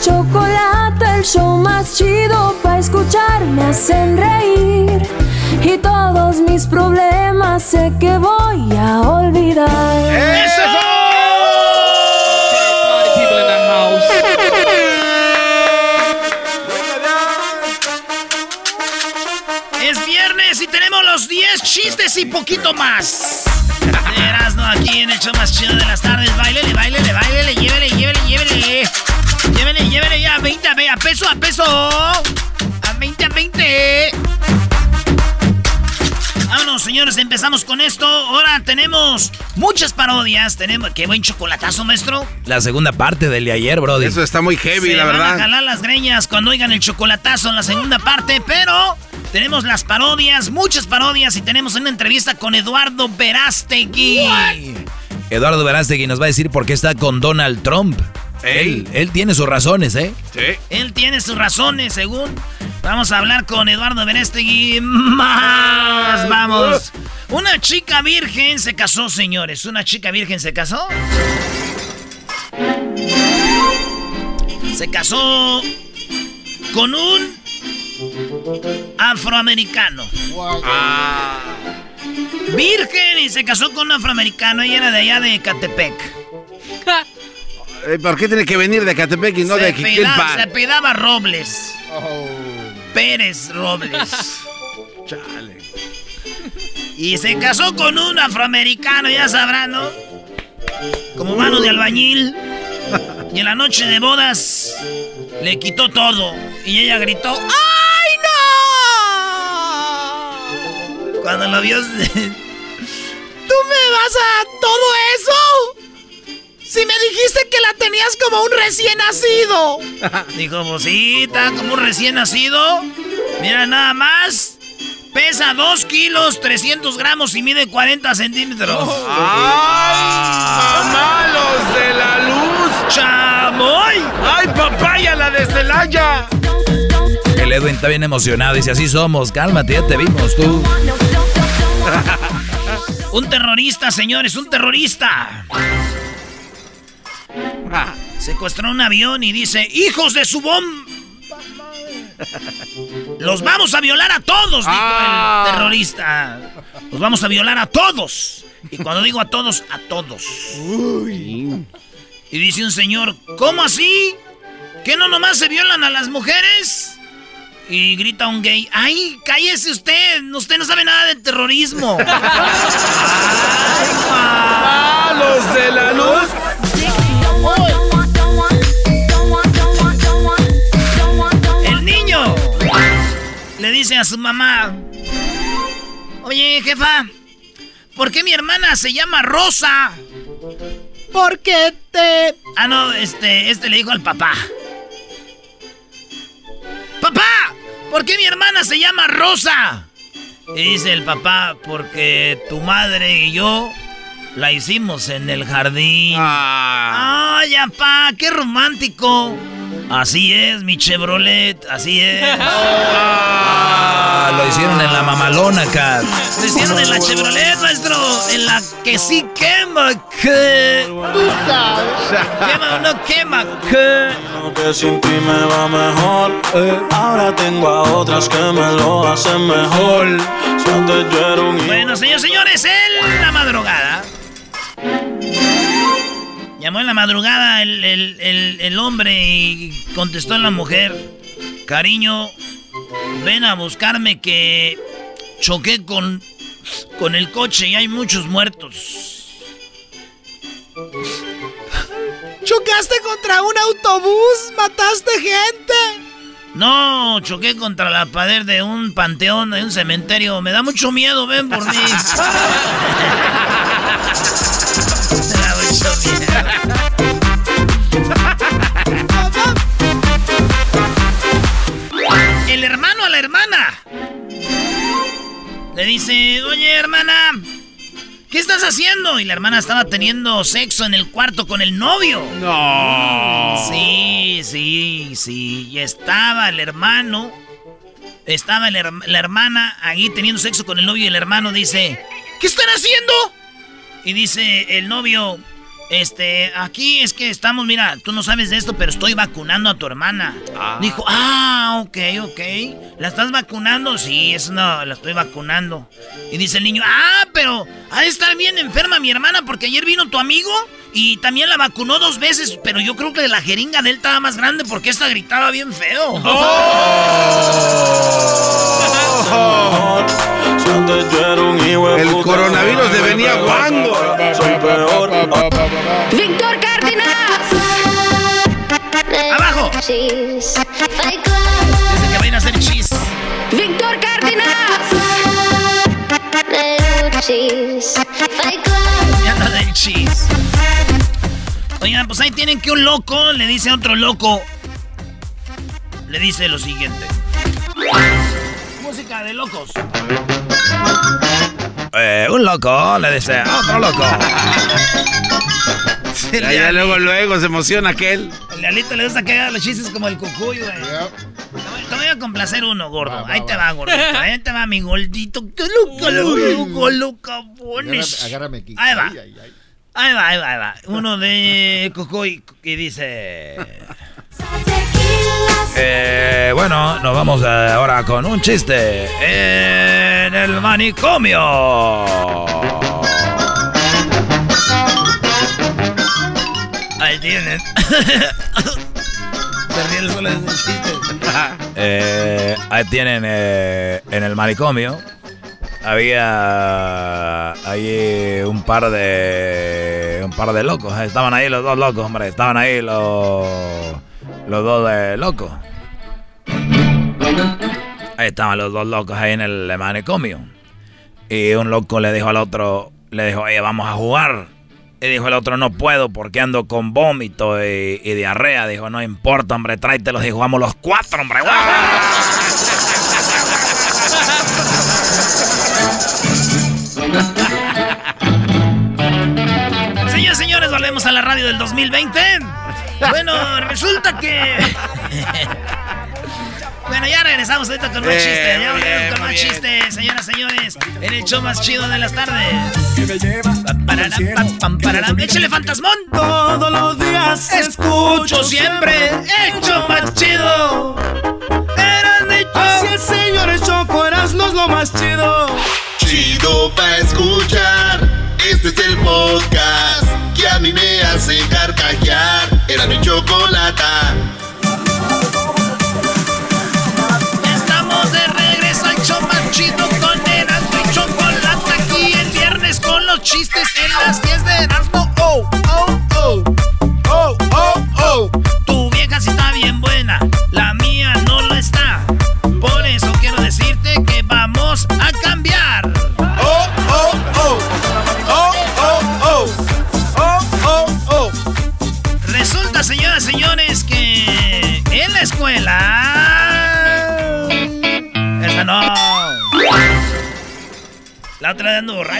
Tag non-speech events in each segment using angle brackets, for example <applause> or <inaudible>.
chocolate. El show más chido para escuchar. Me hacen reír. Y todos mis problemas sé que voy a olvidar. ¡Eso! Es viernes y tenemos los 10 chistes y poquito más. Erasno aquí en el show más chido de las tardes. Bailele, bailele, bailele, llévele, llévele, llévele. Llévele, llévele ya, 20 a, a peso, a peso. A 20 a 20. Vámonos, señores, empezamos con esto. Ahora tenemos muchas parodias. Tenemos. Qué buen chocolatazo, maestro. La segunda parte del de ayer, Brody. Eso está muy heavy, Se la van a verdad. jalar las greñas cuando oigan el chocolatazo en la segunda parte, pero tenemos las parodias, muchas parodias, y tenemos una entrevista con Eduardo Verástegui. Eduardo Verástegui nos va a decir por qué está con Donald Trump. Él, él tiene sus razones, ¿eh? Sí. Él tiene sus razones, según. Vamos a hablar con Eduardo Verástegui más. Vamos. Una chica virgen se casó, señores. Una chica virgen se casó. Se casó con un afroamericano. Ah. Virgen y se casó con un afroamericano. Ella era de allá de Catepec. <laughs> Eh, ¿Por qué tiene que venir de Catepec y no se, de apellidaba, se apellidaba Robles. Pérez Robles. <laughs> Chale. Y se casó con un afroamericano, ya sabrán, ¿no? Como mano de albañil. Y en la noche de bodas le quitó todo. Y ella gritó, ¡Ay, no! Cuando lo vio... <laughs> ¿Tú me vas a todo eso? Si me dijiste que la tenías como un recién nacido. <laughs> Dijo, pues sí, está como un recién nacido. Mira, nada más. Pesa 2 kilos, 300 gramos y mide 40 centímetros. ¡Ay! ¡Malos de la luz! ¡Chamoy! ¡Ay, papaya, la de Celaya! El Edwin está bien emocionado. Dice, así somos. Cálmate, ya te vimos tú. <laughs> Un terrorista, señores, un terrorista. Secuestró un avión y dice, hijos de su bomba. <laughs> Los vamos a violar a todos, dijo Ah. el terrorista. Los vamos a violar a todos. Y cuando digo a todos, a todos. Y dice un señor, ¿cómo así? ¿Que no nomás se violan a las mujeres? Y grita un gay, ¡ay, cállese usted! Usted no sabe nada de terrorismo. <laughs> Ay, ma. <laughs> ¡Malos de la luz! Dice a su mamá, oye jefa, ¿por qué mi hermana se llama Rosa? Porque te... Ah, no, este, este le dijo al papá. ¡Papá! ¿Por qué mi hermana se llama Rosa? Y dice el papá, porque tu madre y yo la hicimos en el jardín. Ah. ¡Ay, papá! ¡Qué romántico! Así es, mi Chevrolet, así es. <laughs> Ah, lo hicieron en la mamalona acá. Lo hicieron en la Chevrolet, maestro. En la que sí quema, que. <laughs> Quema o no quema, que. que sin ti me va mejor. Ahora tengo a otras que me lo hacen mejor. Bueno, señores, señores, en la madrugada. Llamó en la madrugada el, el- el- el hombre y contestó la mujer. Cariño, ven a buscarme que choqué con, con el coche y hay muchos muertos. ¿Chocaste contra un autobús? ¿Mataste gente? No, choqué contra la pared de un panteón, de un cementerio. Me da mucho miedo, ven por mí. <laughs> <laughs> El hermano a la hermana. Le dice, oye hermana, ¿qué estás haciendo? Y la hermana estaba teniendo sexo en el cuarto con el novio. No. Sí, sí, sí. Y estaba el hermano. Estaba la hermana ahí teniendo sexo con el novio y el hermano dice, ¿qué están haciendo? Y dice el novio, este, aquí es que estamos, mira, tú no sabes de esto, pero estoy vacunando a tu hermana. Dijo, ah, ok, ok. ¿La estás vacunando? Sí, eso no, la estoy vacunando. Y dice el niño, ah, pero ha de estar bien enferma mi hermana porque ayer vino tu amigo y también la vacunó dos veces, pero yo creo que la jeringa de él estaba más grande porque esta gritaba bien feo. Si <laughs> <laughs> <laughs> El coronavirus le soy venía peor. guango. Soy peor. Víctor Cárdenas. Abajo. Dice que va a hacer chis. Víctor Cárdenas. Ya anda del chis. Oigan, pues ahí tienen que un loco le dice a otro loco. Le dice lo siguiente. Música de locos. Eh, un loco le dice a otro loco. <laughs> Ya, ya luego, luego se emociona aquel. El Lealito le gusta que haga los chistes como el cucuy, güey. Te voy- Te voy a complacer uno, gordo. ahí te va, gordito. <laughs> Ahí te va, mi gordito. ¡Qué loco, loco, loco, pones! Agárrame aquí. Ahí va. Ay, ay, ay. Ahí va, ahí va, ahí va. Uno de Cucuy y dice... <laughs> Eh, bueno, nos vamos eh, ahora con un chiste en el manicomio. Ahí tienen. <laughs> Solo ese chiste. <laughs> Eh, ahí tienen eh, en el manicomio. Había ahí un par de un par de locos. Estaban ahí los dos locos, hombre. Estaban ahí los los dos de locos. Ahí estaban los dos locos ahí en el manicomio. Y un loco le dijo al otro, le dijo, oye, vamos a jugar. Y dijo el otro, no puedo porque ando con vómito y, diarrea. Dijo, no importa, hombre, tráetelos y jugamos los cuatro, hombre. <laughs> Señores, señores, volvemos a la radio del 2020. Bueno, resulta que. Bueno, ya regresamos ahorita con más chistes. Ya volvemos con más chistes, señoras, señores. En el show más chido de las tardes. Pam, pam. Échale fantasmón. Todos los días Escucho siempre el show más chido. Eras mi Así es, señores, Choco Erasmo es lo más chido. Chido pa' escuchar. Este es el podcast que a mí me hace carcajear. Era mi chocolata. Estamos de regreso al show más chido con y Chocolate. Aquí el viernes con los chistes en las 10 de Erasmo. Oh, oh, oh. Oh, oh, oh. Tu vieja sí está bien buena,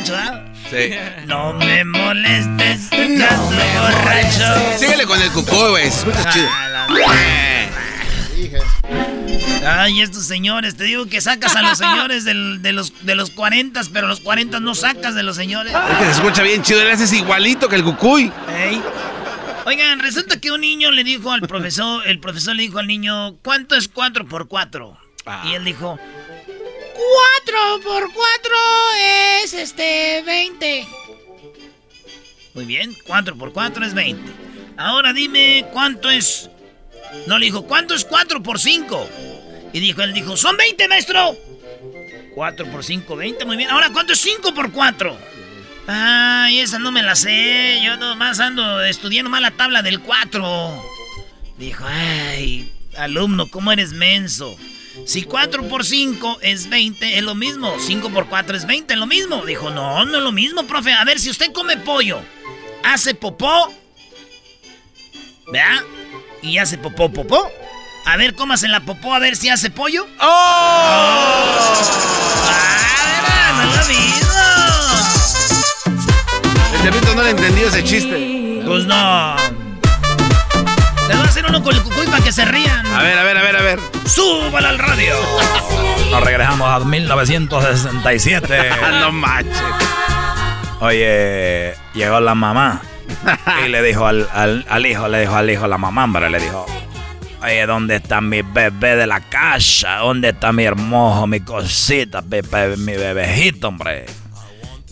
borracho, ¿ah? Sí. No me molestes, dando borracho. Síguele con el cucú, güey. Escucha chido. Ah, Ay, estos señores, te digo que sacas a los <laughs> señores del- de, los, de los 40, pero los 40 no sacas de los señores. Es que se escucha bien chido, le haces igualito que el cucuy. Oigan, resulta que un niño le dijo al profesor, el profesor le dijo al niño, ¿cuánto es 4 por 4? Y él dijo, 4 por 4 es este 20. muy bien, 4 por 4 es 20. Ahora dime, ¿cuánto es? No, le dijo, ¿cuánto es 4 por 5? Y dijo, él dijo, son 20, maestro. 4 por 5, 20, muy bien. Ahora, ¿cuánto es 5 por 4? Ay, esa no me la sé. Yo nomás ando estudiando más la tabla del 4. Dijo, ay, alumno, ¿cómo eres menso? Si 4 por 5 es 20, es lo mismo. 5 por 4 es 20, es lo mismo. Dijo, no, no es lo mismo, profe. A ver, si usted come pollo, hace popó. ¿Verdad? Y hace popó, popó. A ver, comas en la popó, a ver si hace pollo. ¡Oh! ¡Ah, no es lo mismo! El no le entendió ese chiste. Pues no. Le voy a hacer uno con el cucuy para que se rían. A ver, a ver, a ver, a ver. ¡Súbala al radio! Nos regresamos a 1967. <laughs> no manches. Oye, llegó la mamá y le dijo al, al- al hijo, le dijo al hijo, la mamá, hombre, le dijo, oye, ¿dónde está mi bebé de la casa? ¿Dónde está mi hermoso, mi cosita, mi, mi bebejito, hombre?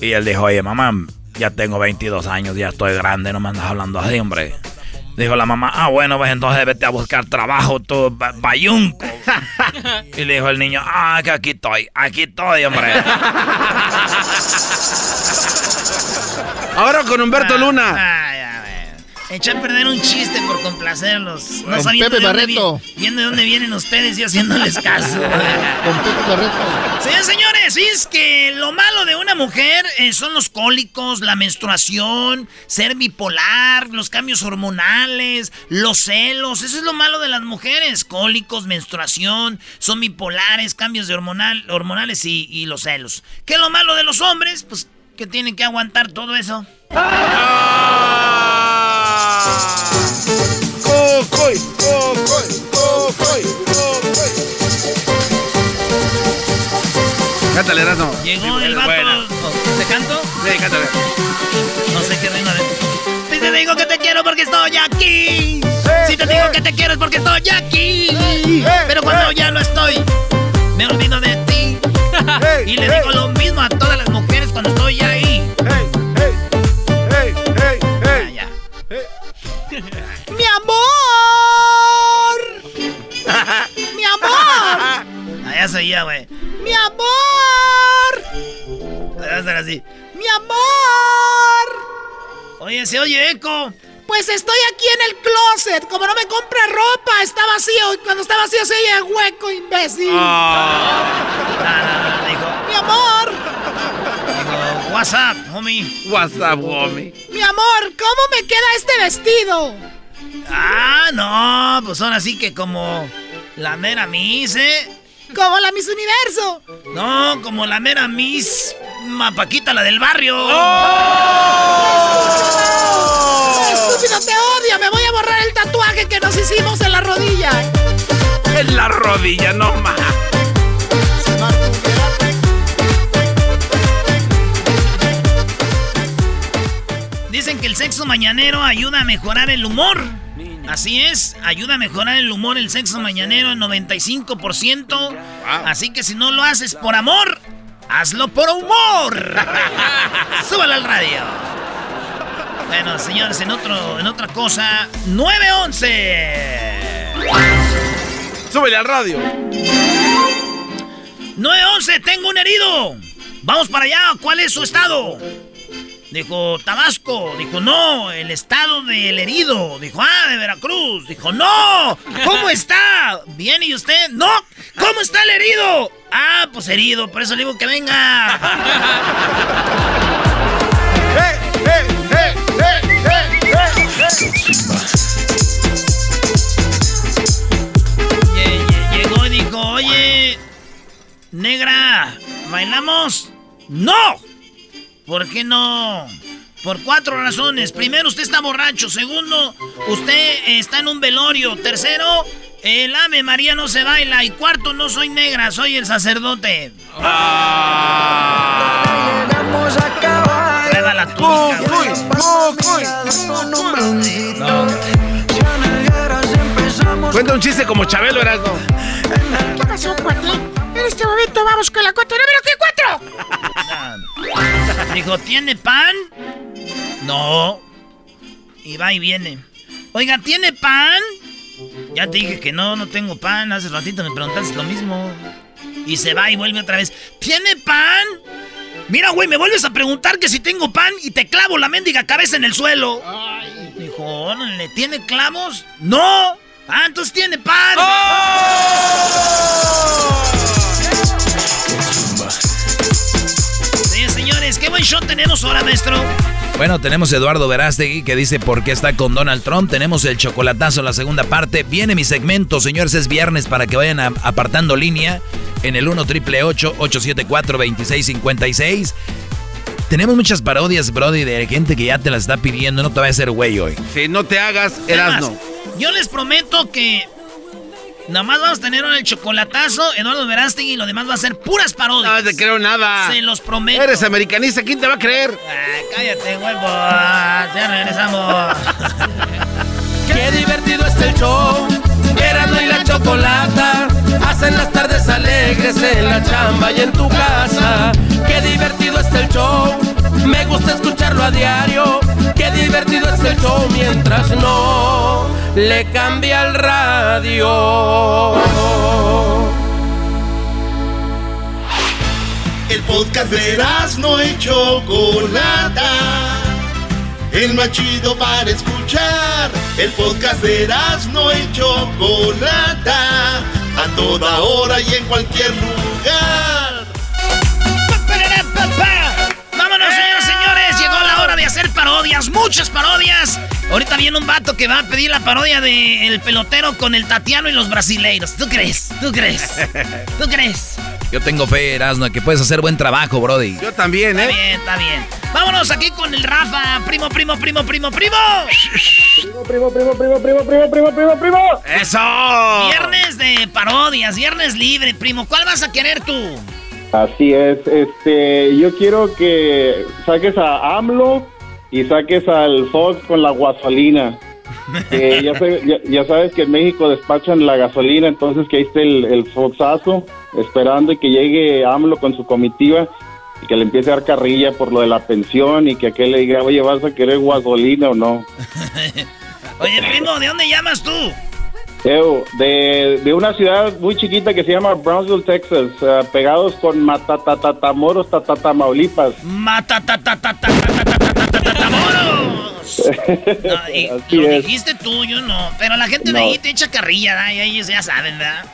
Y él dijo, oye, mamá, ya tengo 22 años, ya estoy grande, no me andas hablando así, hombre. Dijo la mamá, ah, bueno, pues entonces vete a buscar trabajo, tú, ba- bayunco. <laughs> y le dijo el niño, ah, que aquí estoy, aquí estoy, hombre. Ahora con Humberto Luna. Eché a perder un chiste por complacerlos. No Con Pepe Barreto. vi- viendo de dónde vienen ustedes y haciéndoles caso. <laughs> Con Pepe Barreto. Señores, señores, sí es que lo malo de una mujer eh, son los cólicos, la menstruación, ser bipolar, los cambios hormonales, los celos. Eso es lo malo de las mujeres. Cólicos, menstruación, son bipolares, cambios de hormonal, hormonales y, y los celos. ¿Qué es lo malo de los hombres? Pues que tienen que aguantar todo eso. Cocoy, cocoy, cocoy, cocoy. Cántale, Erasmo. Llegó el vato. buena. ¿Te canto? Sí, cántale. No sé qué reina de. Si te digo que te quiero porque estoy aquí. Si te digo que te quiero es porque estoy aquí. Pero cuando ya no estoy, me olvido de ti. <laughs> Y le digo lo mismo a todas las mujeres cuando estoy ahí. ¡Mi amor! ¡Mi amor! Allá soy yo, güey. ¡Mi amor! Así. ¡Mi amor! Oye, se oye eco. Pues estoy aquí en el closet. Como no me compra ropa, está vacío. Y cuando está vacío se oye hueco, imbécil. No, no, no, dijo. ¡Mi amor! What's up, homie? WhatsApp, homie. ¡Mi amor! ¿Cómo me queda este vestido? Ah, no, pues ahora sí que como la mera Miss, ¿eh? Como la Miss Universo. No, como la mera Miss Mapaquita, la del barrio. ¡Estúpido, te odio! Me voy a borrar el tatuaje que nos hicimos en la rodilla. En la rodilla, no más. Dicen que el sexo mañanero ayuda a mejorar el humor. Así es, ayuda a mejorar el humor el sexo mañanero en 95%. Así que si no lo haces por amor, hazlo por humor. <laughs> Súbalo al radio. Bueno, señores, en, otro, en otra cosa, 911. Súbele al radio. 911, tengo un herido. Vamos para allá, ¿cuál es su estado? Dijo, Tabasco. Dijo, no, el estado del herido. Dijo, ah, de Veracruz. Dijo, no, ¿cómo está? Bien, ¿y usted? No, ¿cómo está el herido? Ah, pues herido, por eso le digo que venga. ¡Hey, hey, hey, hey, hey, hey, Lle- lle- Llegó y dijo, oye, negra, ¿bailamos? ¡No! ¿Por qué no? Por cuatro razones. Primero, usted está borracho. Segundo, usted está en un velorio. Tercero, El Ave María no se baila. Y cuarto, no soy negra, soy el sacerdote. Llegamos a acabar. Prueba la túnica, güey. Cuenta un chiste como Chabelo, Erasmo. ¿Qué pasó, cuate? Este momento vamos con la cuota número que cuatro. Dijo, ¿tiene pan? No. Y va y viene. Oiga, ¿tiene pan? Ya te dije que no, no tengo pan. Hace ratito me preguntaste lo mismo. Y se va y vuelve otra vez. ¿Tiene pan? Mira, güey, me vuelves a preguntar que si tengo pan y te clavo la mendiga cabeza en el suelo. Dijo, órale, ¿tiene clavos? No. Ah, entonces tiene pan. Sí, qué buen show tenemos ahora, maestro. Bueno, tenemos a Eduardo Verástegui que dice por qué está con Donald Trump. Tenemos el chocolatazo en la segunda parte. Viene mi segmento, señores, es viernes para que vayan a- apartando línea en el 1 triple 874 2656. Tenemos muchas parodias, Brody, de gente que ya te las está pidiendo. No te vayas a hacer güey hoy. Si no te hagas, Además, Erasmo. Yo les prometo que nada más vamos a tener el chocolatazo, Eduardo Verástegui, y lo demás va a ser puras parodias. No te creo nada. Se los prometo. Eres americanista, ¿quién te va a creer? Ah, cállate, huevo. Ya regresamos. <laughs> Qué divertido está el show. Erasmo y la chocolata hacen las tardes alegres en la chamba y en tu casa. Qué divertido está el show. Me gusta escucharlo a diario. Qué divertido está el show mientras no le cambia el radio. El podcast de Erasmo y Chocolata. El más chido para escuchar. El podcast de Erasmo y Chocolata. A toda hora y en cualquier lugar. De hacer parodias, muchas parodias. Ahorita viene un vato que va a pedir la parodia de El pelotero con el Tatiano y los brasileiros. ¿Tú crees? ¿Tú crees? ¿Tú crees? Yo tengo fe, Erasmo, que puedes hacer buen trabajo, Brody. Yo también, Está ¿eh? bien, está bien. Vámonos aquí con el Rafa. Primo, primo, primo, primo, primo. Primo, primo, primo, primo, primo, primo, primo, primo. ¡Eso! Viernes de parodias, viernes libre, primo. ¿Cuál vas a querer tú? Así es, este, yo quiero que saques a AMLO y saques al Fox con la gasolina. <laughs> Ya, sé- ya- ya sabes que en México despachan la gasolina, entonces que ahí esté el, el Foxazo esperando y que llegue AMLO con su comitiva y que le empiece a dar carrilla por lo de la pensión y que aquel le diga, oye, ¿vas a querer gasolina o no? <laughs> Oye, primo, ¿de dónde llamas tú? De, de, una ciudad muy chiquita que se llama Brownsville, Texas, uh, pegados con Matatatamoros, Tatatamaulipas. Matatatatamauros. <laughs> no, lo dijiste tú, yo no. Pero la gente no. de ahí te echa carrilla, ¿eh? ellos ya saben, ¿verdad?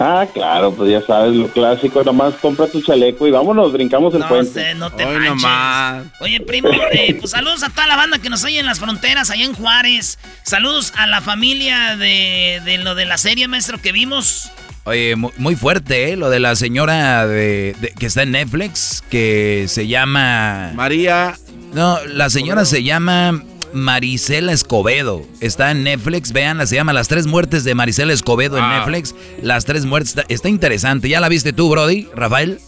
Ah, claro, pues ya sabes, lo clásico, nomás compra tu chaleco y vámonos, brincamos el No puente. sé, no te manches. nomás. Oye, primo, eh, pues saludos a toda la banda que nos oye en las fronteras, allá en Juárez. Saludos a la familia de, de lo de la serie, maestro, que vimos. Oye, mu- muy fuerte, ¿eh? Lo de la señora de, de- que está en Netflix, que se llama... María. No, la señora se llama Marisela Escobedo. Está en Netflix, veanla, se llama Las tres muertes de Marisela Escobedo en Ah. Netflix. Las tres muertes, está, está interesante. ¿Ya la viste tú, Brody, Rafael?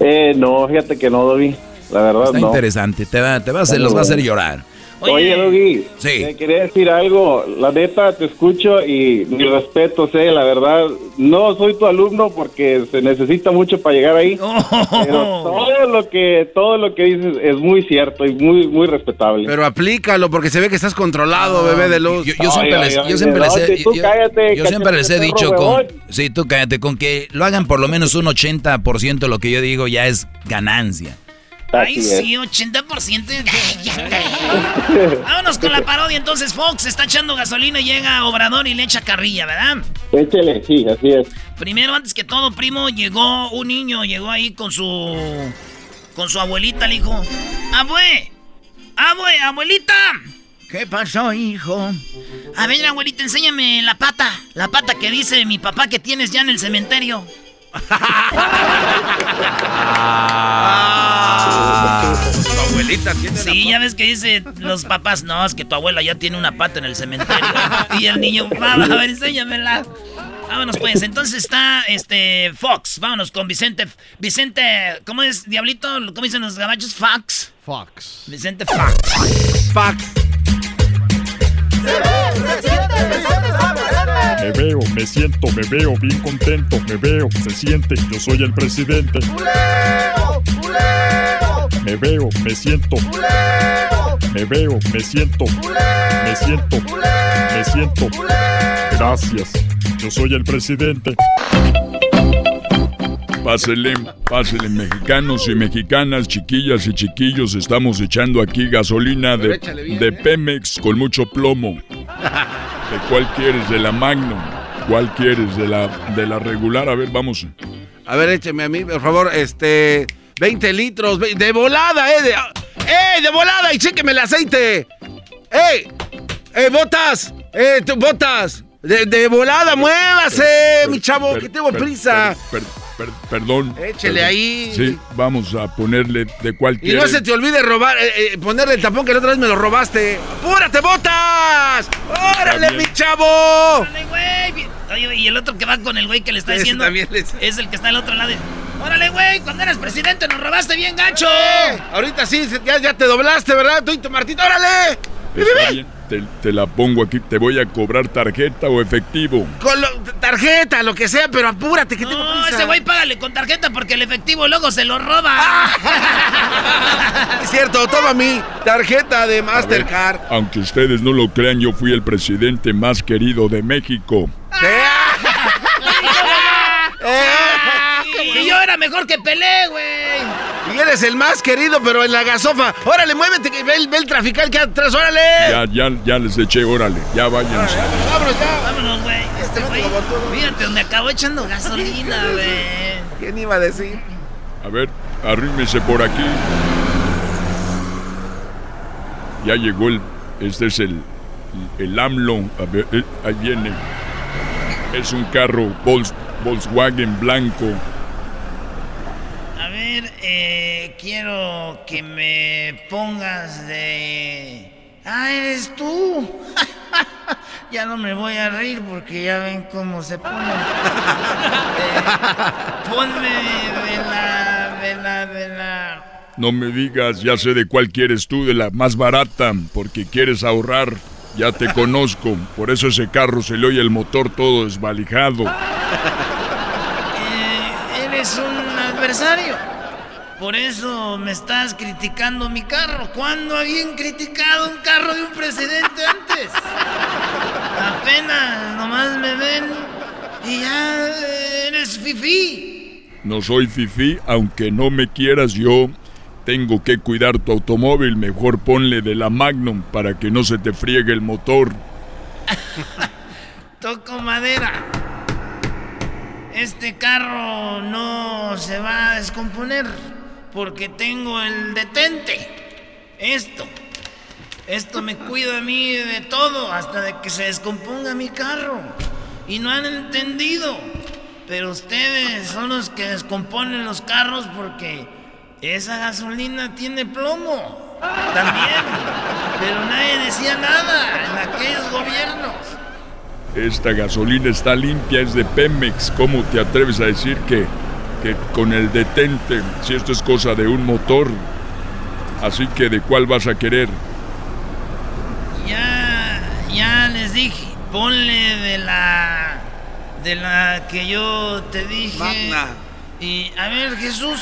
Eh, no, fíjate que no, Dobby, la verdad Está no. interesante, te, va, te va a hacer, los va a hacer llorar. Oye, Doggy, Sí. te quería decir algo. La neta, te escucho y mi respeto, sé, la verdad, no soy tu alumno porque se necesita mucho para llegar ahí. <laughs> Pero todo lo que todo lo que dices es muy cierto y muy muy respetable. Pero aplícalo porque se ve que estás controlado, bebé de luz. Yo, yo siempre Ay, les, ay, yo ay, siempre no, les he, si tú yo- cállate, yo siempre les he cállate, dicho con... Sí, tú cállate, con que lo hagan por lo menos un 80% de lo que yo digo ya es ganancia. Ay, sí, 80%. Ay, ya. Vámonos con la parodia. Entonces, Fox está echando gasolina y llega Obrador y le echa carrilla, ¿verdad? Échele, sí, así es. Primero, antes que todo, primo, llegó un niño, llegó ahí con su. con su abuelita, le dijo: ¡Abue! ¡Abue, abuelita! ¿Qué pasó, hijo? A ver, abuelita, enséñame la pata. La pata que dice mi papá que tienes ya en el cementerio. Abuelita tiene Sí, ya ves que dice los papás, no, es que tu abuela ya tiene una pata en el cementerio. y el niño, mamá, a ver, enséñamela. Vámonos pues, entonces está este Fox, vámonos con Vicente, Vicente, ¿cómo es, Diablito? ¿Cómo dicen los gabachos? Fox. Fox. Vicente Fox. Fox. Me veo, me siento, me veo bien contento, me veo, se siente, yo soy el presidente. Me veo, me siento. Me veo, me siento. Me siento. Me siento. Gracias. Yo soy el presidente. Pásele, pásele, mexicanos y mexicanas, chiquillas y chiquillos, estamos echando aquí gasolina de, bien, de ¿eh? Pemex con mucho plomo. <laughs> ¿De cuál quieres? ¿De la Magnum? ¿Cuál quieres? ¿De la, de la regular? A ver, vamos. A ver, écheme a mí, por favor, este. 20 litros, de volada, eh. De, ¡Eh, de volada! Y chéqueme el aceite. ¡Eh! ¡Eh, botas! ¡Eh, botas! De, de volada, muévase, mi chavo, Per- que tengo per- prisa. Per- per- perdón. Échele perdón. ahí. Sí, vamos a ponerle de cuál Y no se te olvide robar, eh, eh, ponerle el tapón que la otra vez me lo robaste. ¡Apúrate, botas! ¡Órale, mi chavo! Órale, güey. Oye, y el otro que va con el güey que le está Ese diciendo les- es el que está al otro lado. Órale, güey, cuando eras presidente nos robaste bien gacho. Eh, ahorita sí, ya, ya te doblaste, ¿verdad? Tú y tu Martito, órale. Está bien, te, te la pongo aquí. ¿Te voy a cobrar tarjeta o efectivo? Con lo- tarjeta, lo que sea, pero apúrate, que tengo No, prisa. ese güey págale con tarjeta porque el efectivo luego se lo roba. <laughs> Es cierto, toma mi tarjeta de ver, Mastercard. aunque ustedes no lo crean, yo fui el presidente más querido de México. y <laughs> yo era mejor que Pelé, güey. Eres el más querido, pero en la gasofa. Órale, muévete, que ve el, ve el trafical que atrás, órale. Ya, ya, ya les eché, órale, ya váyanse. Vámonos ya. Vámonos, güey. Este güey, fíjate, donde acabó echando gasolina, <laughs> güey. ¿Quién iba a decir? A ver, arrímese por aquí. Ya llegó el. Este es el. El AMLO. A ver, eh, ahí viene. Es un carro Volks- Volkswagen blanco. Ver, eh, quiero que me pongas de... Ah, eres tú. <laughs> ya no me voy a reír porque ya ven cómo se pone. Eh, ponme de la, de la, de la... No me digas, ya sé de cuál quieres tú, de la más barata, porque quieres ahorrar. Ya te conozco, por eso ese carro se le oye el motor todo desvalijado. Eh, eres un adversario. Por eso me estás criticando mi carro. ¿Cuándo habían criticado un carro de un presidente antes? Apenas nomás me ven y ya eres fifí. No soy fifí, aunque no me quieras yo. Tengo que cuidar tu automóvil, mejor ponle de la Magnum para que no se te friegue el motor. <laughs> Toco madera. Este carro no se va a descomponer porque tengo el detente. Esto. Esto me cuida a mí de todo hasta de que se descomponga mi carro. Y no han entendido. Pero ustedes son los que descomponen los carros porque esa gasolina tiene plomo. También. Pero nadie decía nada en aquellos gobiernos. Esta gasolina está limpia, es de Pemex. ¿Cómo te atreves a decir que, que con el detente, si esto es cosa de un motor? Así que, ¿de cuál vas a querer? Ya, ya les dije, ponle de la, de la que yo te dije. Magna. Y a ver, Jesús,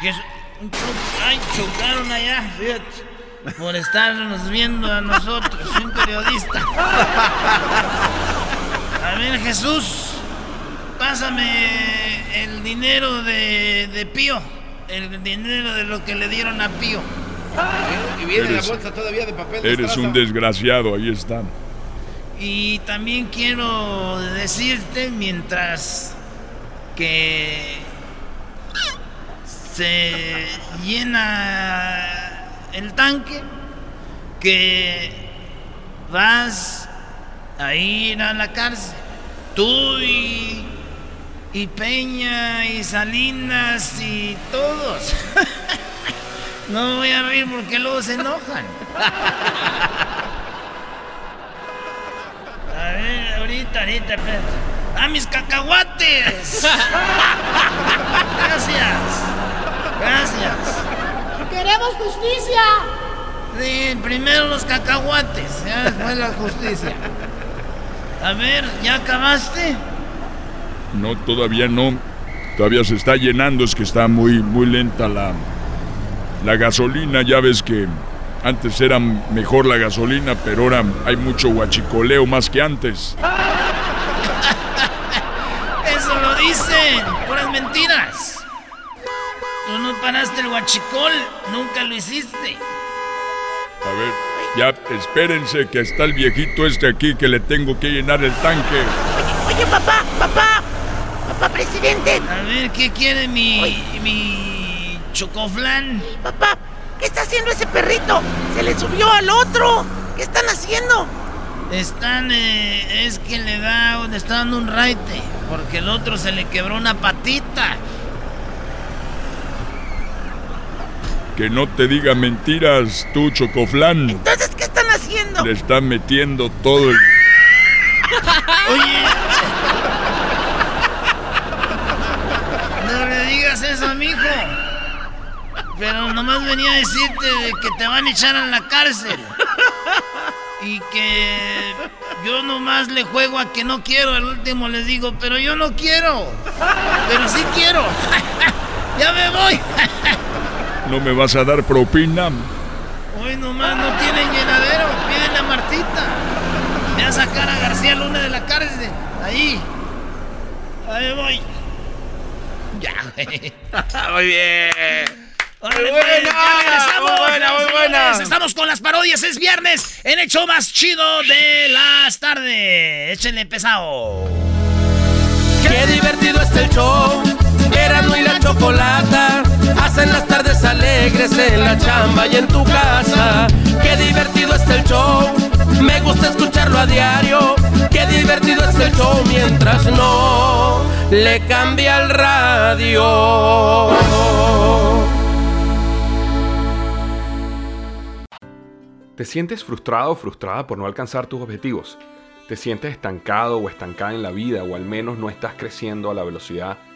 Jesús, ay, chocaron allá, fíjate, por estarnos viendo a nosotros, soy un periodista. A ver, Jesús, pásame el dinero de, de Pío, el dinero de lo que le dieron a Pío. Y viene Eres- la bolsa todavía de papel. de Eres un desgraciado, ahí está. Y también quiero decirte mientras que se llena el tanque que vas a ir a la cárcel. Tú y, y Peña y Salinas y todos. <laughs> No voy a reír porque luego se enojan. A ver, ahorita, ahorita, espera. ¡Ah, mis cacahuates! <laughs> Gracias. Gracias. ¡Queremos justicia! Sí, primero los cacahuates, ya después la justicia. A ver, ¿ya acabaste? No, todavía no. Todavía se está llenando, es que está muy, muy lenta la, la gasolina. Ya ves que antes era mejor la gasolina, pero ahora hay mucho guachicoleo más que antes. <laughs> Eso lo dicen, puras mentiras. Tú no paraste el guachicol, nunca lo hiciste. A ver, ya espérense que está el viejito este aquí que le tengo que llenar el tanque. Oye, papá, papá, papá presidente. A ver, ¿qué quiere mi, mi chocoflán? Papá, ¿qué está haciendo ese perrito? Se le subió al otro. ¿Qué están haciendo? Están, eh, es que le da, le está dando un raite, porque el otro se le quebró una patita. Que no te diga mentiras, tú, Chocoflán. Entonces, ¿qué están haciendo? Le están metiendo todo el... Oye. No le mijo. Pero nomás venía a decirte de que te van a echar a la cárcel. Y que yo nomás le juego a que no quiero. Al último les digo, pero yo no quiero. Pero sí quiero. <laughs> ya me voy. <laughs> ¿No me vas a dar propina? Hoy nomás no tienen llenadero. Pídele a Martita. Voy a sacar a García Luna de la cárcel. Ahí. Ahí voy. Ya, güey. <laughs> Muy bien. Órale, Muy pues, buena, ya regresamos, muy buena, muy señores. buena. Estamos con las parodias. Es viernes en el show más chido de las tardes. Échenle pesado. Qué divertido está el show. Erasmo y la chocolata hacen las tardes alegres en la chamba y en tu casa. Qué divertido está el show. Me gusta escucharlo a diario. Qué divertido está el show mientras no le cambia el radio. ¿Te sientes frustrado o frustrada por no alcanzar tus objetivos? ¿Te sientes estancado o estancada en la vida o al menos no estás creciendo a la velocidad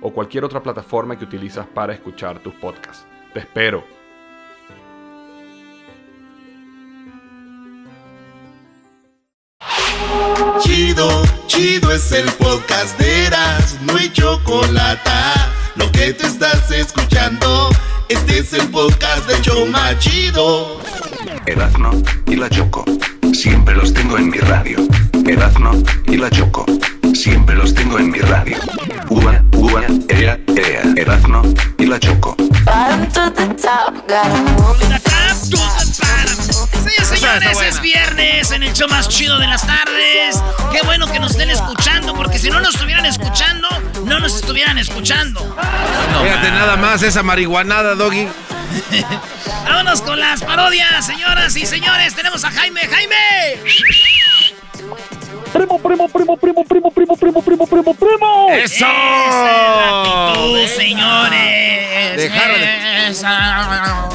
o cualquier otra plataforma que utilizas para escuchar tus podcasts. Te espero. Chido, chido es el podcast de Eras, no hay chocolate. Lo que te estás escuchando, este es el podcast de Choma Chido. Erazno y la Choco. Siempre los tengo en mi radio. Erazno y la Choco. Siempre los tengo en mi radio. Ua, ua, ea, ea. Erazno y la Choco. Señores, señores, es viernes en el show más chido de las tardes. Qué bueno que nos estén escuchando, porque si no nos estuvieran escuchando, no nos estuvieran escuchando. Fíjate nada más esa marihuanada, Doggy. <laughs> Vámonos con las parodias, señoras y señores. Tenemos a Jaime. ¡Jaime! Primo, primo, primo, primo, primo, primo, primo, primo, primo, primo. ¡Eso! Esa es la actitud, señores. Dejaron de- Esa.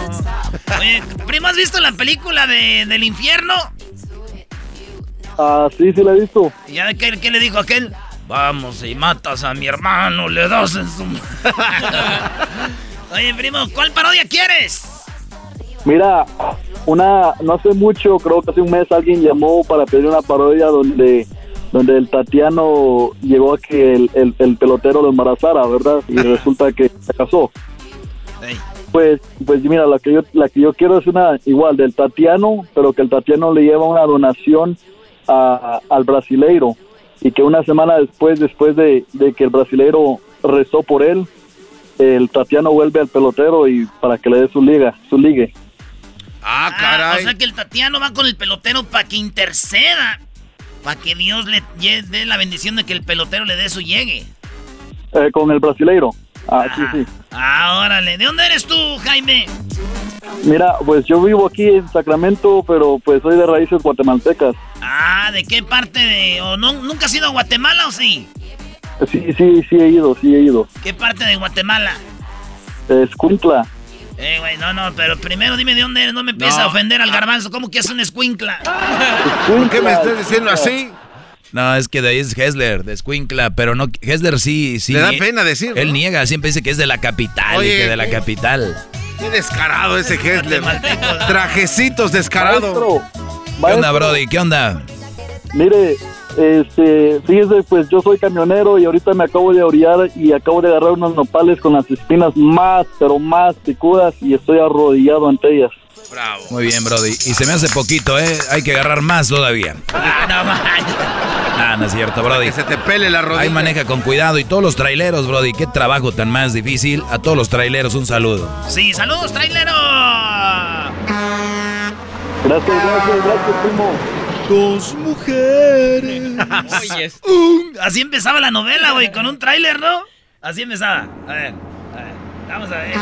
Oye, primo, ¿has visto la película de, del infierno? Ah, sí, sí la he visto. ¿Y ya qué, qué le dijo aquel? Vamos, y matas a mi hermano, le das en su... <laughs> Oye, primo, ¿cuál parodia quieres? Mira, una, no hace mucho, creo que hace un mes alguien llamó para pedir una parodia donde, donde el Tatiano llegó a que el, el- el pelotero lo embarazara, ¿verdad? Y <laughs> resulta que se casó. Pues, pues mira, la que yo, la que yo quiero es una igual del Tatiano, pero que el Tatiano le lleva una donación a- al brasileiro y que una semana después, después de, de que el brasileiro rezó por él, el Tatiano vuelve al pelotero y para que le dé su liga, su ligue. Ah, caray. o sea que el Tatiano va con el pelotero para que interceda. Para que Dios le dé la bendición de que el pelotero le dé su llegue. Eh, con el brasileiro. Ah, sí, sí. Ah, órale. ¿De dónde eres tú, Jaime? Mira, pues yo vivo aquí en Sacramento, pero pues soy de raíces guatemaltecas. Ah, ¿de qué parte de...? ¿O no, ¿Nunca has ido a Guatemala o sí? Sí, sí, sí he ido, sí he ido. ¿Qué parte de Guatemala? Escuintla. Eh, güey, no, no, pero primero dime de dónde eres, no me empieces No. a ofender al garbanzo. ¿Cómo que es un escuincla? ¿Por qué me estás diciendo así? No, es que de ahí es Hessler, de Squinkla, pero no, Hessler sí, sí. Le da pena decirlo, Él ¿no? niega, siempre dice que es de la capital Oye, y que de la capital. Qué descarado ese Hessler. Trajecitos descarado. ¿Qué onda, Brody? ¿Qué onda? Mire, este, fíjese, pues yo soy camionero y ahorita me acabo de orillar y acabo de agarrar unos nopales con las espinas más, pero más picudas y estoy arrodillado ante ellas. Muy bien, Brody. Y se me hace poquito, ¿eh? Hay que agarrar más todavía. no manches. Ah, no es cierto, Brody. Que se te pele la rodilla. Ahí maneja con cuidado. Y todos los traileros, Brody, qué trabajo tan más difícil. A todos los traileros, un saludo. Sí, saludos, trailero. Gracias, gracias, gracias, primo. Dos mujeres. <laughs> Un- Así empezaba la novela, güey, con un tráiler, ¿no? Así empezaba. A ver, a ver, vamos a ver.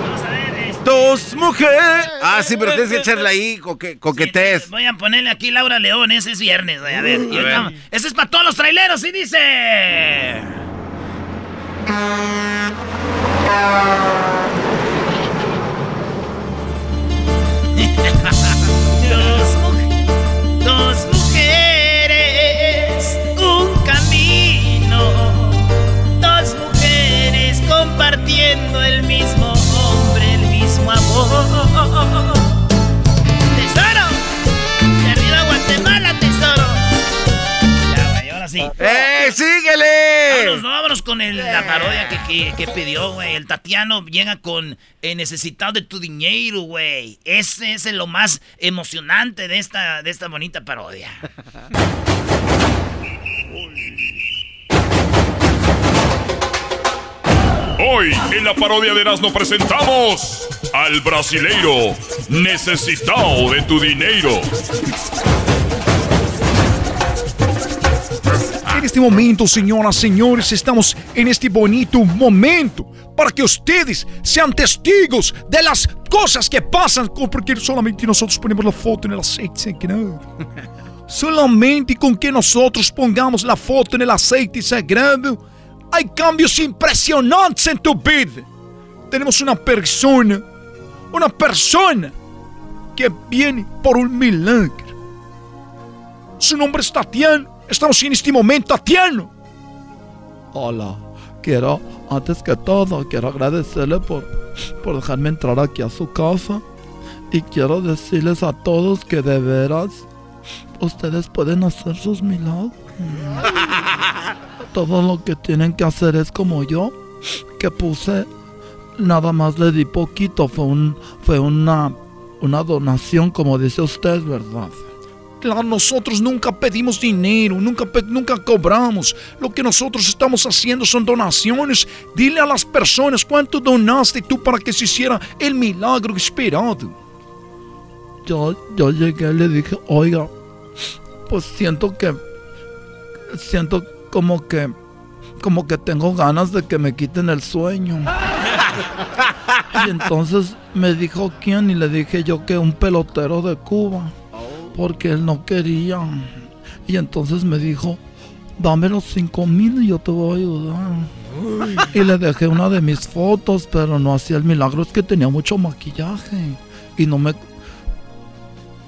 Vamos a ver. este, Dos mujeres. Ah, sí, pero tienes que echarle ahí coque, coquetés. Voy a ponerle aquí Laura León, ese es viernes. A ver, y A ver. ahorita- ese es para todos los traileros, y dice. Compartiendo el mismo hombre, el mismo amor. ¡Tesoro! ¡De arriba Guatemala, tesoro! Ya, güey, ahora sí. ¡Eh, síguele! Vámonos, no, vámonos con el- la parodia que, que- que pidió, güey. El Tatiano llega con eh, necesitado de tu dinero, güey. Ese es lo más emocionante de esta, de esta bonita parodia. <laughs> Hoy en la parodia de Erasmo presentamos al brasileiro necesitado de tu dinero. En este momento, señoras, señores, estamos en este bonito momento para que ustedes sean testigos de las cosas que pasan, porque solamente nosotros ponemos la foto en el aceite sagrado. <laughs> Solamente con que nosotros pongamos la foto en el aceite sagrado, hay cambios impresionantes en tu vida. Tenemos una persona, una persona que viene por un milagro. Su nombre es Tatiano. Estamos en este momento, Tatiano. Hola, quiero, antes que todo, quiero agradecerle por, por dejarme entrar aquí a su casa. Y quiero decirles a todos que de veras, ustedes pueden hacer sus milagros. <laughs> Todo lo que tienen que hacer es como yo, que puse, nada más le di poquito, fue, un, fue una, una donación, como dice usted, ¿verdad? Claro, nosotros nunca pedimos dinero, nunca, cobramos. Lo que nosotros estamos haciendo son donaciones. Dile a las personas cuánto donaste tú para que se hiciera el milagro esperado. yo, yo llegué y le dije, oiga, pues siento que, siento como que, como que tengo ganas de que me quiten el sueño. Y entonces me dijo quién y le dije yo que un pelotero de Cuba, porque él no quería. Y entonces me dijo, dame los cinco mil y yo te voy a ayudar. Y le dejé una de mis fotos, pero no hacía el milagro, es que tenía mucho maquillaje. Y no me...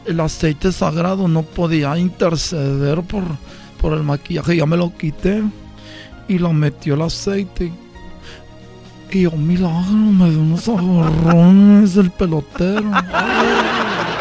El aceite sagrado no podía interceder por, por el maquillaje, ya me lo quité. Y lo metió el aceite. Y yo, milagro, me dio unos agarrones del pelotero.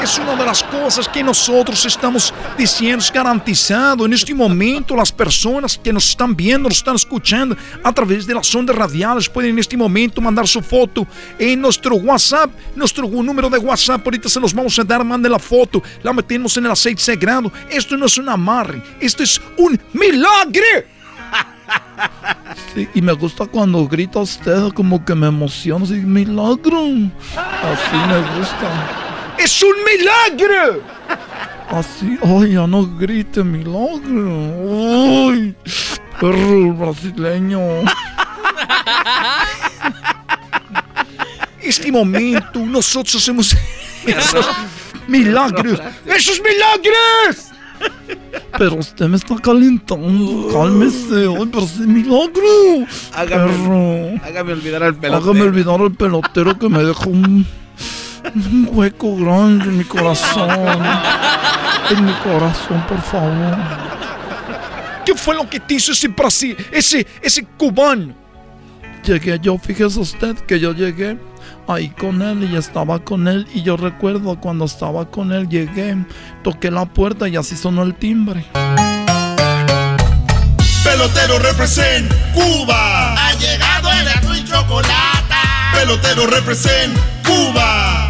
Es una de las cosas que nosotros estamos diciendo, es garantizado. En este momento, las personas que nos están viendo, nos están escuchando a través de las ondas radiales, pueden en este momento mandar su foto en nuestro WhatsApp, nuestro número de WhatsApp. Ahorita se los vamos a dar, mande la foto, la metemos en el aceite sagrado. Esto no es un amarre, esto es un milagre. Sí, <laughs> y me gusta cuando grita usted, como que me emociona, así, milagro. Así me gusta. ¡Es un milagro! Así, ay, ya no grite, milagro. Ay, perro brasileño. Este momento nosotros hacemos esos <laughs> milagros. ¡Esos milagros! Pero usted me está calentando. Cálmese. Ay, pero es milagro. Perro. Hágame olvidar al pelotero. Hágame olvidar al pelotero que me dejó un, un hueco grande en mi corazón. En mi corazón, por favor. ¿Qué fue lo que te hizo ese Brasil, ese, ese cubano? Llegué yo, fíjese usted que yo llegué ahí con él y estaba con él y yo recuerdo cuando estaba con él llegué, toqué la puerta y así sonó el timbre. Pelotero represent Cuba. Ha llegado el azul y chocolate. Pelotero represent Cuba.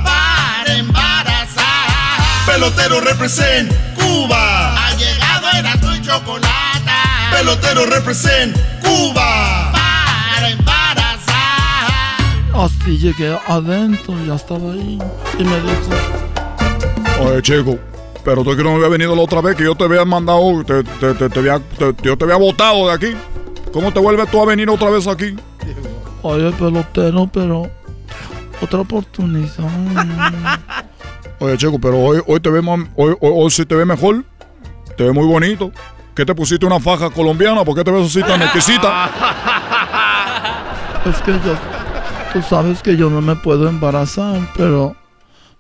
Pelotero represent Cuba. Ha llegado el azul y chocolate. Pelotero represent Cuba. Para embarazar. Así llegué adentro, ya estaba ahí y me dijo, Oye, chico, pero tú que no me había venido la otra vez que yo te había mandado, te, te, te, te había, te- yo te había botado de aquí. ¿Cómo te vuelves tú a venir otra vez aquí? oye pelotero, pero otra oportunidad. <laughs> Oye, chico, pero hoy, hoy te ve más, hoy, hoy, hoy sí te ve mejor. Te ve muy bonito. ¿Qué te pusiste una faja colombiana? ¿Por qué te ves así tan exquisita? <laughs> Es que yo, tú sabes que yo no me puedo embarazar, pero,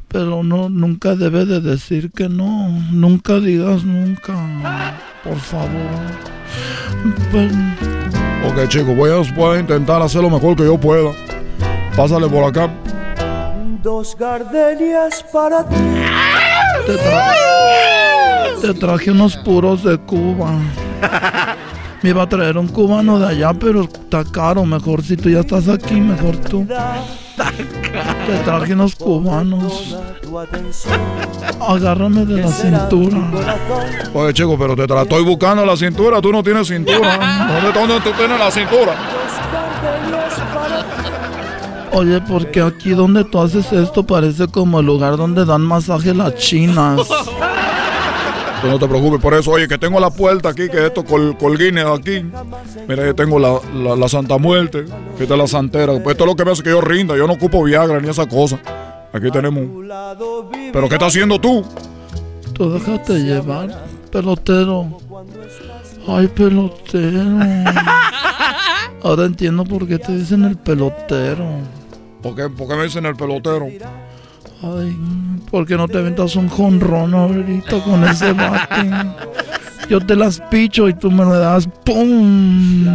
pero no, nunca debe de decir que no. Nunca digas nunca, por favor. Ven. Ok, chico, voy a, voy a intentar hacer lo mejor que yo pueda. Pásale por acá. Dos gardenias para ti. Te, tra- te traje unos puros de Cuba. <laughs> Me iba a traer un cubano de allá, pero está caro. Mejor si tú ya estás aquí, mejor tú. Te traje unos cubanos. Agárrame de la cintura. Oye, chico, pero te la estoy buscando la cintura. Tú no tienes cintura. ¿Dónde, dónde tú tienes la cintura? Oye, porque aquí donde tú haces esto parece como el lugar donde dan masaje las chinas. Tú no te preocupes por eso. Oye, que tengo la puerta aquí, que esto col, colguines aquí. Mira, yo tengo la, la, la Santa Muerte, que esta es la santera. Pues esto es lo que me hace que yo rinda. Yo no ocupo Viagra ni esa cosa. Aquí tenemos. ¿Pero qué estás haciendo tú? Tú déjate llevar, pelotero. Ay, pelotero. <laughs> Ahora entiendo por qué te dicen el pelotero. ¿Por qué, por qué me dicen el pelotero? Ay, ¿por qué no te aventas un jonrón ahorita con ese bate? Yo te las picho y tú me le das ¡pum!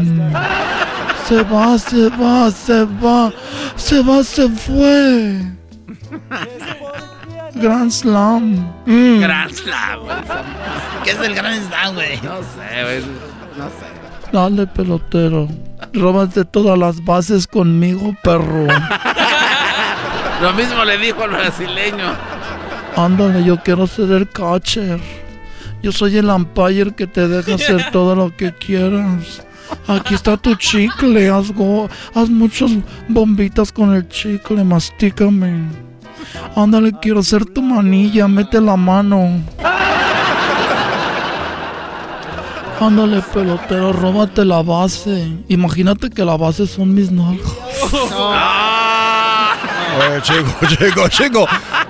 Se va, se va, se va, se va, se fue. Grand Slam. Mm. Grand Slam, güey. ¿Qué es el Grand Slam, güey? No sé, güey. No sé. Dale, pelotero. Róbate todas las bases conmigo, perro. <laughs> Lo mismo le dijo al brasileño. Ándale, yo quiero ser el catcher. Yo soy el umpire que te deja hacer <laughs> todo lo que quieras. Aquí está tu chicle, haz, go- haz muchas bombitas con el chicle, mastícame. Ándale, quiero ser tu manilla, mete la mano. Ándale, pelotero, róbate la base. Imagínate que la base son mis nalgas. <laughs> Oye, chico, <laughs> chico, chico.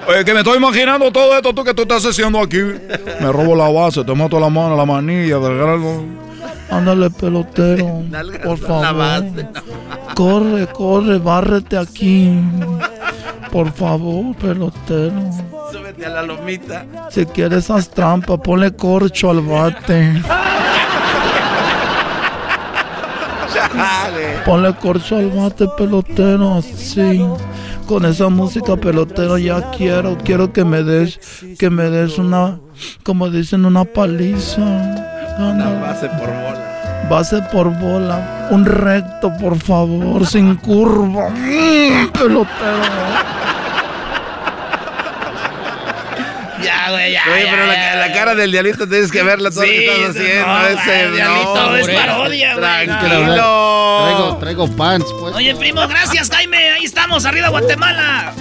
Oye, que me estoy imaginando todo esto tú que tú estás haciendo aquí. Me robo la base, te mato la mano, la manilla, del grano. Ándale, pelotero, <laughs> por favor. Corre, corre, bárrete aquí. Por favor, pelotero. Súbete a la lomita. Si quieres haz trampa, ponle corcho al bate. Ponle corcho al bate, pelotero, así. Con esa música, pelotero, ya quiero, quiero que me des, que me des una, como dicen, una paliza. Una Ándale. base por bola. Base por bola, un recto, por favor, sin curva. Mm, pelotero. Ya, ya, güey, ya. Oye, ya, pero la, ya, la ya. cara del diablito tienes que verla todo lo que Sí, estás haciendo. no, ese, diablito, no, es parodia, güey. Tranquilo. Traigo, traigo pants, pues. Oye, primo, gracias, Jaime. Ahí estamos, arriba Guatemala.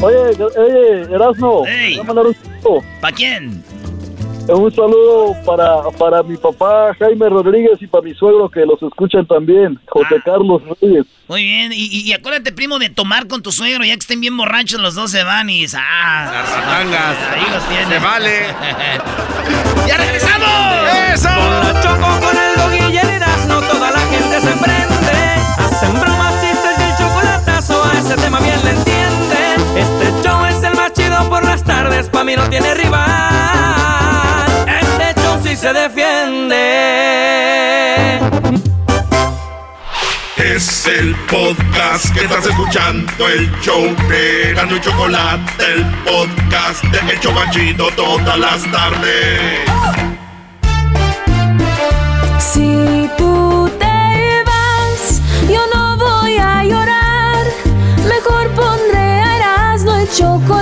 Oye, oye, Erasmo, saludo. ¿Para quién? Un saludo para, para mi papá Jaime Rodríguez y para mi suegro que los escuchan también, José Ah. Carlos Rodríguez. Muy bien, y, y- acuérdate, primo, de tomar con tu suegro, ya que estén bien borrachos, los dos se van y... ¡Ah! Zarangas. Ahí los tienes. Se vale. <laughs> ¡Ya regresamos! ¡Eso! Con la Choco, con el doggy y el toda la gente se prende. Hacen bromas, chistes y el chocolatazo, a ese tema bien le entienden. Este show es el más chido por las tardes, pa' mí no tiene rival. Se defiende. Es el podcast que estás escuchando, el show de Gano y Chocolate, el podcast de El Chocachito todas las tardes. Si tú te vas, yo no voy a llorar. Mejor pondré a Erasmo el chocolate,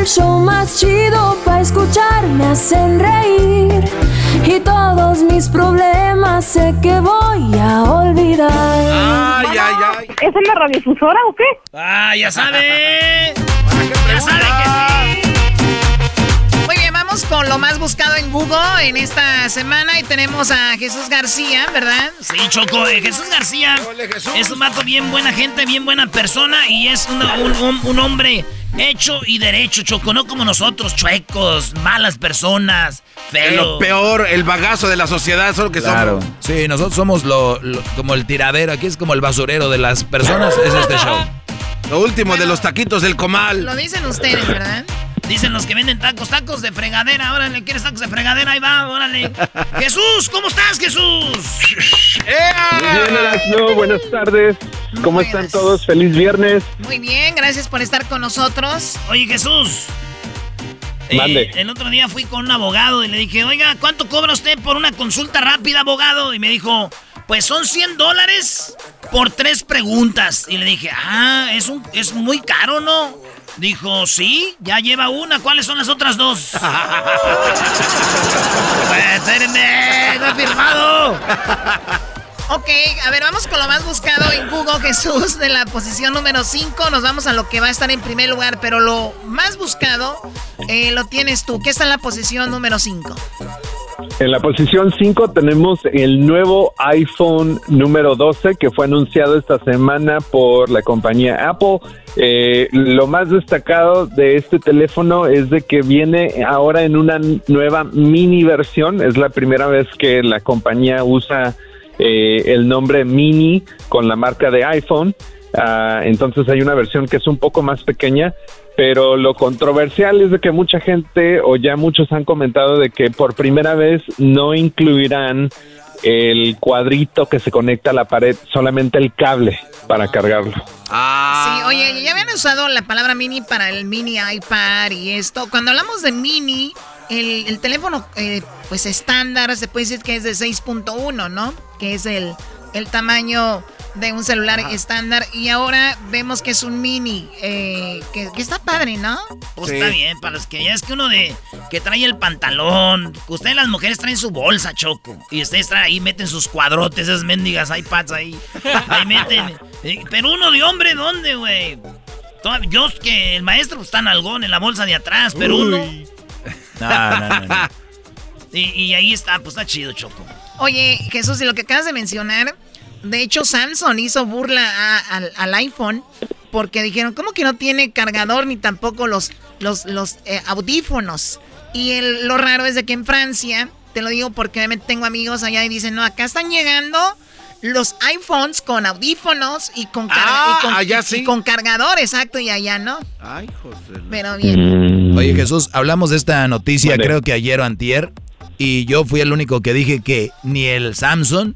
el show más chido para escuchar, me hacen reír. Y todos mis problemas sé que voy a olvidar. Ay, ay, ay. ¿Es en la radiofusora o qué? ¡Ah, ya sabe! ¡Ya sabe que sí! Vamos con lo más buscado en Google en esta semana y tenemos a Jesús García, ¿verdad? Sí, Choco, eh, Jesús García es un vato bien buena gente, bien buena persona y es una- un, un- un hombre hecho y derecho, Choco, no como nosotros, chuecos, malas personas, Es feos. lo peor, el bagazo de la sociedad, solo que Claro. somos. Sí, nosotros somos lo, lo- como el tiradero. Aquí es como el basurero de las personas. Es este show. Lo último de los taquitos del comal. Lo dicen ustedes, ¿verdad? Dicen los que venden tacos, tacos de fregadera. Órale, ¿quieres tacos de fregadera? Ahí va, órale. <laughs> Jesús, ¿cómo estás, Jesús? Muy bien, buenas tardes. ¿Cómo están todos? Feliz viernes. Muy bien, gracias por estar con nosotros. Oye, Jesús. eh, Mande. el otro día fui con un abogado y le dije, oiga, ¿cuánto cobra usted por una consulta rápida, abogado? Y me dijo, pues son 100 dólares por tres preguntas. Y le dije, ah, es, un, es muy caro, ¿no? Dijo, sí, ya lleva una. ¿Cuáles son las otras dos? <laughs> pues, espérenme, no he firmado. Ok, a ver, vamos con lo más buscado en Google, Jesús, de la posición número 5. Nos vamos a lo que va a estar en primer lugar, pero lo más buscado eh, lo tienes tú. ¿Qué está en la posición número 5? En la posición 5 tenemos el nuevo iPhone número 12 que fue anunciado esta semana por la compañía Apple. Eh, lo más destacado de este teléfono es de que viene ahora en una nueva mini versión. Es la primera vez que la compañía usa eh, el nombre mini con la marca de iPhone. Ah, entonces hay una versión que es un poco más pequeña, pero lo controversial es de que mucha gente o ya muchos han comentado de que por primera vez no incluirán el cuadrito que se conecta a la pared, solamente el cable para cargarlo. Sí, oye, ya habían usado la palabra mini para el mini iPad y esto. Cuando hablamos de mini, el, el teléfono, eh, pues estándar, se puede decir que es de 6.1, ¿no? Que es el, el tamaño de un celular estándar. Y ahora vemos que es un mini, eh, que, que está padre, ¿no? Pues Sí. está bien, para los que ya es que uno de que trae el pantalón. Ustedes las mujeres traen su bolsa, Choco. Y ustedes traen ahí, meten sus cuadrotes, esas mendigas iPads ahí. Ahí meten. Eh, Pero uno de hombre, ¿dónde, güey? Yo que el maestro pues, está nalgón en la bolsa de atrás, pero uno. <laughs> No, no, no, no. Y, y ahí está, pues está chido, Choco. Oye, Jesús, y lo que acabas de mencionar, de hecho, Samsung hizo burla a- al, al iPhone porque dijeron, ¿cómo que no tiene cargador ni tampoco los, los, los eh, audífonos? Y el- lo raro es de que en Francia, te lo digo porque obviamente tengo amigos allá y dicen, no, acá están llegando los iPhones con audífonos y con, car- Ah, y con, allá sí. y con cargador, exacto, y allá no. Ay, José. Pero bien. Oye, Jesús, hablamos de esta noticia, creo que ayer o antier, y yo fui el único que dije que ni el Samsung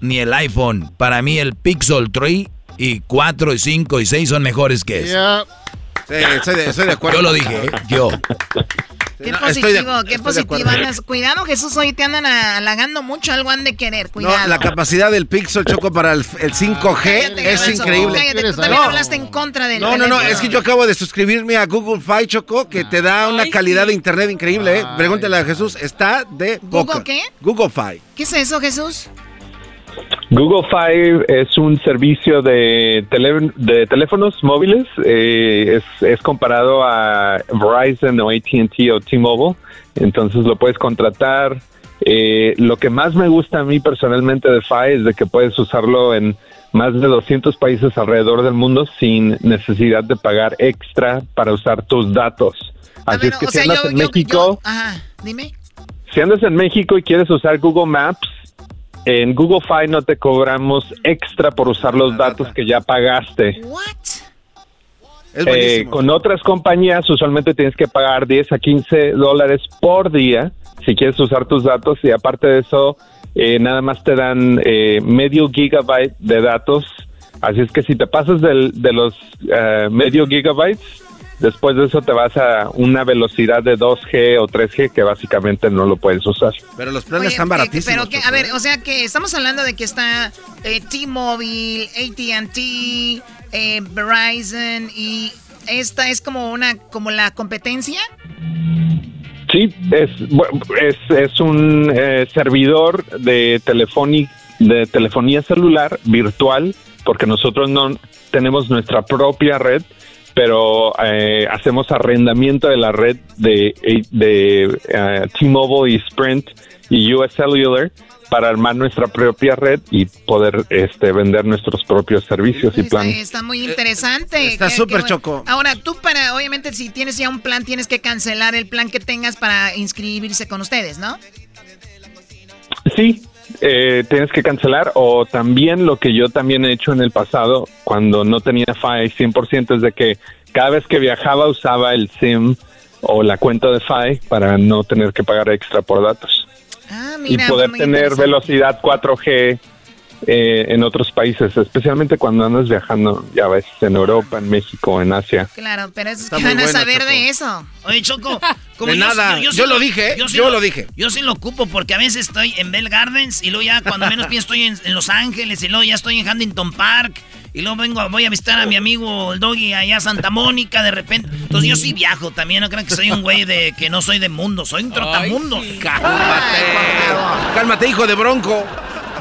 ni el iPhone, para mí el Pixel 3 Y 4 y 5 y 6 son mejores que eso. Sí, estoy de, estoy de acuerdo. Yo lo dije, ¿eh? yo. Qué No, positivo, de- qué positivo. andas. Cuidado, Jesús, hoy te andan halagando mucho, algo han de querer. Cuidado. No, la capacidad del Pixel Choco para el, el 5G Cállate, es increíble. Cállate, tú también hablaste en contra del No, no, no, es que yo acabo de suscribirme a Google Fi Choco, que te da una calidad de internet increíble, ¿eh? Pregúntale a Jesús, está de ¿Google poca. qué? Google Fi. ¿Qué es eso, Jesús? Google Five es un servicio de, tele- de teléfonos móviles. eh, es, es comparado a Verizon o ATT o T-Mobile. Entonces lo puedes contratar. Eh, lo que más me gusta a mí personalmente de Fi es de que puedes usarlo en más de 200 países alrededor del mundo sin necesidad de pagar extra para usar tus datos. Así es que si sea, andas yo- en yo- México... Ajá, dime. Si andas en México y quieres usar Google Maps, en Google Fi no te cobramos extra por usar los datos que ya pagaste. Es Eh, con otras compañías usualmente tienes que pagar 10 a 15 dólares por día si quieres usar tus datos y aparte de eso eh, nada más te dan eh, medio gigabyte de datos. Así es que si te pasas del- de los eh, medio gigabytes, después de eso te vas a una velocidad de 2G o 3G que básicamente no lo puedes usar. Pero los planes Oye, están eh, baratísimos. Pero que, a ver, o sea que estamos hablando de que está eh, T-Mobile, AT&T, eh, Verizon y esta es como una como la competencia. Sí, es, bu- es, es un eh, servidor de, telefoni- de telefonía celular virtual, porque nosotros no tenemos nuestra propia red, pero eh, hacemos arrendamiento de la red de, de eh, T-Mobile y Sprint y US Cellular para armar nuestra propia red y poder este, vender nuestros propios servicios y Está, planes. está muy interesante. está Qué- súper bueno. choco. Ahora, tú para, obviamente, si tienes ya un plan, tienes que cancelar el plan que tengas para inscribirse con ustedes, ¿no? Sí, eh, tienes que cancelar o también lo que yo también he hecho en el pasado cuando no tenía FI 100% es de que cada vez que viajaba usaba el SIM o la cuenta de FI para no tener que pagar extra por datos. Ah, y poder tener velocidad 4G eh, en otros países, especialmente cuando andas viajando, ya ves, en Europa, en México, en Asia. Claro, pero esos Está que muy van a bueno, saber Choco. de eso. Oye, Choco, <laughs> como De nada, sí yo lo dije, sí yo lo dije. Yo sí lo ocupo porque a veces estoy en Bell Gardens y luego ya cuando menos pienso estoy en, en Los Ángeles y luego ya estoy en Huntington Park y luego vengo, voy a visitar a mi amigo el Doggy allá a Santa Mónica de repente. Entonces yo sí viajo también, no crean que soy un güey de que no soy de mundo, soy un trotamundos. Cálmate, hijo de bronco.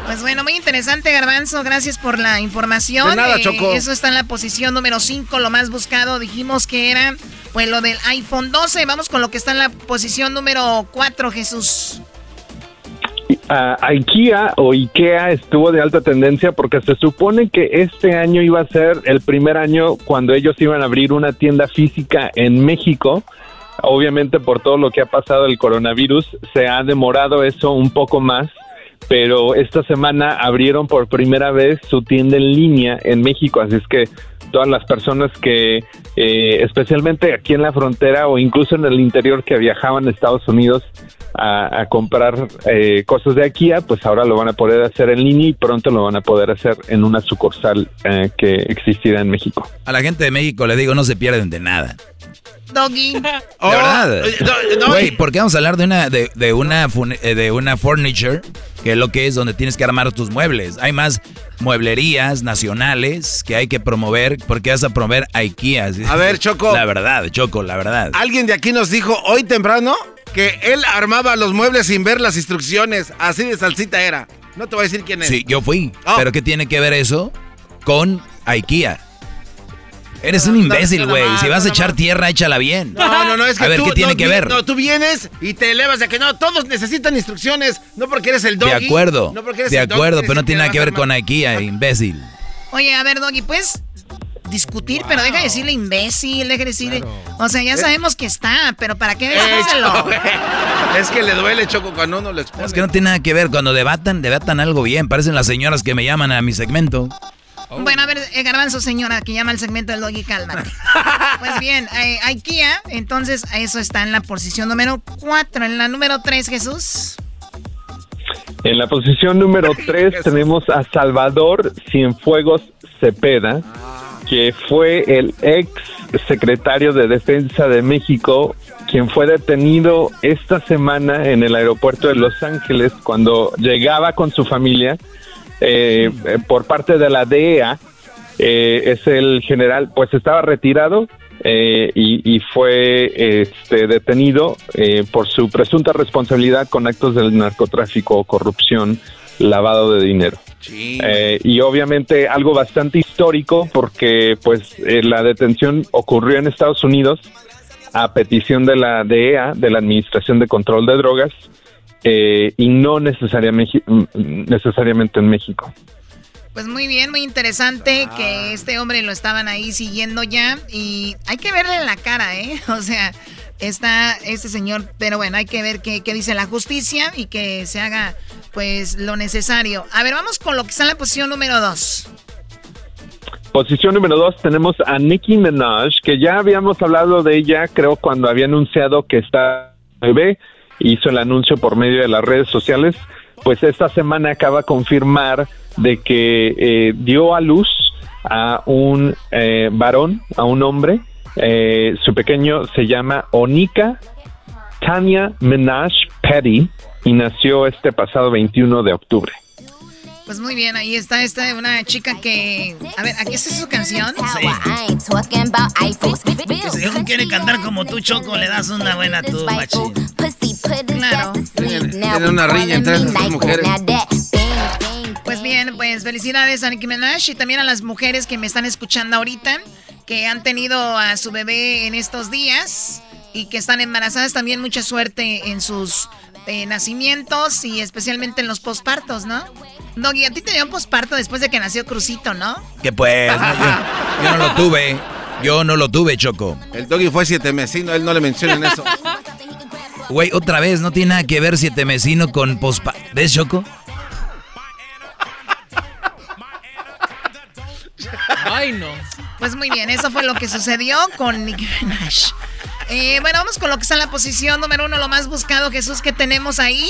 Pues bueno, muy interesante, Garbanzo. Gracias por la información. De nada, Eh, Choco. Eso está en la posición número 5, lo más buscado. Dijimos que era pues lo del iPhone 12. Vamos con lo que está en la posición número 4, Jesús. Ah, IKEA o IKEA estuvo de alta tendencia porque se supone que este año iba a ser el primer año cuando ellos iban a abrir una tienda física en México. Obviamente por todo lo que ha pasado el coronavirus se ha demorado eso un poco más, pero esta semana abrieron por primera vez su tienda en línea en México, así es que todas las personas que eh, especialmente aquí en la frontera o incluso en el interior que viajaban a Estados Unidos a, comprar eh, cosas de IKEA, pues ahora lo van a poder hacer en línea y pronto lo van a poder hacer en una sucursal eh, que existirá en México. A la gente de México le digo, no se pierden de nada. Doggy. De verdad. Güey, ¿por qué vamos a hablar de una, de, de una, eh, de una furniture, que es lo que es donde tienes que armar tus muebles? Hay más mueblerías nacionales que hay que promover. ¿Por qué vas a promover IKEA? <laughs> A ver, Choco. La verdad, Choco, la verdad. Alguien de aquí nos dijo hoy temprano que él armaba los muebles sin ver las instrucciones. Así de salsita era. No te voy a decir quién es. Sí, yo fui. Oh. ¿Pero qué tiene que ver eso con IKEA? Eres un imbécil, güey. Si vas a echar tierra, échala bien. No, no, no, es que A ver, tú, ¿qué tiene no, que ver? No, tú vienes y te elevas de que no, todos necesitan instrucciones, no porque eres el doggy. De acuerdo, no porque eres de el acuerdo, pero no tiene nada que ver con IKEA, imbécil. Oye, a ver, Doggy, puedes discutir, pero deja de decirle imbécil, deja de decirle... O sea, ya sabemos que está, pero ¿para qué Eh, decírselo? <laughs> Es que le duele, Choco, cuando uno lo expone. Es que no tiene nada que ver. Cuando debatan, debatan algo bien. Parecen las señoras que me llaman a mi segmento. Bueno, a ver, eh, Garbanzo, señora, que llama el segmento del Doggy, cálmate. <laughs> Pues bien, eh, IKEA, entonces eso está en la posición número 4. En la número 3, Jesús. En la posición número <laughs> 3 tenemos a Salvador Cienfuegos Cepeda, que fue el ex secretario de Defensa de México, quien fue detenido esta semana en el aeropuerto de Los Ángeles cuando llegaba con su familia eh, eh, por parte de la DEA. Eh, es el general, pues estaba retirado eh, y, y fue este, detenido eh, por su presunta responsabilidad con actos del narcotráfico, corrupción, lavado de dinero. Eh, y obviamente algo bastante histórico porque pues eh, la detención ocurrió en Estados Unidos a petición de la DEA, de la Administración de Control de Drogas, eh, y no necesariamente, necesariamente en México. Pues muy bien, muy interesante que este hombre lo estaban ahí siguiendo ya y hay que verle la cara, ¿eh? <laughs> O sea, está este señor, pero bueno, hay que ver qué, qué dice la justicia y que se haga pues lo necesario. A ver, vamos con lo que está en la posición número dos. Posición número dos tenemos a Nicki Minaj, que ya habíamos hablado de ella, creo, cuando había anunciado que está bebé, hizo el anuncio por medio de las redes sociales, pues esta semana acaba de confirmar de que eh, dio a luz a un eh, varón, a un hombre, eh, su pequeño se llama Onika Tanya Minaj Petty y nació este pasado 21 de octubre. Pues muy bien, ahí está esta una chica que... A ver, ¿aquí está su canción? Que si quiere cantar como tú, Choco, le das una buena tú, machín. Claro. Tiene una riña entre esas dos mujeres. Pues bien, pues felicidades a Nicki Minaj y también a las mujeres que me están escuchando ahorita, que han tenido a su bebé en estos días y que están embarazadas. También mucha suerte en sus eh, nacimientos y especialmente en los pospartos, ¿no? Doggy, a ti te dio un posparto después de que nació Crucito, ¿no? Que pues, no, yo, yo no lo <laughs> tuve. Yo no lo tuve, Choco. El doggy fue siete mesino, él no le mencionan eso. <laughs> Güey, otra vez, no tiene nada que ver siete mesino con pospa... ¿Ves, Choco? Ay, no. Pues muy bien, eso fue lo que sucedió con Nicki Minaj. Eh, bueno, vamos con lo que está en la posición número uno, lo más buscado, Jesús, que tenemos ahí.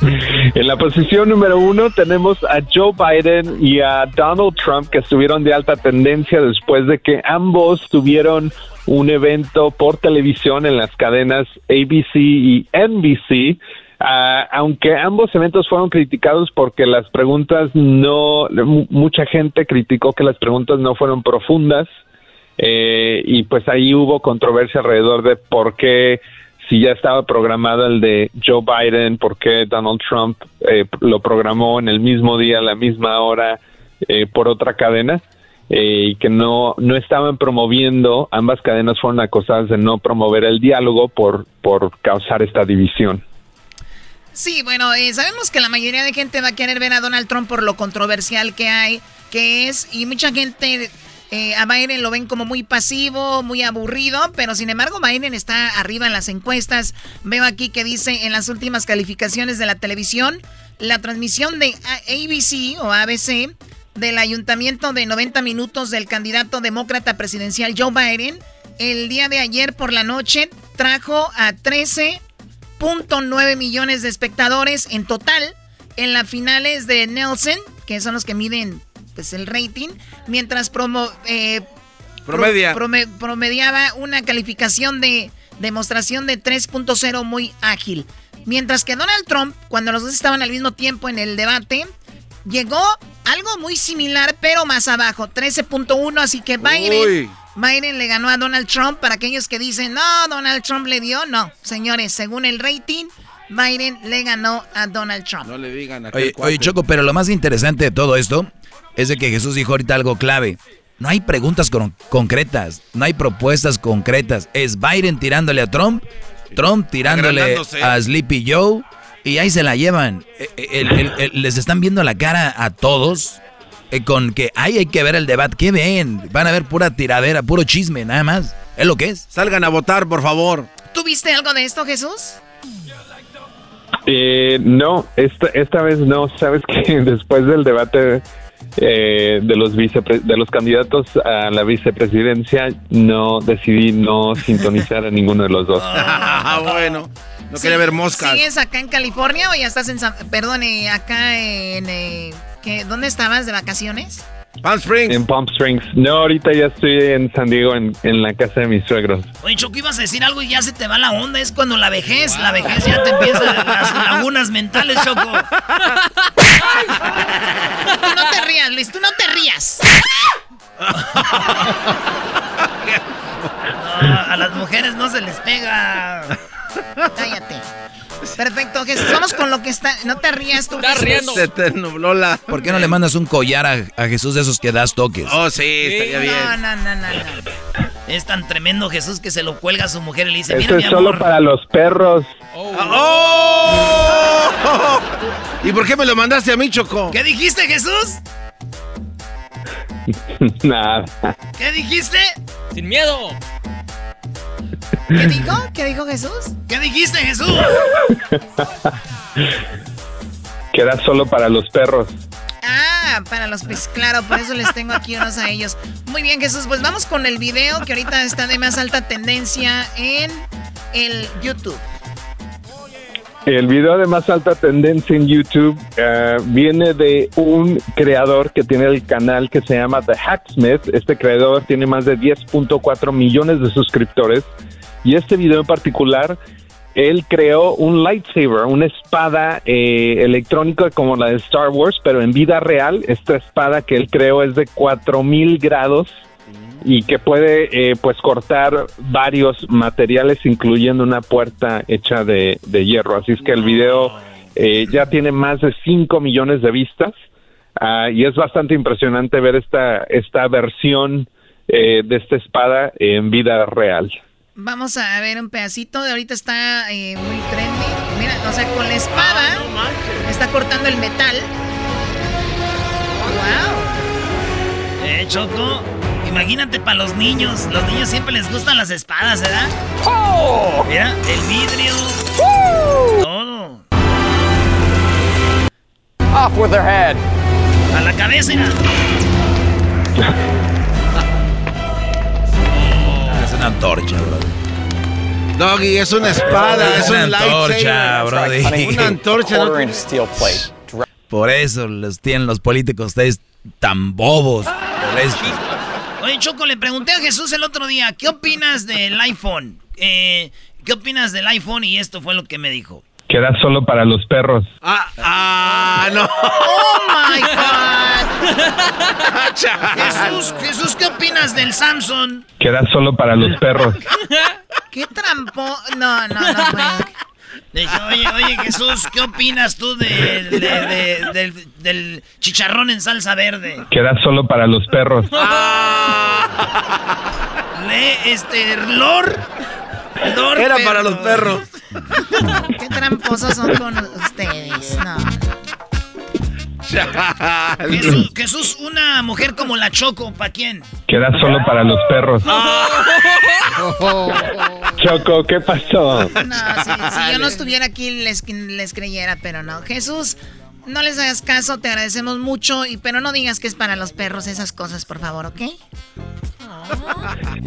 En la posición número uno tenemos a Joe Biden y a Donald Trump que estuvieron de alta tendencia después de que ambos tuvieron un evento por televisión en las cadenas ABC y NBC. Ah, aunque ambos eventos fueron criticados porque las preguntas no, mu- mucha gente criticó que las preguntas no fueron profundas eh, y pues ahí hubo controversia alrededor de por qué si ya estaba programado el de Joe Biden, por qué Donald Trump eh, lo programó en el mismo día, a la misma hora, eh, por otra cadena, eh, y que no, no estaban promoviendo, ambas cadenas fueron acosadas de no promover el diálogo por, por causar esta división. Sí, bueno, eh, sabemos que la mayoría de gente va a querer ver a Donald Trump por lo controversial que hay, que es, y mucha gente eh, a Biden lo ven como muy pasivo, muy aburrido, pero sin embargo Biden está arriba en las encuestas. Veo aquí que dice en las últimas calificaciones de la televisión, la transmisión de ABC o ABC del ayuntamiento de 90 minutos del candidato demócrata presidencial Joe Biden, el día de ayer por la noche trajo a 13.9 millones de espectadores en total en las finales de Nelson, que son los que miden pues el rating, mientras promo, eh, pro- Promedia. prome- promediaba una calificación de demostración de 3.0 muy ágil. Mientras que Donald Trump, cuando los dos estaban al mismo tiempo en el debate, llegó algo muy similar, pero más abajo, 13.1, así que Biden, Uy. Biden le ganó a Donald Trump. Para aquellos que dicen, no, Donald Trump le dio, no. Señores, según el rating, Biden le ganó a Donald Trump. No le digan a Oye, oye, Choco, pero lo más interesante de todo esto es de que Jesús dijo ahorita algo clave. No hay preguntas con- concretas, no hay propuestas concretas. Es Biden tirándole a Trump, Trump tirándole a Sleepy Joe y ahí se la llevan. Eh, eh, el- el- el- les están viendo la cara a todos eh, con que ahí hay que ver el debate. ¿Qué ven? Van a ver pura tiradera, puro chisme, nada más. Es lo que es. Salgan a votar, por favor. ¿Tú viste algo de esto, Jesús? Eh, no, esta, esta vez no. Sabes que <laughs> después del debate eh, de los vicepre- de los candidatos a la vicepresidencia, no decidí no sintonizar a ninguno de los dos. <laughs> Ah, bueno. No quería ver moscas. ¿Sigues acá en California o ya estás en San... Perdón, eh, acá en... eh, ¿qué? ¿Dónde estabas de vacaciones? Palm Springs. En Palm Springs. No, ahorita ya estoy en San Diego, en, en la casa de mis suegros. Oye, Choco, ibas a decir algo y ya se te va la onda. Es cuando la vejez, la vejez ya te empieza las lagunas mentales, Choco. Tú no te rías, Luis, tú no te rías. <laughs> No, a las mujeres no se les pega. Cállate. Perfecto, Jesús. Vamos con lo que está. No te rías tú. Está Jesús. riendo. Se te nubló la. ¿Por qué no le mandas un collar a, a Jesús de esos que das toques? Oh, sí, estaría bien. No, no, no, no, no. Es tan tremendo Jesús que se lo cuelga a su mujer y le dice, mira Esto mi es solo amor. para los perros. ¡Oh! ¿Y por qué me lo mandaste a mí, Choco? ¿Qué dijiste, Jesús? <laughs> Nada. ¿Qué dijiste? Sin miedo. ¿Qué dijo? ¿Qué dijo Jesús? ¿Qué dijiste, Jesús? <laughs> Queda solo para los perros. Ah, para los pues claro, por eso les tengo aquí unos a ellos. Muy bien, Jesús, pues vamos con el video que ahorita está de más alta tendencia en el YouTube. El video de más alta tendencia en YouTube eh, viene de un creador que tiene el canal que se llama The Hacksmith. Este creador tiene más de 10.4 millones de suscriptores. Y este video en particular, él creó un lightsaber, una espada eh, electrónica como la de Star Wars, pero en vida real. Esta espada que él creó es de 4000 grados y que puede eh, pues cortar varios materiales incluyendo una puerta hecha de, de hierro así es que el video eh, ya tiene más de 5 millones de vistas ah, y es bastante impresionante ver esta esta versión eh, de esta espada en vida real Vamos a ver un pedacito de ahorita está eh, muy trendy. Mira, o sea, con la espada está cortando el metal. Wow. Eh, Choco, imagínate para los niños. Los niños siempre les gustan las espadas, ¿verdad? Mira, el vidrio. Todo. Off with their head. A la cabeza, mira. <laughs> Es una antorcha, bro. Doggy, es una espada, es, Es una un antorcha, brody. Una antorcha, ¿no? Por eso los tienen los políticos ustedes tan bobos. Por eso. Oye, Choco, le pregunté a Jesús el otro día, ¿qué opinas del iPhone? Eh, ¿Qué opinas del iPhone? Y esto fue lo que me dijo. queda solo para los perros Ah, ah, no. Oh my God. Jesús, Jesús, ¿qué opinas del Samsung? queda solo para los perros Qué trampo. No, no, no puedo. Le dije, oye, oye, Jesús, ¿qué opinas tú de, de- de- del, del chicharrón en salsa verde? queda solo para los perros Le, este, Lord. Lord Era para los perros. <laughs> Qué tramposos son con ustedes. No. <laughs> Jesús, Jesús, una mujer como la Choco, ¿para quién? queda solo para los perros <laughs> Choco qué pasó No, si, si yo no estuviera aquí les, les creyera, pero no. Jesús, no les hagas caso, te agradecemos mucho, y pero no digas que es para los perros esas cosas, por favor, ¿ok?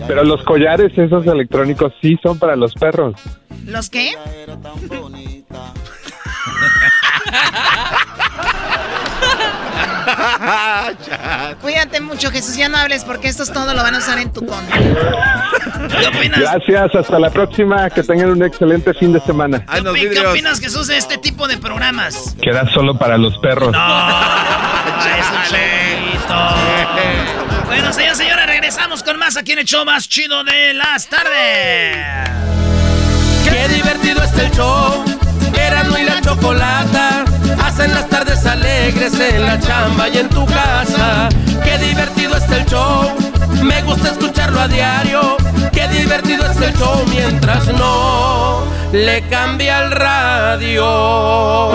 Pero los collares esos electrónicos sí son para los perros. ¿Los qué? <laughs> <laughs> Cuídate mucho, Jesús, ya no hables porque esto es todo lo van a usar en tu contra. ¿Qué opinas? Gracias, hasta la próxima. Que tengan un excelente fin de semana. ¿Qué, opi- qué opinas, Jesús, de este tipo de programas? Queda solo para los perros. <laughs> Bueno, señores, señores, regresamos con más aquí en el show más chido de las tardes. Qué divertido está el show. Erasmo y la chocolata hacen las tardes alegres en la chamba y en tu casa. Qué divertido está el show. Me gusta escucharlo a diario. Qué divertido está el show mientras no le cambia el radio.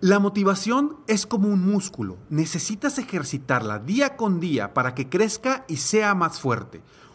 La motivación es como un músculo. Necesitas ejercitarla día con día para que crezca y sea más fuerte.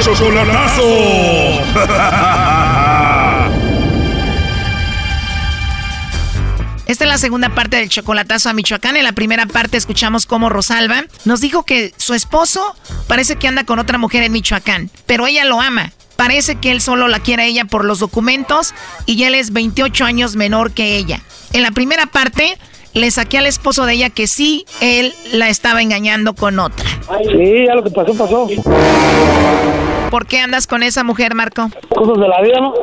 ¡El chocolatazo! Esta es la segunda parte del chocolatazo a Michoacán. En la primera parte escuchamos cómo Rosalba nos dijo que su esposo parece que anda con otra mujer en Michoacán, pero ella lo ama. Parece que él solo la quiere a ella por los documentos y él es 28 años menor que ella. En la primera parte le saqué al esposo de ella que sí, él la estaba engañando con otra. Sí, ya lo que pasó, pasó. ¿Por qué andas con esa mujer, Marco? Cosas de la vida, ¿no?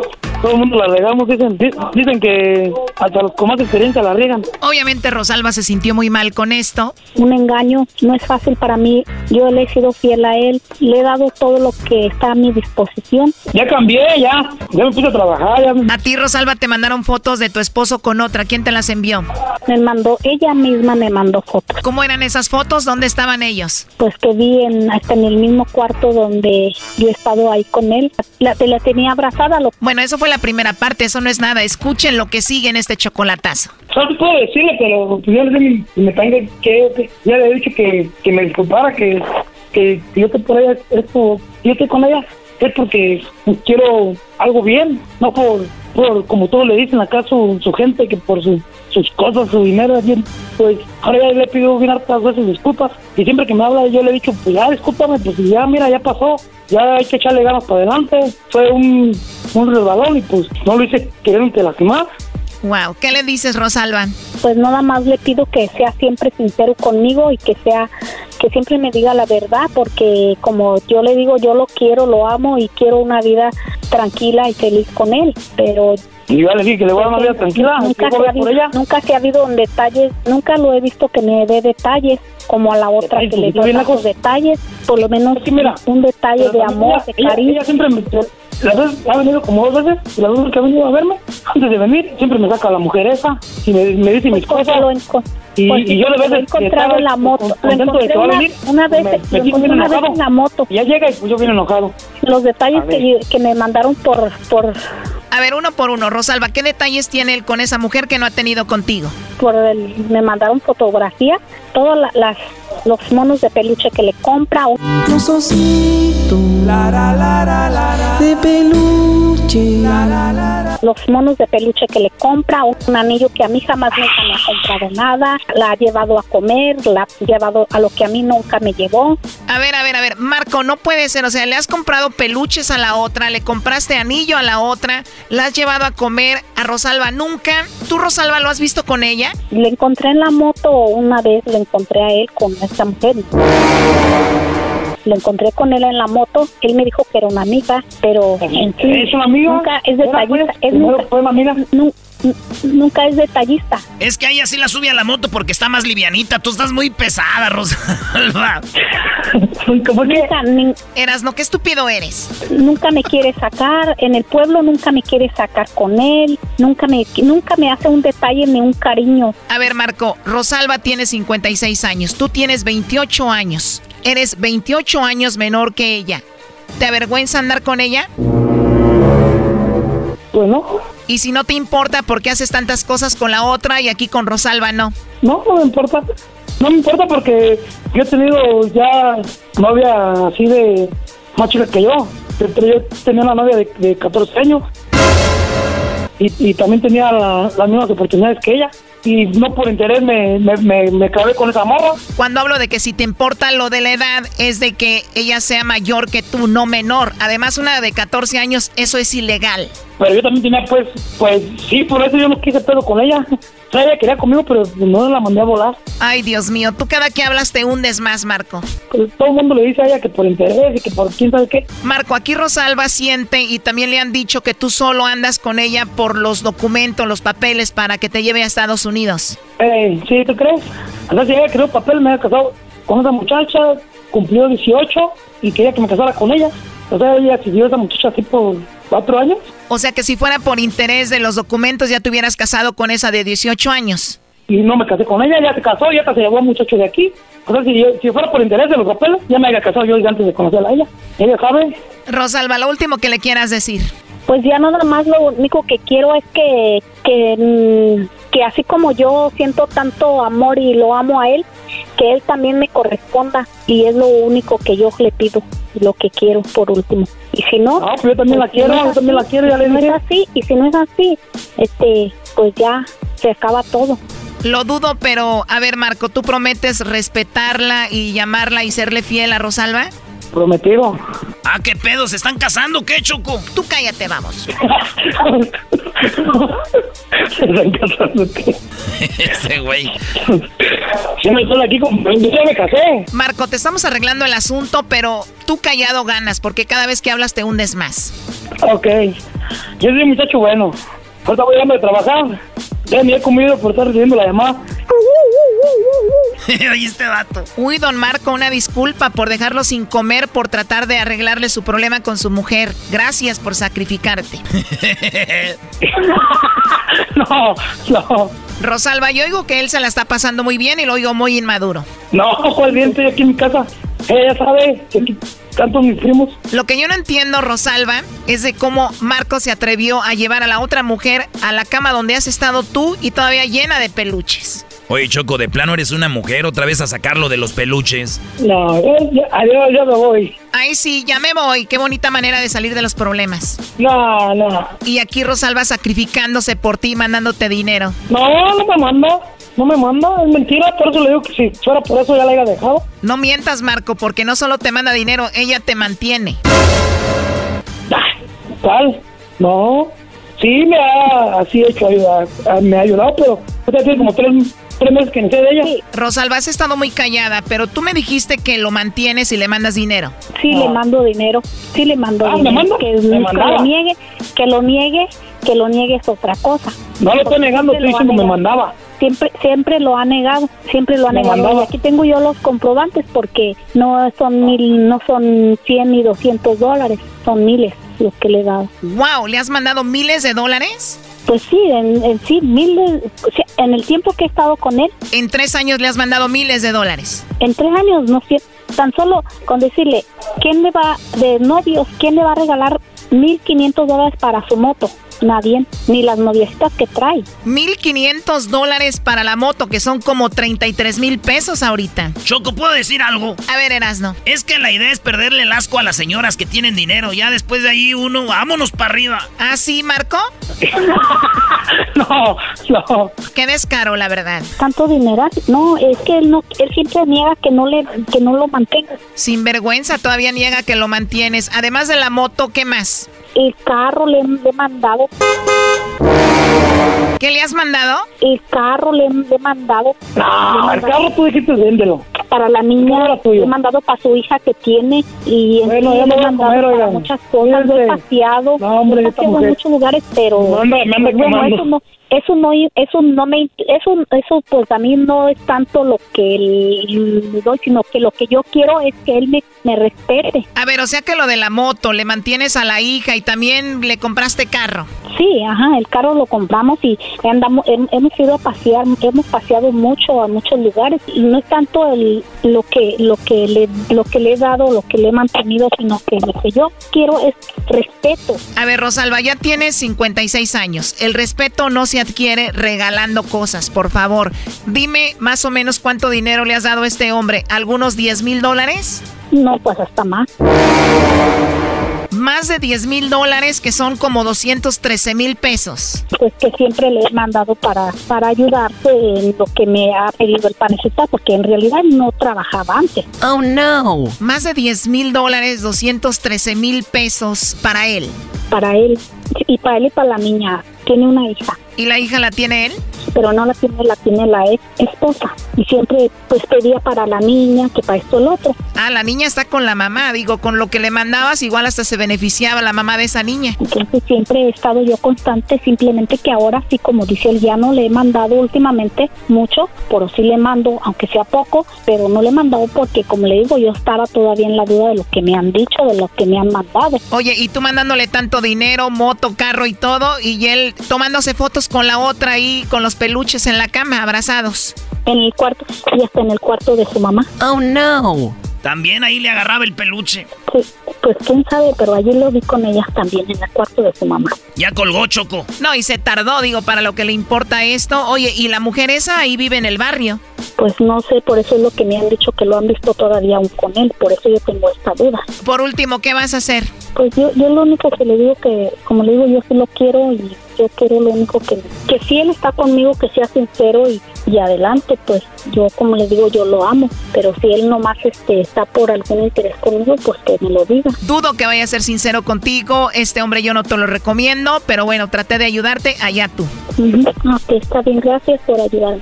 Todo el mundo la regamos, dicen, di- dicen que hasta los con más experiencia la riegan. Obviamente Rosalba se sintió muy mal con esto. un engaño no es fácil para mí. Yo le he sido fiel a él, le he dado todo lo que está a mi disposición. Ya cambié, ya. Ya me puse a trabajar. Ya. A ti, Rosalba, te mandaron fotos de tu esposo con otra. ¿Quién te las envió? Me mandó, ella misma me mandó fotos. ¿Cómo eran esas fotos? ¿Dónde estaban ellos? Pues que vi en, hasta en el mismo cuarto donde yo he estado ahí con él. La, la tenía abrazada. Lo... Bueno, eso fue la primera parte, eso no es nada. Escuchen lo que sigue en este chocolatazo. Solo puedo decirle, pero pues, yo no si me que, Ya le he dicho que, que me disculpara, que, que yo estoy por ella, esto, yo estoy con ella, es porque quiero algo bien, no por, por como todos le dicen acá su, su gente, que por su- sus cosas, su dinero, pues ahora ya le he pedido bien hartas veces disculpas y siempre que me habla yo le he dicho, pues ya discúlpame, pues ya mira, ya pasó, ya hay que echarle ganas para adelante, fue un, un resbalón y pues no lo hice queriéndote lastimar. Wow, ¿qué le dices, Rosalba? Pues nada más le pido que sea siempre sincero conmigo y que sea que siempre me diga la verdad porque como yo le digo yo lo quiero lo amo y quiero una vida tranquila y feliz con él pero Y yo le dije que le voy a dar una vida tranquila, nunca que se, voy ha a por visto, ella. nunca se ha habido detalles nunca lo he visto que me dé detalles como a la otra que le está dio bien tantos detalles por lo menos un detalle de amor ella- de ella- cariño ella siempre me, las veces ha venido como dos veces, y las veces que ha venido a verme, antes de venir, siempre me saca la mujer esa y me, me dice mis cosas. Y, Pues, y yo le lo he veo encontrado en la moto. Lo encontré una- venir. una vez- me, lo me siento encontré una vez enojado. en la moto. Y ya llega y pues yo bien enojado. los detalles que, que me mandaron por por A ver, uno por uno, Rosalba, ¿qué detalles tiene él con esa mujer que no ha tenido contigo? por el, me mandaron fotografías todas la- las los monos de peluche que le compra un Los ositos de peluche. los monos de peluche que le compra un anillo que a mí jamás nunca me ha comprado nada la ha llevado a comer la ha llevado a lo que a mí nunca me llevó A ver, a ver, a ver, Marco, no puede ser, o sea, le has comprado peluches a la otra, le compraste anillo a la otra, la has llevado a comer a Rosalba nunca. ¿Tú, Rosalba, lo has visto con ella? le encontré en la moto una vez le encontré a él con esta mujer lo encontré con él en la moto él me dijo que era una amiga pero en sí ¿Es una amiga? nunca es ¿Era, detallista pues? es ¿Primero nunca, fue nu- nunca es detallista Es que a ella sí la sube a la moto porque está más livianita. Tú estás muy pesada, <laughs> Rosalba. nunca, ni- Eras, no, qué estúpido eres. nunca me quiere sacar en el pueblo nunca me quiere sacar con él nunca me nunca me hace un detalle ni un cariño A ver, Marco, Rosalba tiene 56 años, tú tienes 28 años. Eres 28 años menor que ella. ¿Te avergüenza andar con ella? Pues no. Y si no te importa, ¿por qué haces tantas cosas con la otra y aquí con Rosalba no? No, no me importa. No me importa porque yo he tenido ya novia así de más chica que yo. Pero yo tenía una novia de, de 14 años. Y, y también tenía la- las mismas oportunidades que ella. Y no por interés me, me, me, me acabé con esa morra. Cuando hablo de que si te importa lo de la edad, es de que ella sea mayor que tú, no menor. Además, una de 14 años, eso es ilegal. Pero yo también tenía, pues, pues sí, por eso yo no quise pedo con ella. Ella quería conmigo, pero no la mandé a volar. Ay, Dios mío, tú cada que hablas te hundes más, Marco. Pues todo el mundo le dice a ella que por interés y que por quién sabe qué. Marco, aquí Rosalba siente y también le han dicho que tú solo andas con ella por los documentos, los papeles para que te lleve a Estados Unidos. Eh, ¿Sí, tú crees? Entonces ella creó papel, me había casado con esa muchacha, cumplió 18 y quería que me casara con ella. O sea, ella siguió a esa muchacha así por cuatro años. O sea que si fuera por interés de los documentos ya te hubieras casado con esa de 18 años. Y no me casé con ella, ya se casó, ya se llevó a un muchacho de aquí. O sea, si, yo, si fuera por interés de los papeles, ya me había casado yo antes de conocerla a ella. Ella sabe. Rosalba, lo último que le quieras decir. Pues ya nada más lo único que quiero es que, que, mm, que así como yo siento tanto amor y lo amo a él, que él también me corresponda y es lo único que yo le pido, lo que quiero por último. Y si no, pues yo también la si quiero, no yo también la así, quiero, ya si le no es dije. así y si no es así, este, pues ya se acaba todo. Lo dudo, pero a ver, Marco, ¿tú prometes respetarla y llamarla y serle fiel a Rosalba? Prometido. Ah, ¿qué pedo? ¿Se están casando? ¿Qué, Choco? Tú cállate, vamos. <laughs> Se están casando. ¿qué? <laughs> Ese güey. Sí, me estoy aquí con... Yo ya me casé. Marco, te estamos arreglando el asunto, pero tú callado ganas, porque cada vez que hablas te hundes más. Ok. Yo soy un muchacho bueno. Ahorita voy a irme a trabajar. Ya ni he comido por estar recibiendo la llamada. <laughs> Oye, este vato. Uy, don Marco, una disculpa por dejarlo sin comer por tratar de arreglarle su problema con su mujer. Gracias por sacrificarte. <laughs> no, no. Rosalba, yo oigo que él se la está pasando muy bien y lo oigo muy inmaduro. No, ¿cuál bien? Estoy aquí en mi casa. Ella sabe que aquí tanto mis primos. Lo que yo no entiendo, Rosalba, es de cómo Marco se atrevió a llevar a la otra mujer a la cama donde has estado tú y todavía llena de peluches. Oye, Choco, de plano eres una mujer otra vez a sacarlo de los peluches. No, adiós, ya me voy. Ay, sí, ya me voy. Qué bonita manera de salir de los problemas. No, no. Y aquí Rosalba sacrificándose por ti, mandándote dinero. No, no me manda. No me manda. Es mentira. Por eso le digo que si fuera por eso ya la haya dejado. No mientas, Marco, porque no solo te manda dinero, ella te mantiene. ¿Cuál? No. Sí, me ha así hecho ayudar. ah, Me ha ayudado, pero tiene como tres, meses que sé de ella. Rosalba, has estado muy callada, pero tú me dijiste que lo mantienes y le mandas dinero. Sí, le mando dinero. Sí, le mando Ah, ¿me dinero. manda? Que, ¿Me que mandaba? lo niegue, que lo niegue, que lo niegue es otra cosa. No lo estoy negando, estoy diciendo me mandaba. Siempre, siempre lo ha negado, siempre lo ha Me negado. mandaba. Y aquí tengo yo los comprobantes porque no son mil, no son 100 ni 200 dólares, son miles los que le he dado. Wow, ¿le has mandado miles de dólares? Pues sí, en, en sí, miles, en el tiempo que he estado con él, En tres años le has mandado miles de dólares. en tres años, no sé, tan solo con decirle, ¿quién le va, de novios, quién le va a regalar 1.500 dólares para su moto? Nadie, ni las noviecitas que trae. 1.500 dólares para la moto, que son como 33 mil pesos ahorita. Choco, ¿puedo decir algo? A ver, Erasno. Es que la idea es perderle el asco a las señoras que tienen dinero. Ya después de ahí uno, vámonos para arriba. ¿Ah, sí, Marco? <laughs> no, no. Qué descaro, la verdad. Tanto dinero, no, es que él no, él siempre niega que no le, que no lo mantenga. Sin vergüenza, todavía niega que lo mantienes. Además de la moto, ¿qué más? El carro le, le he mandado, ¿Qué le has mandado? el carro le, le he mandado. No, el carro tú dijiste véndelo. Para la niña, le he mandado para su hija que tiene y en Bueno, sí ya le he mandado comer, para oigan. muchas cosas, lo he paseado, No, hombre, he paseado en muchos lugares, pero Me anda- me anda bueno, quemando. eso no, eso no, eso no me, eso, eso pues a mí no es tanto lo que le doy, sino que lo que yo quiero es que él me, me respete. A ver, o sea que lo de la moto, le mantienes a la hija y también le compraste carro. Sí, ajá, el carro lo compramos y andamos, hem- hemos ido a pasear, hemos paseado mucho a muchos lugares y no es tanto el, lo que lo que le lo que le he dado, lo que le he mantenido, sino que lo que yo quiero es respeto. A ver, Rosalba, ya tienes 56 años. El respeto no se adquiere regalando cosas, por favor. Dime más o menos cuánto dinero le has dado a este hombre. ¿Algunos 10 mil dólares? No, pues hasta más. Más de 10 mil dólares, que son como 213 mil pesos. Pues que siempre le he mandado para para ayudarse en lo que me ha pedido el panecita, porque en realidad no trabajaba antes. Oh, no. Más de 10 mil dólares, 213 mil pesos para él. Para él y para él y para la niña. Tiene una hija. ¿Y la hija la tiene él? pero no la tiene, la tiene la ex esposa. Y siempre pues pedía para la niña, que para esto el otro. Ah, la niña está con la mamá, digo, con lo que le mandabas igual hasta se beneficiaba la mamá de esa niña. Entonces siempre he estado yo constante, simplemente que ahora sí, como dice él, ya no le he mandado últimamente mucho, pero sí le mando, aunque sea poco, pero no le he mandado porque, como le digo, yo estaba todavía en la duda de lo que me han dicho, de lo que me han mandado. Oye, y tú mandándole tanto dinero, moto, carro y todo, y él tomándose fotos con la otra ahí, con los peluches en la cama, abrazados. En el cuarto, y hasta en el cuarto de su mamá. Oh, no. También ahí le agarraba el peluche. Sí, pues quién sabe, pero allí lo vi con ellas también en el cuarto de su mamá. Ya colgó Choco. No, y se tardó, digo, para lo que le importa esto. Oye, ¿y la mujer esa ahí vive en el barrio? Pues no sé, por eso es lo que me han dicho que lo han visto todavía aún con él, por eso yo tengo esta duda. Por último, ¿qué vas a hacer? Pues yo, yo lo único que le digo que, como le digo, yo sí lo quiero y yo quiero lo único que, que si él está conmigo, que sea sincero y, y adelante, pues yo como le digo, yo lo amo, pero si él nomás este, está por algún interés conmigo, pues que me lo diga. Dudo que vaya a ser sincero contigo, este hombre yo no te lo recomiendo, pero bueno, traté de ayudarte, allá tú. Ok, está bien, gracias por ayudarme.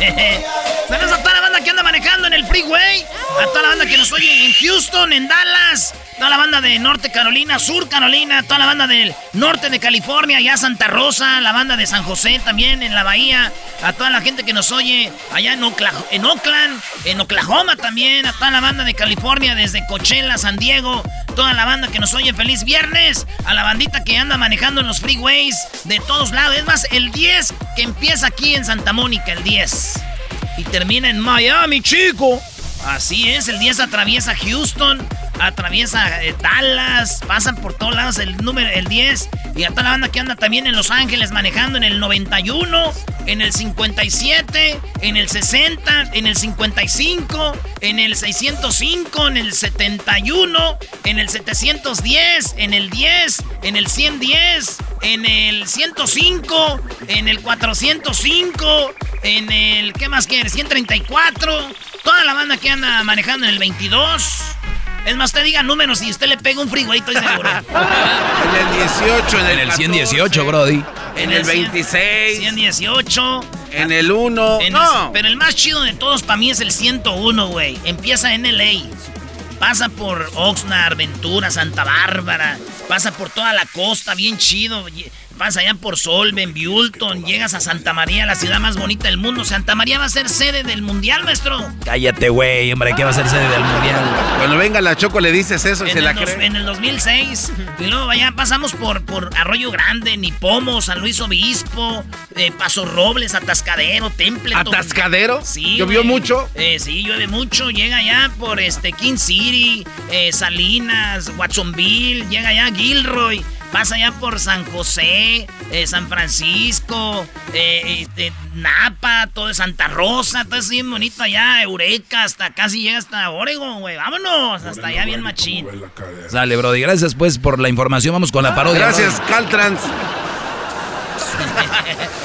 <laughs> Saludos a toda la banda que anda manejando en el freeway. A toda la banda que nos oye en Houston, en Dallas. Toda la banda de Norte Carolina, Sur Carolina. Toda la banda del norte de California, allá Santa Rosa. La banda de San José también en la bahía. A toda la gente que nos oye allá en, en Oakland, en Oklahoma también. A toda la banda de California desde Coachella, San Diego. Toda la banda que nos oye feliz viernes. A la bandita que anda manejando en los freeways de todos lados. Es más, el 10 que empieza aquí en Santa Mónica, el 10. Y termina en Miami, chico. Así es, el 10 atraviesa Houston, atraviesa eh, Dallas, pasan por todos lados el número, el 10. Y a toda la banda que anda también en Los Ángeles manejando en el 91, en el 57, en el 60, en el 55, en el 605, en el 71, en el 710, en el 10, en el 110, en el 105, en el 405, en el, ¿qué más quieres? 134. Toda la banda que anda manejando en el 22. Es más, te diga números y usted le pega un freeway, estoy seguro. <laughs> En el 18, en el, En el 118, Brody. En el 26. 118. En el 1. En No. el- pero el más chido de todos para mí es el 101, güey. Empieza en LA. Pasa por Oxnard, Ventura, Santa Bárbara. Pasa por toda la costa, bien chido. Pasa allá por Solven, Bulton. Llegas a Santa María, la ciudad más bonita del mundo. Santa María va a ser sede del mundial, maestro. Cállate, güey, hombre, ¿qué va a ser sede del mundial? Cuando venga la Choco le dices eso y En se el, la cree. en el 2006. Y luego allá pasamos por, por Arroyo Grande, Nipomo, San Luis Obispo, eh, Paso Robles, Atascadero, Templeton. ¿Atascadero? Sí. ¿Llovió mucho? Eh, sí, llueve mucho. Llega allá por este King City, eh, Salinas, Watsonville. Llega allá Gilroy. Pasa allá por San José, eh, San Francisco, eh, este, Napa, todo de Santa Rosa, todo es bien bonito allá, Eureka, hasta casi llega hasta Oregon, güey. Vámonos, hasta allá bien machín. Sale, Brody. Gracias, pues, por la información. Vamos con la parodia. Gracias, Brody. Caltrans. <laughs>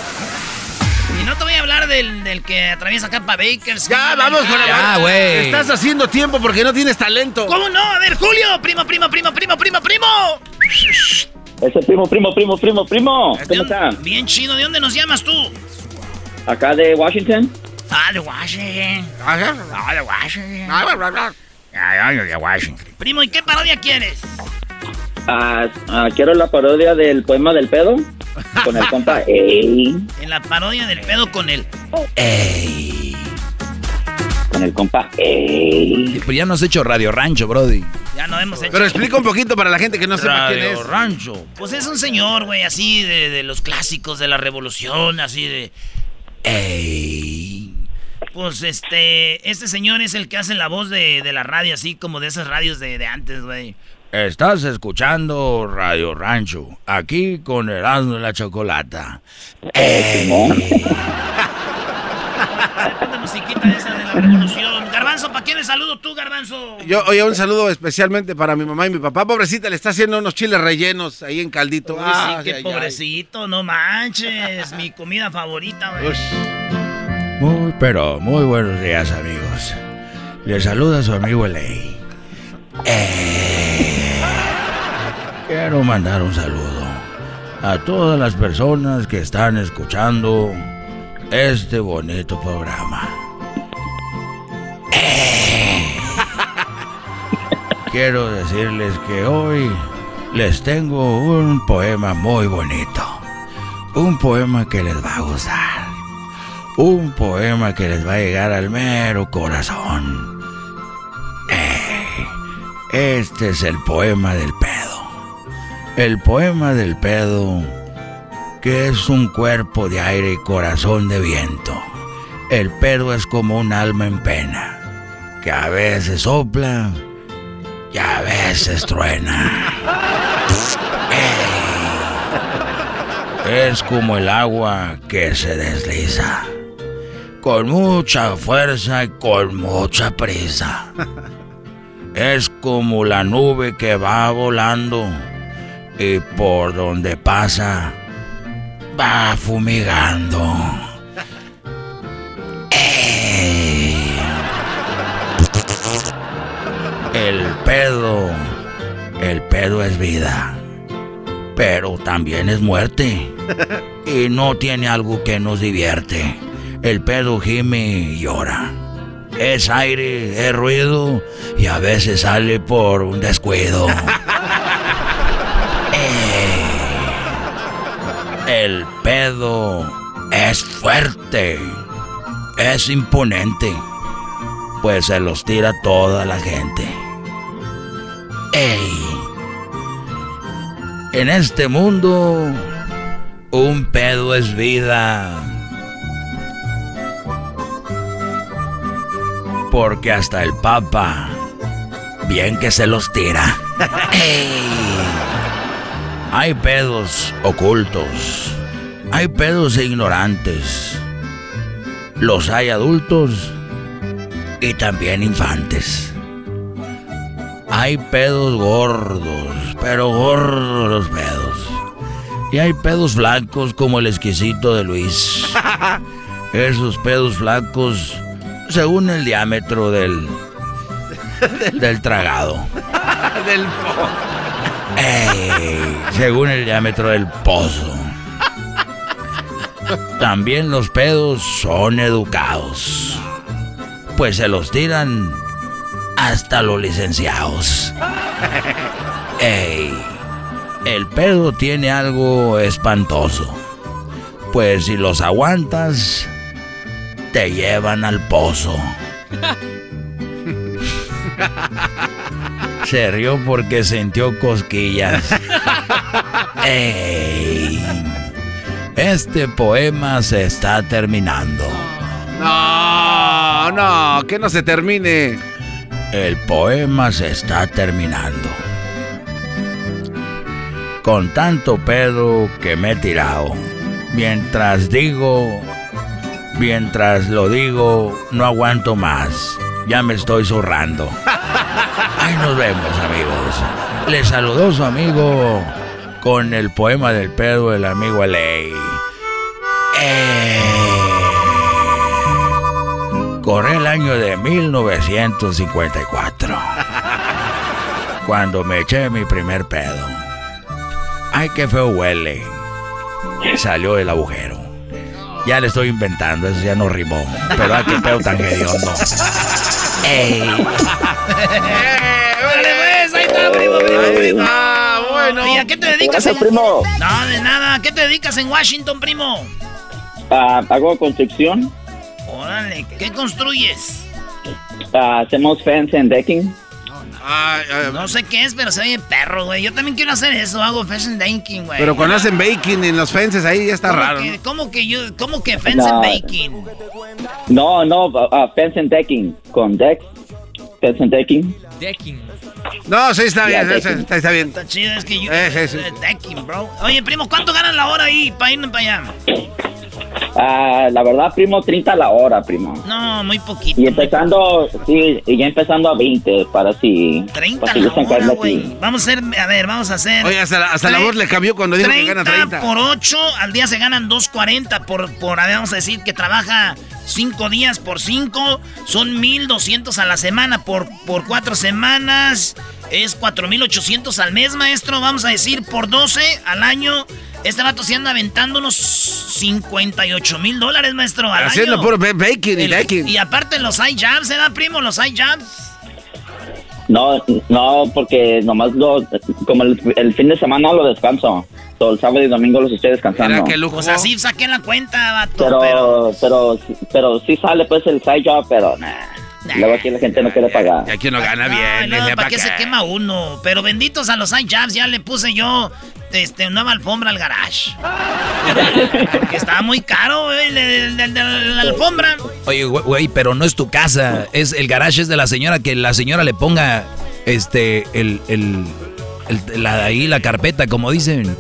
Y no te voy a hablar del, del que atraviesa acá para Bakers. Ya, vamos con la güey. Estás haciendo tiempo porque no tienes talento. ¿Cómo no? A ver, Julio, primo, primo, primo, primo, primo, primo. Ese primo, primo, primo, primo, primo. ¿Cómo está? Bien chido, ¿de dónde nos llamas tú? Acá de Washington. Ah, de Washington. Ah, de Washington. Ah, de Washington. Primo, ¿y qué parodia quieres? Ah, ah, quiero la parodia del poema del pedo. Con el compa. <laughs> Ey. En la parodia del pedo con el... Con el compa. Ey. Pero ya no has hecho Radio Rancho, Brody. Ya no hemos hecho... Pero explica un poquito para la gente que no sepa quién Radio es. Rancho. Pues es un señor, güey, así de, de los clásicos de la revolución, así de... Ey. Pues este, este señor es el que hace la voz de, de la radio, así como de esas radios de, de antes, güey. Estás escuchando Radio Rancho, aquí con Erasmo y la Chocolata. musiquita esa de la revolución. Garbanzo, ¿para quién le saludo tú, Garbanzo? Yo, oye, un saludo especialmente para mi mamá y mi papá. Pobrecita, le está haciendo unos chiles rellenos ahí en caldito. Uy, Ah, sí, qué ay, ay. pobrecito, no manches. mi comida favorita, güey. Muy, pero muy buenos días, amigos. Les saluda su amigo Ley. Eh, quiero mandar un saludo a todas las personas que están escuchando este bonito programa. Quiero decirles que hoy les tengo un poema muy bonito. Un poema que les va a gustar. Un poema que les va a llegar al mero corazón. Eh, este es el poema del pedo. El poema del pedo, que es un cuerpo de aire y corazón de viento. El pedo es como un alma en pena, que a veces sopla y a veces truena. Es como el agua que se desliza con mucha fuerza y con mucha prisa. Es como la nube que va volando y por donde pasa va fumigando. Pedo, el pedo es vida, pero también es muerte <laughs> y no tiene algo que nos divierte. El pedo gime y llora. Es aire, es ruido y a veces sale por un descuido. <laughs> Eh, el pedo es fuerte, es imponente, pues se los tira toda la gente. En este mundo, un pedo es vida. Porque hasta el Papa, bien que se los tira. Hay pedos ocultos, hay pedos ignorantes, los hay adultos y también infantes. Hay pedos gordos, pero gordos los pedos. Y hay pedos flacos como el exquisito de Luis. <laughs> Esos pedos flacos según el diámetro del <laughs> del tragado. <laughs> Del po- Ey, según el diámetro del pozo. También los pedos son educados. Pues se los tiran hasta los licenciados. Ey, el pedo tiene algo espantoso. Pues si los aguantas, te llevan al pozo. <laughs> Se rió porque sintió cosquillas. Ey, este poema se está terminando. No, no, que no se termine. El poema se está terminando. Con tanto pedo que me he tirado. Mientras digo, mientras lo digo, no aguanto más. Ya me estoy zurrando. <laughs> Ahí nos vemos, amigos. Les saludó su amigo con el poema del pedo, el amigo Ley. Corre el año de 1954. <laughs> Cuando me eché mi primer pedo. Ay, qué feo huele. Salió del agujero. Ya le estoy inventando, eso ya no rimó. Pero ay, qué pedo tan hediondo. ¡Ey! Dale, pues, ahí está, primo, primo, primo. Ah, bueno. ¿Y a qué te dedicas, Gracias, en... primo. No, de nada. ¿A qué te dedicas en Washington, primo? Ah, hago construcción. Órale, ¿qué construyes? Ah, hacemos fence and decking. No sé qué es, pero se oye perro, güey. Yo también quiero hacer eso. Hago fashion banking, güey. Pero cuando hacen baking en los fences ahí ya está ¿Cómo raro. que- ¿no? ¿Cómo que yo, cómo que fence No. and baking? No, no, ah, fence and decking. Con deck. Fence and decking. Decking. No, sí, está bien, Ya, está, está- está bien. Está chido, es que yo. Sí. eh, decking, bro. Oye, primo, ¿cuánto ganan la hora ahí para irnos para allá? Ah, la verdad, primo, 30 a la hora, primo. No, muy poquito. Y empezando, sí, y ya empezando a 20, para si... 30 para la gustan hora, güey. Vamos a hacer, a ver, vamos a hacer. Oye, hasta la, hasta la voz le cambió cuando dijo que gana 30. por 8, al día se ganan 2.40 por, por, a ver, vamos a decir que trabaja 5 días por 5, son 1.200 a la semana por, por 4 semanas, es 4.800 al mes, maestro, vamos a decir por 12 al año. Este vato se anda aventando unos 58 mil dólares, maestro, al Haciendo año. puro ba- baking y baking. Y aparte los high jabs, ¿eh, da, primo? Los high jabs. No, no, porque nomás lo, como el, el fin de semana lo descanso. Todo el sábado y domingo los estoy descansando. Pues así saqué la cuenta, vato, Pero, pero... pero, pero, sí sale pues el side job, pero nah. Luego aquí la gente no quiere pagar. Y aquí no gana bien. Ay, no, ¿para ¿pa' qué se quema uno? Pero benditos a los iJabs, ya le puse yo este, nueva alfombra al garage. <laughs> Porque estaba muy caro, güey, el- el- el- el- la alfombra. Oye, güey, güey, pero no es tu casa. Es el garage es de la señora que la señora le ponga este el, el, el- la, ahí la carpeta, como dicen.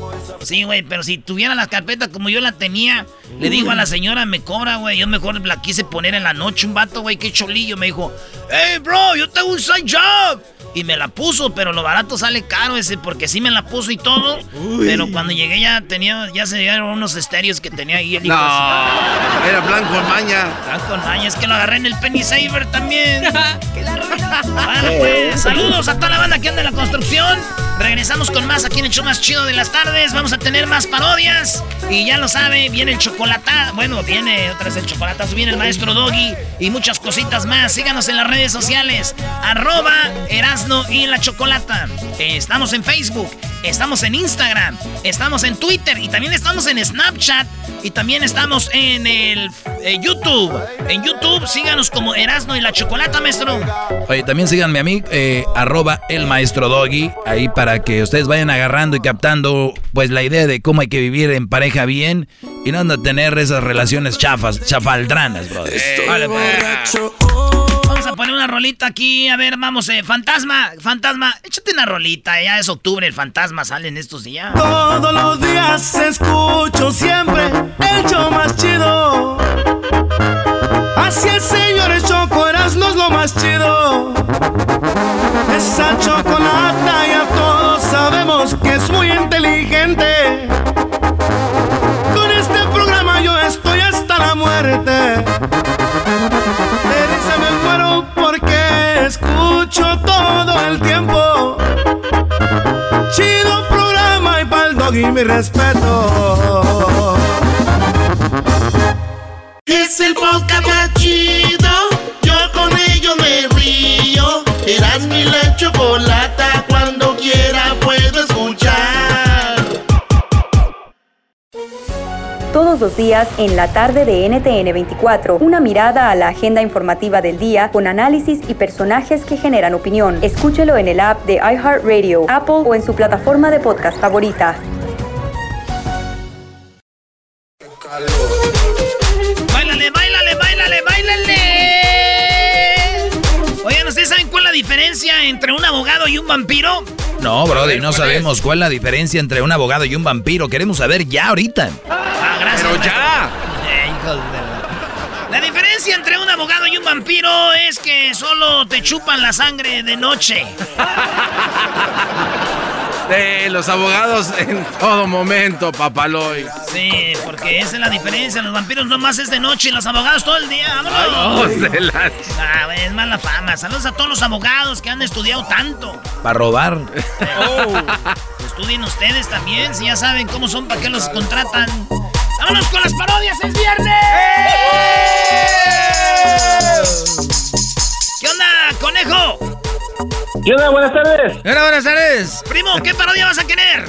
Sí, güey, pero si tuviera la carpeta como yo la tenía, le digo a la señora, me cobra, güey. Yo mejor la quise poner en la noche. Un vato, güey, qué cholillo. Me dijo, hey, bro, yo tengo un side job. Y me la puso, pero lo barato sale caro ese, porque sí me la puso y todo. Pero cuando llegué ya tenía, ya se dieron unos estéreos que tenía ahí el hijo. No, era blanco maña. Blanco maña, es que lo agarré en el Penny Saver también. <laughs> <laughs> bueno, pues, saludos a toda la banda que anda en la construcción. Regresamos con más aquí en el show más chido de las tardes. Vamos a tener más parodias. Y ya lo sabe, viene el chocolata. Bueno, viene otra vez el chocolatazo. Viene el maestro Doggy y muchas cositas más. Síganos en las redes sociales. Arroba Erasno y la Chocolata. Estamos en Facebook. Estamos en Instagram. Estamos en Twitter. Y también estamos en Snapchat. Y también estamos en el eh, YouTube. En YouTube, síganos como Erasno y la Chocolata, maestro. Oye, también síganme a mí, eh, arroba el maestro Doggy, ahí para que ustedes vayan agarrando y captando pues la idea de cómo hay que vivir en pareja bien y no anda a tener esas relaciones chafas, chafaldranas, brother. Pues. Vamos poner una rolita aquí. A ver, vamos, eh, fantasma, fantasma, échate una rolita. Ya es octubre, el fantasma sale en estos días. Todos los días escucho siempre el show más chido. Así el señor Choco Erasmo es lo más chido. Esa chocolata ya todos sabemos que es muy inteligente. Con este programa yo estoy hasta la muerte. Escucho todo el tiempo. Chido programa y pa'l doggy mi respeto. Es el podcast chido. Yo con ello me río. Eras mi la chocolata. Todos los días en la tarde de NTN 24, una mirada a la agenda informativa del día con análisis y personajes que generan opinión. Escúchelo en el app de iHeartRadio, Apple o en su plataforma de podcast favorita. Báilale, báilale, báilale, báilale. Oigan, ¿ustedes saben cuál es la diferencia entre un abogado y un vampiro? No, <laughs> brother, no sabemos cuál es la diferencia entre un abogado y un vampiro. Queremos saber ya ahorita. Ah, gracias. Pero ya. Eh, hijos de la- La diferencia entre un abogado y un vampiro es que solo te chupan la sangre de noche. <laughs> De los abogados en todo momento, papaloy. Sí, porque esa es la diferencia. Los vampiros nomás es de noche y los abogados todo el día. ¡Vámonos! Ay, de la- Ah, es mala fama. Saludos a todos los abogados que han estudiado tanto. Para robar. <laughs> Estudien ustedes también, si ya saben cómo son, para qué los contratan. ¡Vámonos con las parodias! ¡Es viernes! ¿Qué onda, conejo? ¿Qué onda? Buenas tardes. Hola, buenas tardes. Primo, ¿qué parodia vas a querer?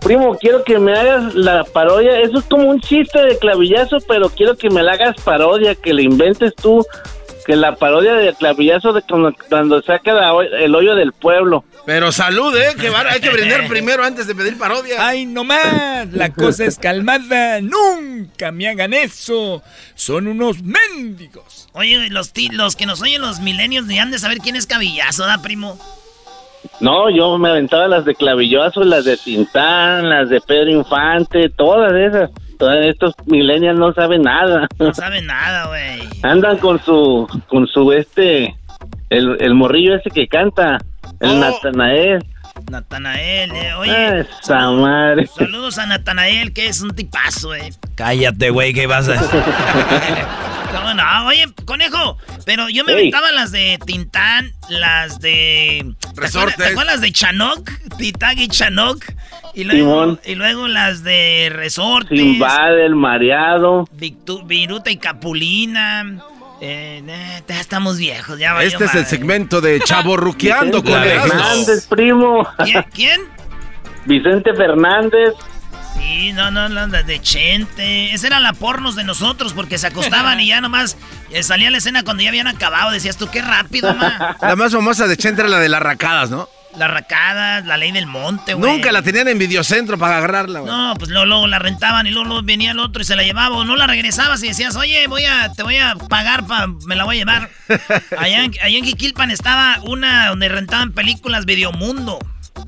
Primo, quiero que me hagas la parodia. Eso es como un chiste de clavillazo, pero quiero que me la hagas parodia, que le inventes tú que la parodia de clavillazo de cuando, cuando saca la el hoyo del pueblo. Pero salud, ¿eh? Que va- hay que brindar primero antes de pedir parodia. Ay, no más, la cosa es calmada. Nunca me hagan eso. Son unos mendigos. Oye, los, ti- los que nos oyen los milenios ni han de saber quién es Cabillazo, ¿da, primo? No, yo me aventaba las de clavillazo, las de Tintán, las de Pedro Infante, todas esas. Estos millennials no saben nada. No saben nada, güey. Andan con su, con su este, el, el morrillo ese que canta, el Oh. Natanael. Natanael, eh. Oye, Ah, esa madre. saludos a Natanael, que es un tipazo, eh. Cállate, güey, ¿qué vas a hacer? <laughs> ¿Cómo no? Oye, conejo, pero yo me aventaba las de Tintán, las de... ¿te acuerdas- ¿Te acuerdas las de Chanok? Titán y Chanok. Y luego, y luego las de Resortes. Simbad, el mareado. Victu- Viruta y Capulina. Eh, eh, ya estamos viejos, ya valió Este es el segmento de <laughs> Chavo Ruqueando con. Fernández, primo. ¿Quién? ¿Quién? Vicente Fernández. Sí, no, no, las de Chente. Esa era la pornos de nosotros porque se acostaban y ya nomás eh, salía la escena cuando ya habían acabado. Decías tú, qué rápido, ma. <laughs> La más famosa de Chente era la de las racadas, ¿no? Las racadas, la ley del monte, güey. Nunca la tenían en videocentro para agarrarla, güey. No, pues luego, luego la rentaban y luego, luego venía el otro y se la llevaba. O no la regresabas y decías, oye, voy a, te voy a pagar, pa, me la voy a llevar. <laughs> Allá en, allá en Jiquilpan estaba una donde rentaban películas Videomundo.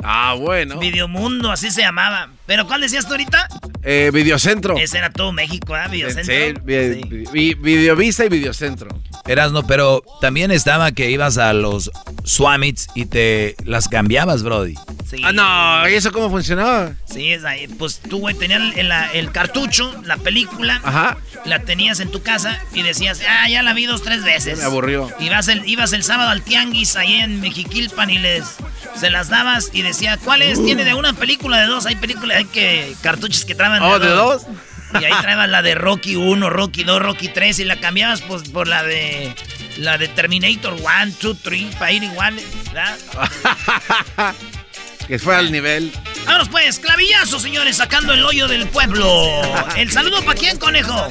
Ah, bueno. Videomundo, así se llamaba. ¿Pero cuál decías tú ahorita? Eh, videocentro. Ese era todo México, ¿eh? Videocentro. Sí, vi- vi- Videovisa y Videocentro. Erasno, pero también estaba que ibas a los Swamits y te las cambiabas, Brody. Sí. Ah, no, ¿y eso cómo funcionaba? Sí, es ahí. Pues tú, güey, tenías el, la- el cartucho, la película. Ajá. La tenías en tu casa y decías, ah, ya la vi dos, tres veces. Me aburrió. Ibas el, ibas el sábado al tianguis ahí en Mexiquilpan y les se las dabas y decía, ¿cuál es? Tiene de una película de dos. Hay películas, hay que cartuchos que traban Oh, ¿de dos? Y ahí <laughs> traebas la de Rocky 1, Rocky 2, Rocky 3 y la cambiabas pues, por la de la de Terminator 1, 2, 3 para ir igual, ¿verdad? <laughs> Que fue al nivel. Vámonos pues, clavillazo, señores, sacando el hoyo del pueblo. El saludo para quién, conejo.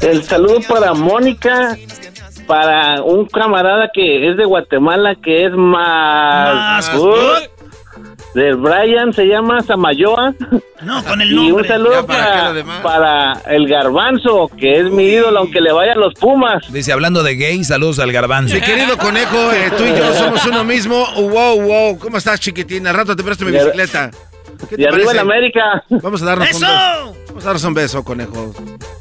El saludo para Mónica, para un camarada que es de Guatemala, que es más... de Brian, se llama Samayoa. No, con el Y un nombre. saludo ¿para el Garbanzo, que es mi ídolo, aunque le vaya a los Pumas. Dice, hablando de gay, saludos al garbanzo. Mi querido conejo, eh, tú y yo somos uno mismo. Wow, wow. ¿Cómo estás, chiquitín? Al rato te presto mi bicicleta. ¿Qué te Y arriba parece? el América. Vamos a darnos un ¡Eso! beso. Vamos a darnos un beso, conejo.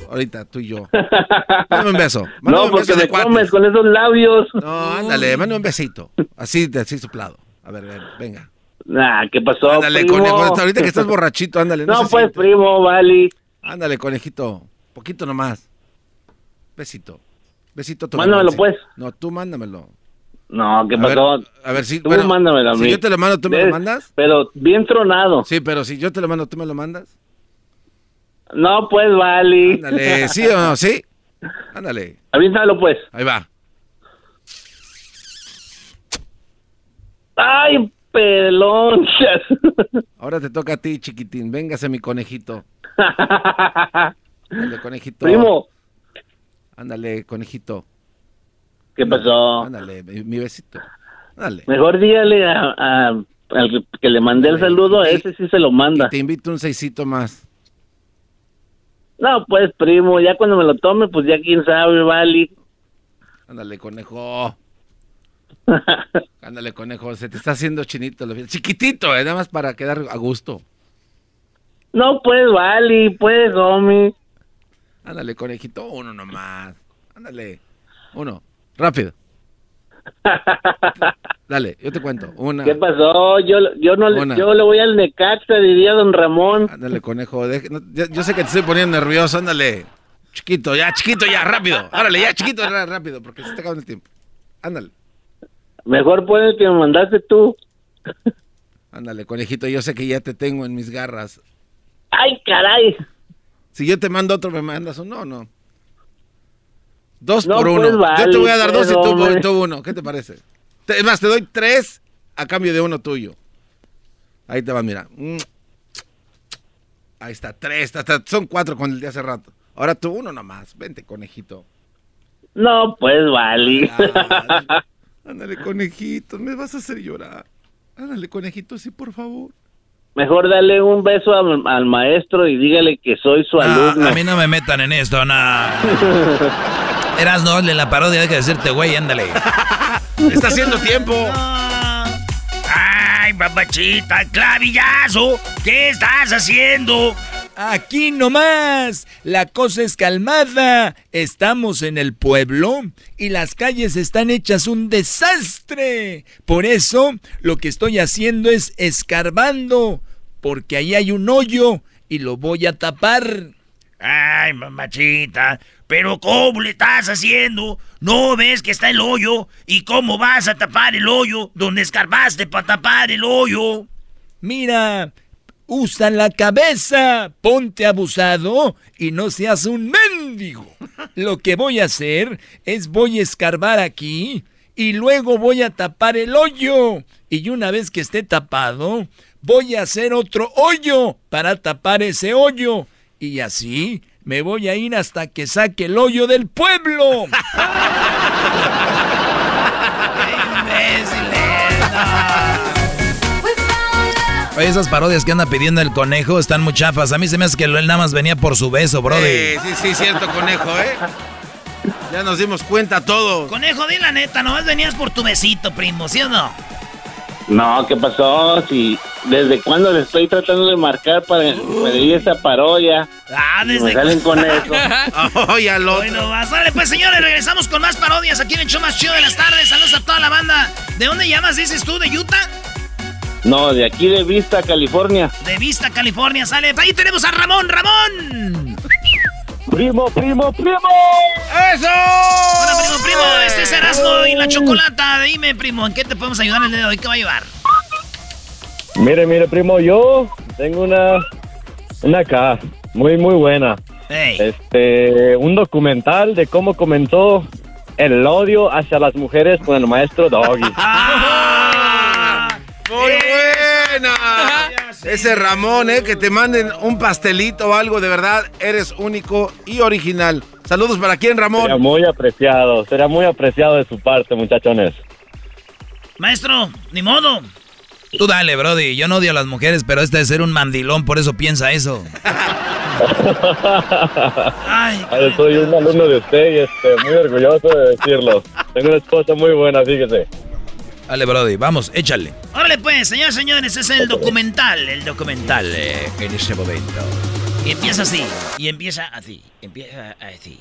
Ahorita, tú y yo. <laughs> Mándame un beso. Mándame No, un porque beso de me cuates. comes con esos labios. No, ándale, mándame un besito. Así, de- así soplado. A ver, ven, venga. Nah, ¿qué pasó, Ándale, primo? conejo. Hasta ahorita que estás <laughs> borrachito, ándale. No, pues, siente. primo, vale. Ándale, conejito. Poquito nomás. Besito. Besito Mándamelo, pues. No, tú mándamelo. No, ¿qué A ver, pasó? a ver, si. Tú bueno, a si yo te lo mando, ¿tú me lo mandas? Pero bien tronado. Sí, pero si yo te lo mando, ¿tú me lo mandas? No, pues, vale. Ándale, ¿sí o no? ¿Sí? Ándale. Avísalo, pues. Ahí va. ¡Ay, pelonchas! <laughs> Ahora te toca a ti, chiquitín. Véngase, mi conejito. <laughs> Ándale, conejito. Primo. Ándale, conejito. ¿Qué pasó? Ándale, mi, besito. Ándale. Mejor dígale a, a- al que le mandé el saludo, a ese sí se lo manda. Te invito un seisito más. No, pues, primo, ya cuando me lo tome, pues ya quién sabe, vale. Ándale, conejo. <laughs> Ándale, conejo. Se te está haciendo chinito. Chiquitito, eh, nada más para quedar a gusto. No, pues, vale, pues, homie. Ándale, conejito. Uno nomás. Ándale. Uno. Rápido. <laughs> Dale, yo te cuento. Una. ¿Qué pasó? Yo, yo no Una. yo le voy al Necaxa, diría don Ramón. Ándale, conejo. deje- no, yo, yo sé que te estoy poniendo nervioso. Ándale. Chiquito, ya, chiquito, ya, rápido. Árale, ya, chiquito, ya, rápido, porque se está acabando el tiempo. Ándale. Mejor pon el que me mandaste tú. Ándale, conejito. Yo sé que ya te tengo en mis garras. ¡Ay, caray! Si yo te mando otro, ¿me mandas uno? No, no. Dos No, por uno. pues, yo vale, te voy a dar dos y tú, hombre. tú uno. ¿Qué te parece? Te- Es más, te doy tres a cambio de uno tuyo. Ahí te va, mira. Mm. Ahí está, tres. hasta- son cuatro con el de hace rato. Ahora tú uno nomás. Vente, conejito. No, pues vale. <laughs> Ándale, conejito, me vas a hacer llorar. Ándale, conejito, sí, por favor. Mejor dale un beso al, al maestro y dígale que soy su No, alumno. a mí no me metan en esto, no. <laughs> Eras no, en la parodia deja de decirte, güey, ándale. Está haciendo tiempo. Ay, papachita, clavillazo, ¿qué estás haciendo? Aquí nomás, la cosa es calmada. Estamos en el pueblo y las calles están hechas un desastre. Por eso, lo que estoy haciendo es escarbando, porque ahí hay un hoyo y lo voy a tapar. Ay, mamachita, pero ¿cómo le estás haciendo? ¿No ves que está el hoyo? ¿Y cómo vas a tapar el hoyo donde escarbaste para tapar el hoyo? Mira, usa la cabeza, ponte abusado y no seas un mendigo. Lo que voy a hacer es voy a escarbar aquí y luego voy a tapar el hoyo. Y una vez que esté tapado, voy a hacer otro hoyo para tapar ese hoyo. Y así me voy a ir hasta que saque el hoyo del pueblo. <laughs> Oye, esas parodias que anda pidiendo el conejo están muy chafas. A mí se me hace que él nada más venía por su beso, brody. Sí, sí, sí, cierto, conejo, ¿eh? Ya nos dimos cuenta todos. Conejo, di la neta, nomás venías por tu besito, primo, ¿sí o no? No, ¿qué pasó? Si desde cuándo le estoy tratando de marcar para pedir esa parodia. Ah, desde me salen con eso. <laughs> Oye, al otro. Bueno, vas, dale, pues señores, regresamos con más parodias aquí en el show más chido de las tardes. Saludos a toda la banda. ¿De dónde llamas, dices tú? ¿De Utah? No, de aquí de Vista, California. De Vista, California, sale. Ahí tenemos a Ramón, Ramón. Primo, primo, primo. ¡Eso! Hola, primo, primo, este es Erasmo y la chocolata. Dime, primo, ¿en qué te podemos ayudar el día de hoy? ¿Qué va a llevar? Mire, mire, primo, yo tengo una, una acá, muy, muy buena. Este, un documental de cómo comenzó el odio hacia las mujeres con el maestro Doggy. <laughs> ¡Muy buena! Ese Ramón, ¿eh? Que te manden un pastelito o algo, de verdad, eres único y original. Saludos para quién, Ramón. Sería muy apreciado, sería muy apreciado de su parte, muchachones. Maestro, ni modo. Tú dale, brody. Yo no odio a las mujeres, pero este de ser un mandilón, por eso piensa eso. <laughs> Ay, soy un alumno de usted y este, muy orgulloso de decirlo. Tengo una esposa muy buena, fíjese. Dale, brody, vamos, échale. Órale, pues, señores, señores, es el documental. El documental eh, en este momento. Y empieza así. Y empieza así. Empieza así.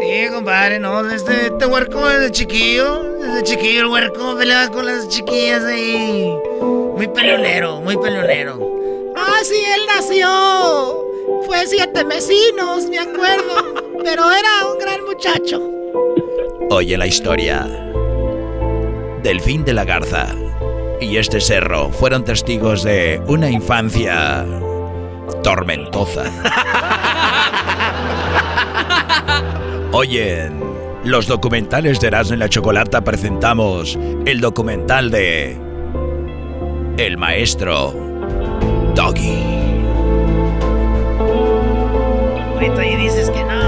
Sí, compadre, no, este, este huerco desde chiquillo, desde chiquillo el huerco peleaba con las chiquillas ahí. Muy peleonero, muy peleonero. Ah, sí, él nació. Fue siete vecinos, me acuerdo. Pero era un gran muchacho. Oye la historia. Delfín de la Garza y este cerro fueron testigos de una infancia tormentosa. <laughs> Hoy en los documentales de Erasmo y la Chocolata presentamos el documental de El Maestro Doggy. Ahorita ahí dices que no.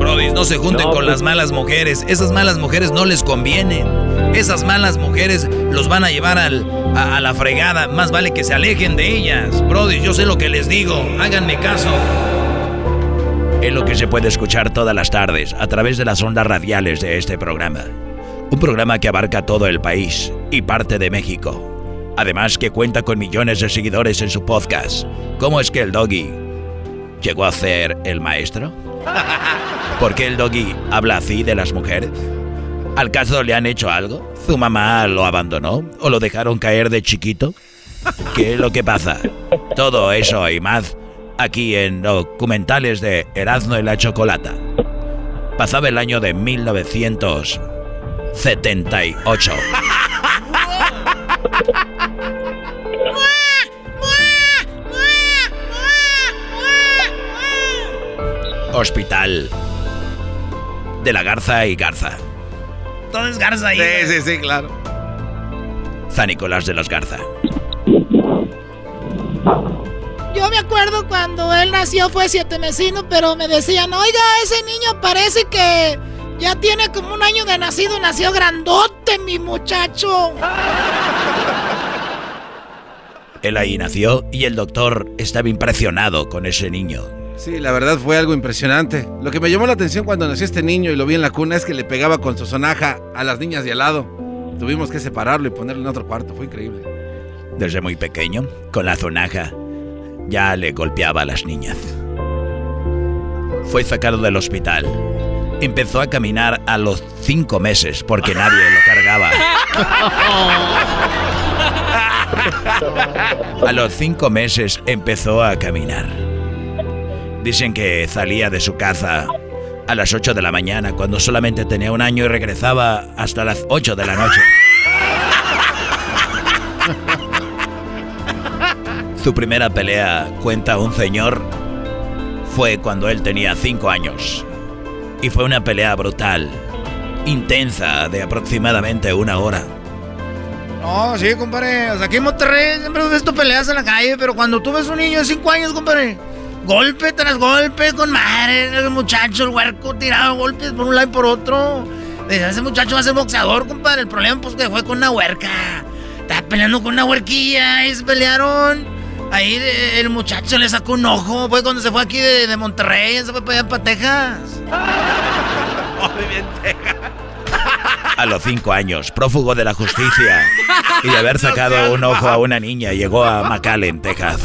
Brody, no se junten con las malas mujeres. Esas malas mujeres no les convienen. Esas malas mujeres los van a llevar al- a, a la fregada. Más vale que se alejen de ellas. Brody, yo sé lo que les digo. Háganme caso. Es lo que se puede escuchar todas las tardes a través de las ondas radiales de este programa. Un programa que abarca todo el país y parte de México. Además que cuenta con millones de seguidores en su podcast. ¿Cómo es que el doggy llegó a ser el maestro? ¿Por qué el doggy habla así de las mujeres? ¿Al caso le han hecho algo? ¿Su mamá lo abandonó? ¿O lo dejaron caer de chiquito? ¿Qué es lo que pasa? Todo eso y más aquí en documentales de Erasmo y la Chocolata. Pasaba el año de 1978. Hospital de la Garza y Garza. Todo es Garza ahí. Sí, sí, sí, claro. San Nicolás de los Garza. Yo me acuerdo cuando él nació fue siete mesino, pero me decían, oiga, ese niño parece que ya tiene como un año de nacido, nació grandote, mi muchacho. Él ahí nació y el doctor estaba impresionado con ese niño. Sí, la verdad fue algo impresionante. Lo que me llamó la atención cuando nació este niño y lo vi en la cuna es que le pegaba con su sonaja a las niñas de al lado. Tuvimos que separarlo y ponerlo en otro cuarto, fue increíble. Desde muy pequeño, con la sonaja, ya le golpeaba a las niñas. Fue sacado del hospital. Empezó a caminar a los cinco meses porque nadie lo cargaba. <laughs> A los cinco meses empezó a caminar. Dicen que salía de su casa a las 8 de la mañana cuando solamente tenía un año y regresaba hasta las 8 de la noche. Su primera pelea, cuenta un señor, fue cuando él tenía 5 años. Y fue una pelea brutal, intensa, de aproximadamente una hora. No, sí, compadre. aquí en Monterrey siempre ves tu peleas en la calle, pero cuando tú ves un niño de 5 años, compadre, golpe tras golpe, con madre, el muchacho, el huerco, tirado golpes por un lado y por otro. ese muchacho va a ser boxeador, compadre. El problema, pues, que fue con una huerca. Estaba peleando con una huerquilla y se pelearon. Ahí el muchacho le sacó un ojo. Fue cuando se fue aquí de, Monterrey, se fue para allá, para Texas. <laughs> bien, Texas. A los cinco años, prófugo de la justicia y de haber sacado un ojo a una niña, llegó a McAllen, Texas.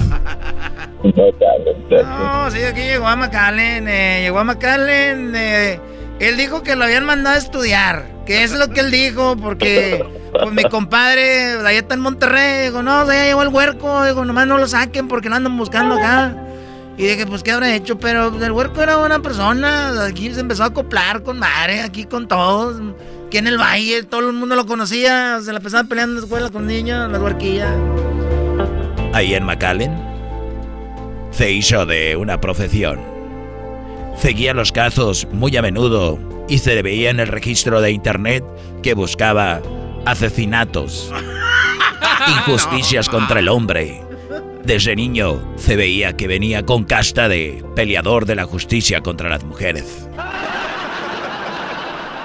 No, sí, aquí llegó a McAllen, eh, llegó a McAllen. Eh, él dijo que lo habían mandado a estudiar, que es lo que él dijo, porque pues, mi compadre, allá está en Monterrey, dijo, no, ya llegó el huerco, dijo, nomás no lo saquen porque lo andan buscando acá. Y dije, pues, ¿qué habrá hecho? Pero el huerco era buena persona, aquí se empezó a acoplar con madre, aquí con todos. Aquí en el valle, todo el mundo lo conocía, se la empezaba peleando en la escuela con niños, las huerquillas. Ahí en McAllen se hizo de una profesión. Seguía los casos muy a menudo y se veía en el registro de internet que buscaba asesinatos, <laughs> injusticias contra el hombre. Desde niño se veía que venía con casta de peleador de la justicia contra las mujeres.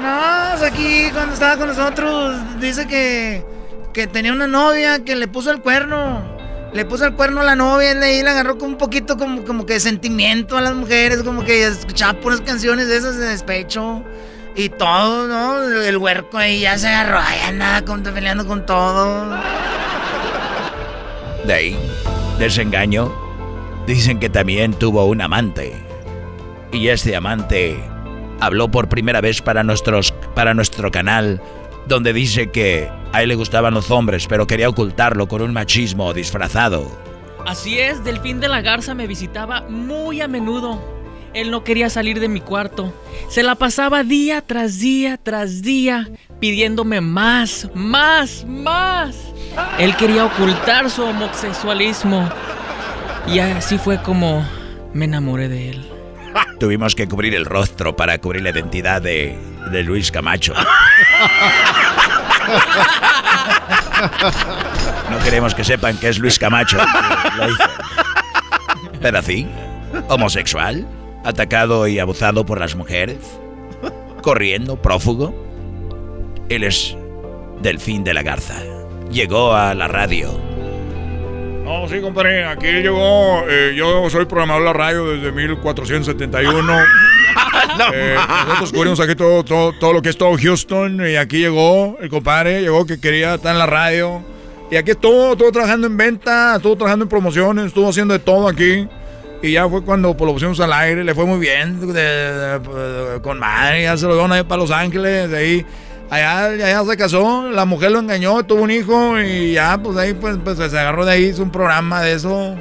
No, aquí cuando estaba con nosotros dice que, que tenía una novia que le puso el cuerno. Le puso el cuerno a la novia y le agarró con un poquito como, como que de sentimiento a las mujeres, como que escuchaba puras canciones de esas de despecho. Y todo, ¿no? El huerco ahí ya se agarró, ya nada, peleando con todo. De ahí, desengaño, dicen que también tuvo un amante. Y este amante habló por primera vez para, para nuestro canal, donde dice que a él le gustaban los hombres, pero quería ocultarlo con un machismo disfrazado. Así es, Delfín de la Garza me visitaba muy a menudo. Él no quería salir de mi cuarto. Se la pasaba día tras día tras día pidiéndome más, más, más. Él quería ocultar su homosexualismo. Y así fue como me enamoré de él. Tuvimos que cubrir el rostro para cubrir la identidad de, Luis Camacho. No queremos que sepan que es Luis Camacho. Así, homosexual, atacado y abusado por las mujeres, corriendo, prófugo. Él es Delfín de la Garza. Llegó a la radio no, sí, compadre. Aquí llegó. Eh, yo soy programador de la radio desde 1471. <laughs> eh, nosotros cubrimos aquí todo, todo, todo, lo que es todo Houston. Y aquí llegó el compadre. Llegó que quería estar en la radio. Y aquí estuvo, estuvo trabajando en venta, estuvo trabajando en promociones, estuvo haciendo de todo aquí. Y ya fue cuando pues, lo pusimos al aire, le fue muy bien, con madre, ya se lo dieron ahí para Los Ángeles, de ahí Allá, ya se casó, la mujer lo engañó, tuvo un hijo y ya, pues ahí pues, pues se agarró de ahí, hizo un programa de eso.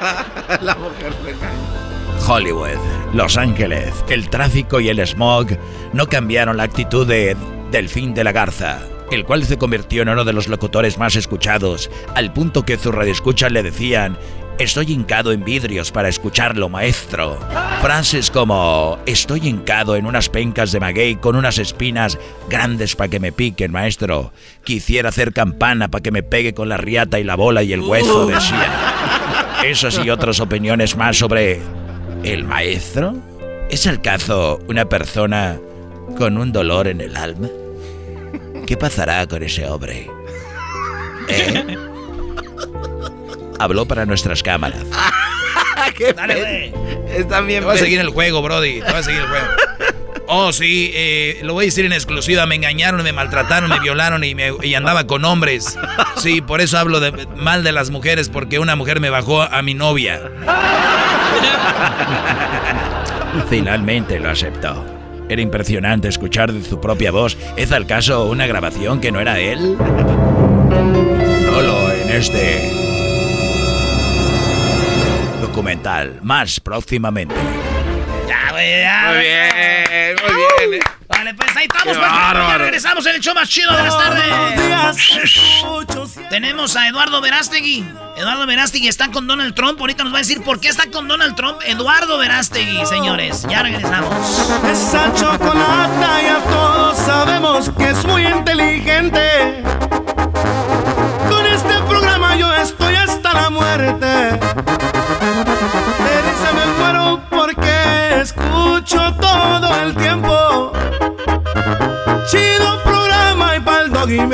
<laughs> la mujer lo engañó. Hollywood, Los Ángeles, el tráfico y el smog no cambiaron la actitud de Delfín de la Garza, el cual se convirtió en uno de los locutores más escuchados, al punto que sus radioescuchas le decían, Estoy hincado en vidrios para escucharlo, maestro. Frases como estoy hincado en unas pencas de maguey con unas espinas grandes para que me piquen, maestro. Quisiera hacer campana para que me pegue con la riata y la bola y el hueso, decía. Esas y otras opiniones más sobre el maestro. ¿Es el caso una persona con un dolor en el alma? ¿Qué pasará con ese hombre? ¿Eh? Habló para nuestras cámaras. <laughs> Dale, güey. Están bien. Te voy a seguir el juego, Brody. Te voy a seguir el juego. <laughs> Oh, sí, eh, lo voy a decir en exclusiva. Me engañaron, me maltrataron, me violaron y, me, y andaba con hombres. Sí, por eso hablo de, mal de las mujeres, porque una mujer me bajó a mi novia. <laughs> Finalmente lo aceptó. Era impresionante escuchar de su propia voz. ¿Es al caso una grabación que no era él? Solo en este documental. Más próximamente. Ya, güey, ya. Muy bien, muy bien. Vale, pues ahí estamos, pues, ya regresamos en el show más chido de las tardes. <laughs> Tenemos a Eduardo Verástegui. Eduardo Verástegui está con Donald Trump. Ahorita nos va a decir por qué está con Donald Trump. Eduardo Verástegui, señores. Ya regresamos. Esa chocolata ya todos sabemos que es muy inteligente. Con este programa yo estoy hasta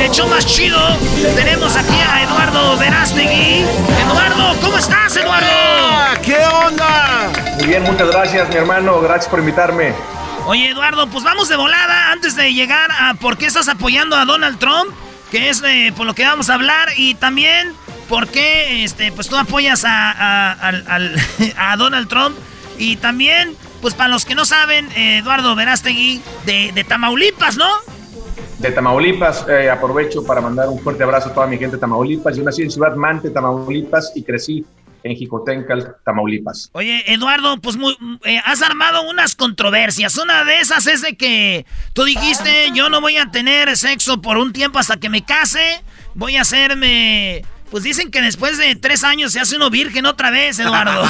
El show más chido tenemos aquí a Eduardo Verástegui. Eduardo, ¿cómo estás, Eduardo? ¿Qué onda? Muy bien, muchas gracias, mi hermano. Gracias por invitarme. Oye, Eduardo, pues vamos de volada antes de llegar a por qué estás apoyando a Donald Trump, que es eh, por lo que vamos a hablar, y también por qué este, pues tú apoyas a <laughs> Donald Trump, y también, pues para los que no saben, eh, Eduardo Verástegui de, de Tamaulipas, ¿no? De Tamaulipas, eh, aprovecho para mandar un fuerte abrazo a toda mi gente de Tamaulipas. Yo nací en Ciudad Mante, Tamaulipas, y crecí en Jicotencal, Tamaulipas. Oye, Eduardo, pues muy, eh, has armado unas controversias. Una de esas es de que tú dijiste, yo no voy a tener sexo por un tiempo hasta que me case. Voy a hacerme... Pues dicen que después de tres años se hace uno virgen otra vez, Eduardo. <laughs>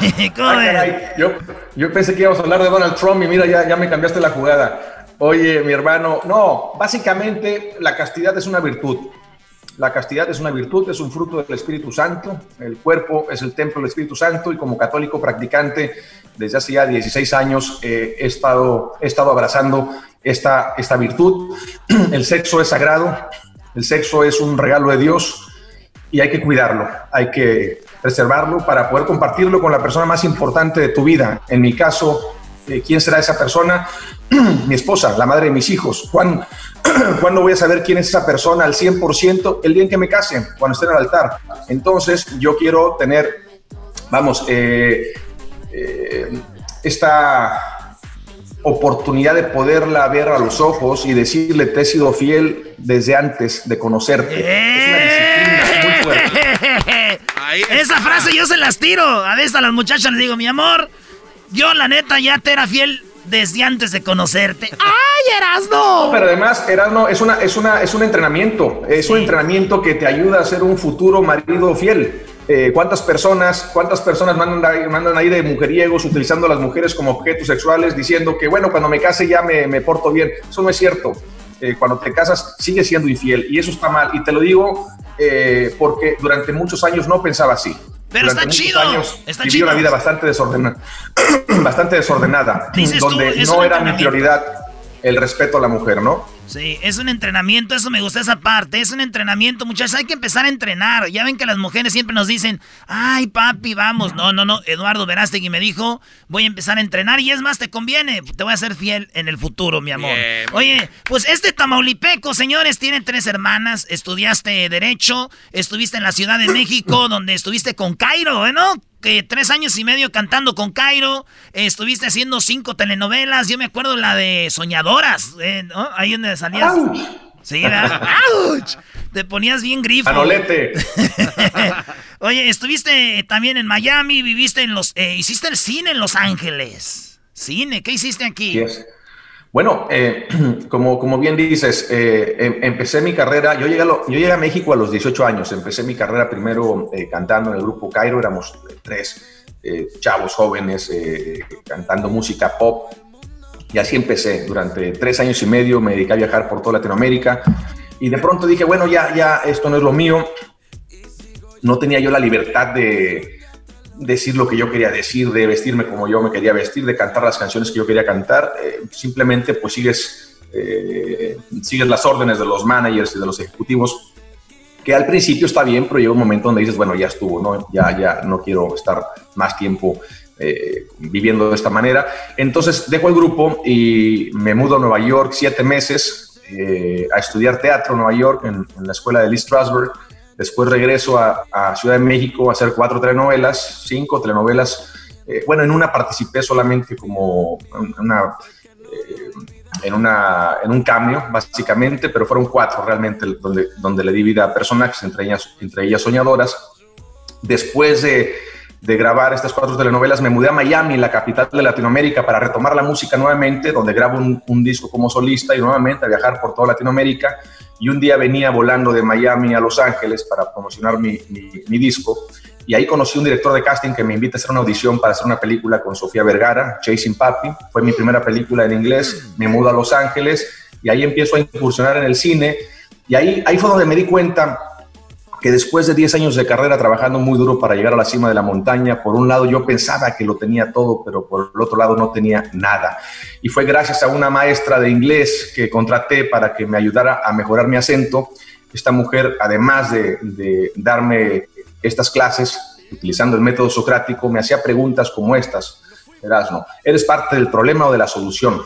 <laughs> ¿Cómo Ah, caray, yo, yo pensé que íbamos a hablar de Donald Trump y mira, ya, ya me cambiaste la jugada. Oye, mi hermano, no, básicamente la castidad es una virtud. La castidad es una virtud, es un fruto del Espíritu Santo. El cuerpo es el templo del Espíritu Santo y como católico practicante desde hace ya 16 años eh, he, estado, he estado abrazando esta, esta virtud. <clears throat> El sexo es sagrado, el sexo es un regalo de Dios y hay que cuidarlo, hay que preservarlo para poder compartirlo con la persona más importante de tu vida. En mi caso, eh, ¿quién será esa persona? <clears throat> mi esposa, la madre de mis hijos. ¿Cuán- ¿Cuándo <clears throat> voy a saber quién es esa persona al 100%? El día en que me case, cuando esté en el altar. Entonces, yo quiero tener, vamos, eh, eh, esta oportunidad de poderla ver a los ojos y decirle, te he sido fiel desde antes de conocerte. Es una disciplina muy fuerte. Esa frase yo se las tiro. A veces a las muchachas les digo, mi amor, yo la neta ya te era fiel desde antes de conocerte. <laughs> ¡Ay, Erasno! Pero además, Erasmo, es, una, es, una, es un entrenamiento. Es un entrenamiento que te ayuda a ser un futuro marido fiel. Eh, ¿Cuántas personas, cuántas personas mandan ahí, mandan ahí de mujeriegos utilizando a las mujeres como objetos sexuales diciendo que, bueno, cuando me case ya me, me porto bien? Eso no es cierto. Eh, cuando te casas sigues siendo infiel y eso está mal. Y te lo digo eh, porque durante muchos años no pensaba así. Pero está chido, años está viví chido. una vida bastante desordenada, <clears throat> bastante desordenada, tú, donde no era mi prioridad el respeto a la mujer, ¿no? Sí, es un entrenamiento, eso me gusta esa parte, es un entrenamiento, muchachos, hay que empezar a entrenar. Ya ven que las mujeres siempre nos dicen, ay papi, vamos. No, no, no, Eduardo Verástegui me dijo, voy a empezar a entrenar y es más, te conviene, te voy a ser fiel en el futuro, mi amor. Bien. Oye, pues este tamaulipeco, señores, tiene tres hermanas, estudiaste Derecho, estuviste en la Ciudad de México, <coughs> donde estuviste con Cairo, ¿eh, ¿no? Que tres años y medio cantando con Cairo, eh, estuviste haciendo cinco telenovelas, yo me acuerdo la de Soñadoras, eh, ¿no? Ahí donde salías. Sí, ¿verdad? ¡Auch! Te ponías bien grifo. Manolete. <laughs> Oye, estuviste también en Miami, viviste en los... Eh, hiciste el cine en Los Ángeles. Cine, ¿qué hiciste aquí? Bueno, eh, <clears throat> como, como bien dices, eh, em, empecé mi carrera, yo llegué, a México a los 18 años, empecé mi carrera primero cantando en el grupo Cairo, éramos tres chavos jóvenes cantando música pop, y así empecé. Durante tres años y medio me dediqué a viajar por toda Latinoamérica y de pronto dije, bueno, ya, ya, esto no es lo mío. No tenía yo la libertad de decir lo que yo quería decir, de vestirme como yo me quería vestir, de cantar las canciones que yo quería cantar. Eh, simplemente pues sigues, eh, sigues las órdenes de los managers y de los ejecutivos, que al principio está bien, pero llega un momento donde dices, bueno, ya estuvo, ¿no? Ya, ya no quiero estar más tiempo eh, viviendo de esta manera. Entonces dejo el grupo y me mudo a Nueva York siete meses eh, a estudiar teatro en Nueva York, en, la escuela de Lee Strasberg. Después regreso a, Ciudad de México a hacer cuatro telenovelas, cinco telenovelas. Eh, bueno, en una participé solamente como una, en, una, en un cambio, básicamente, pero fueron cuatro realmente donde, donde le di vida a personajes, entre ellas, entre ellas soñadoras. Después de de grabar estas cuatro telenovelas, me mudé a Miami, la capital de Latinoamérica, para retomar la música nuevamente, donde grabo un, disco como solista y nuevamente a viajar por toda Latinoamérica. Y un día venía volando de Miami a Los Ángeles para promocionar mi, disco. Y ahí conocí un director de casting que me invita a hacer una audición para hacer una película con Sofía Vergara, Chasing Papi. Fue mi primera película en inglés. Me mudo a Los Ángeles y ahí empiezo a incursionar en el cine. Y ahí, ahí fue donde me di cuenta que después de 10 años de carrera trabajando muy duro para llegar a la cima de la montaña, por un lado yo pensaba que lo tenía todo, pero por el otro lado no tenía nada. Y fue gracias a una maestra de inglés que contraté para que me ayudara a mejorar mi acento. Esta mujer, además de, darme estas clases, utilizando el método socrático, me hacía preguntas como estas. Erasmo, ¿eres parte del problema o de la solución?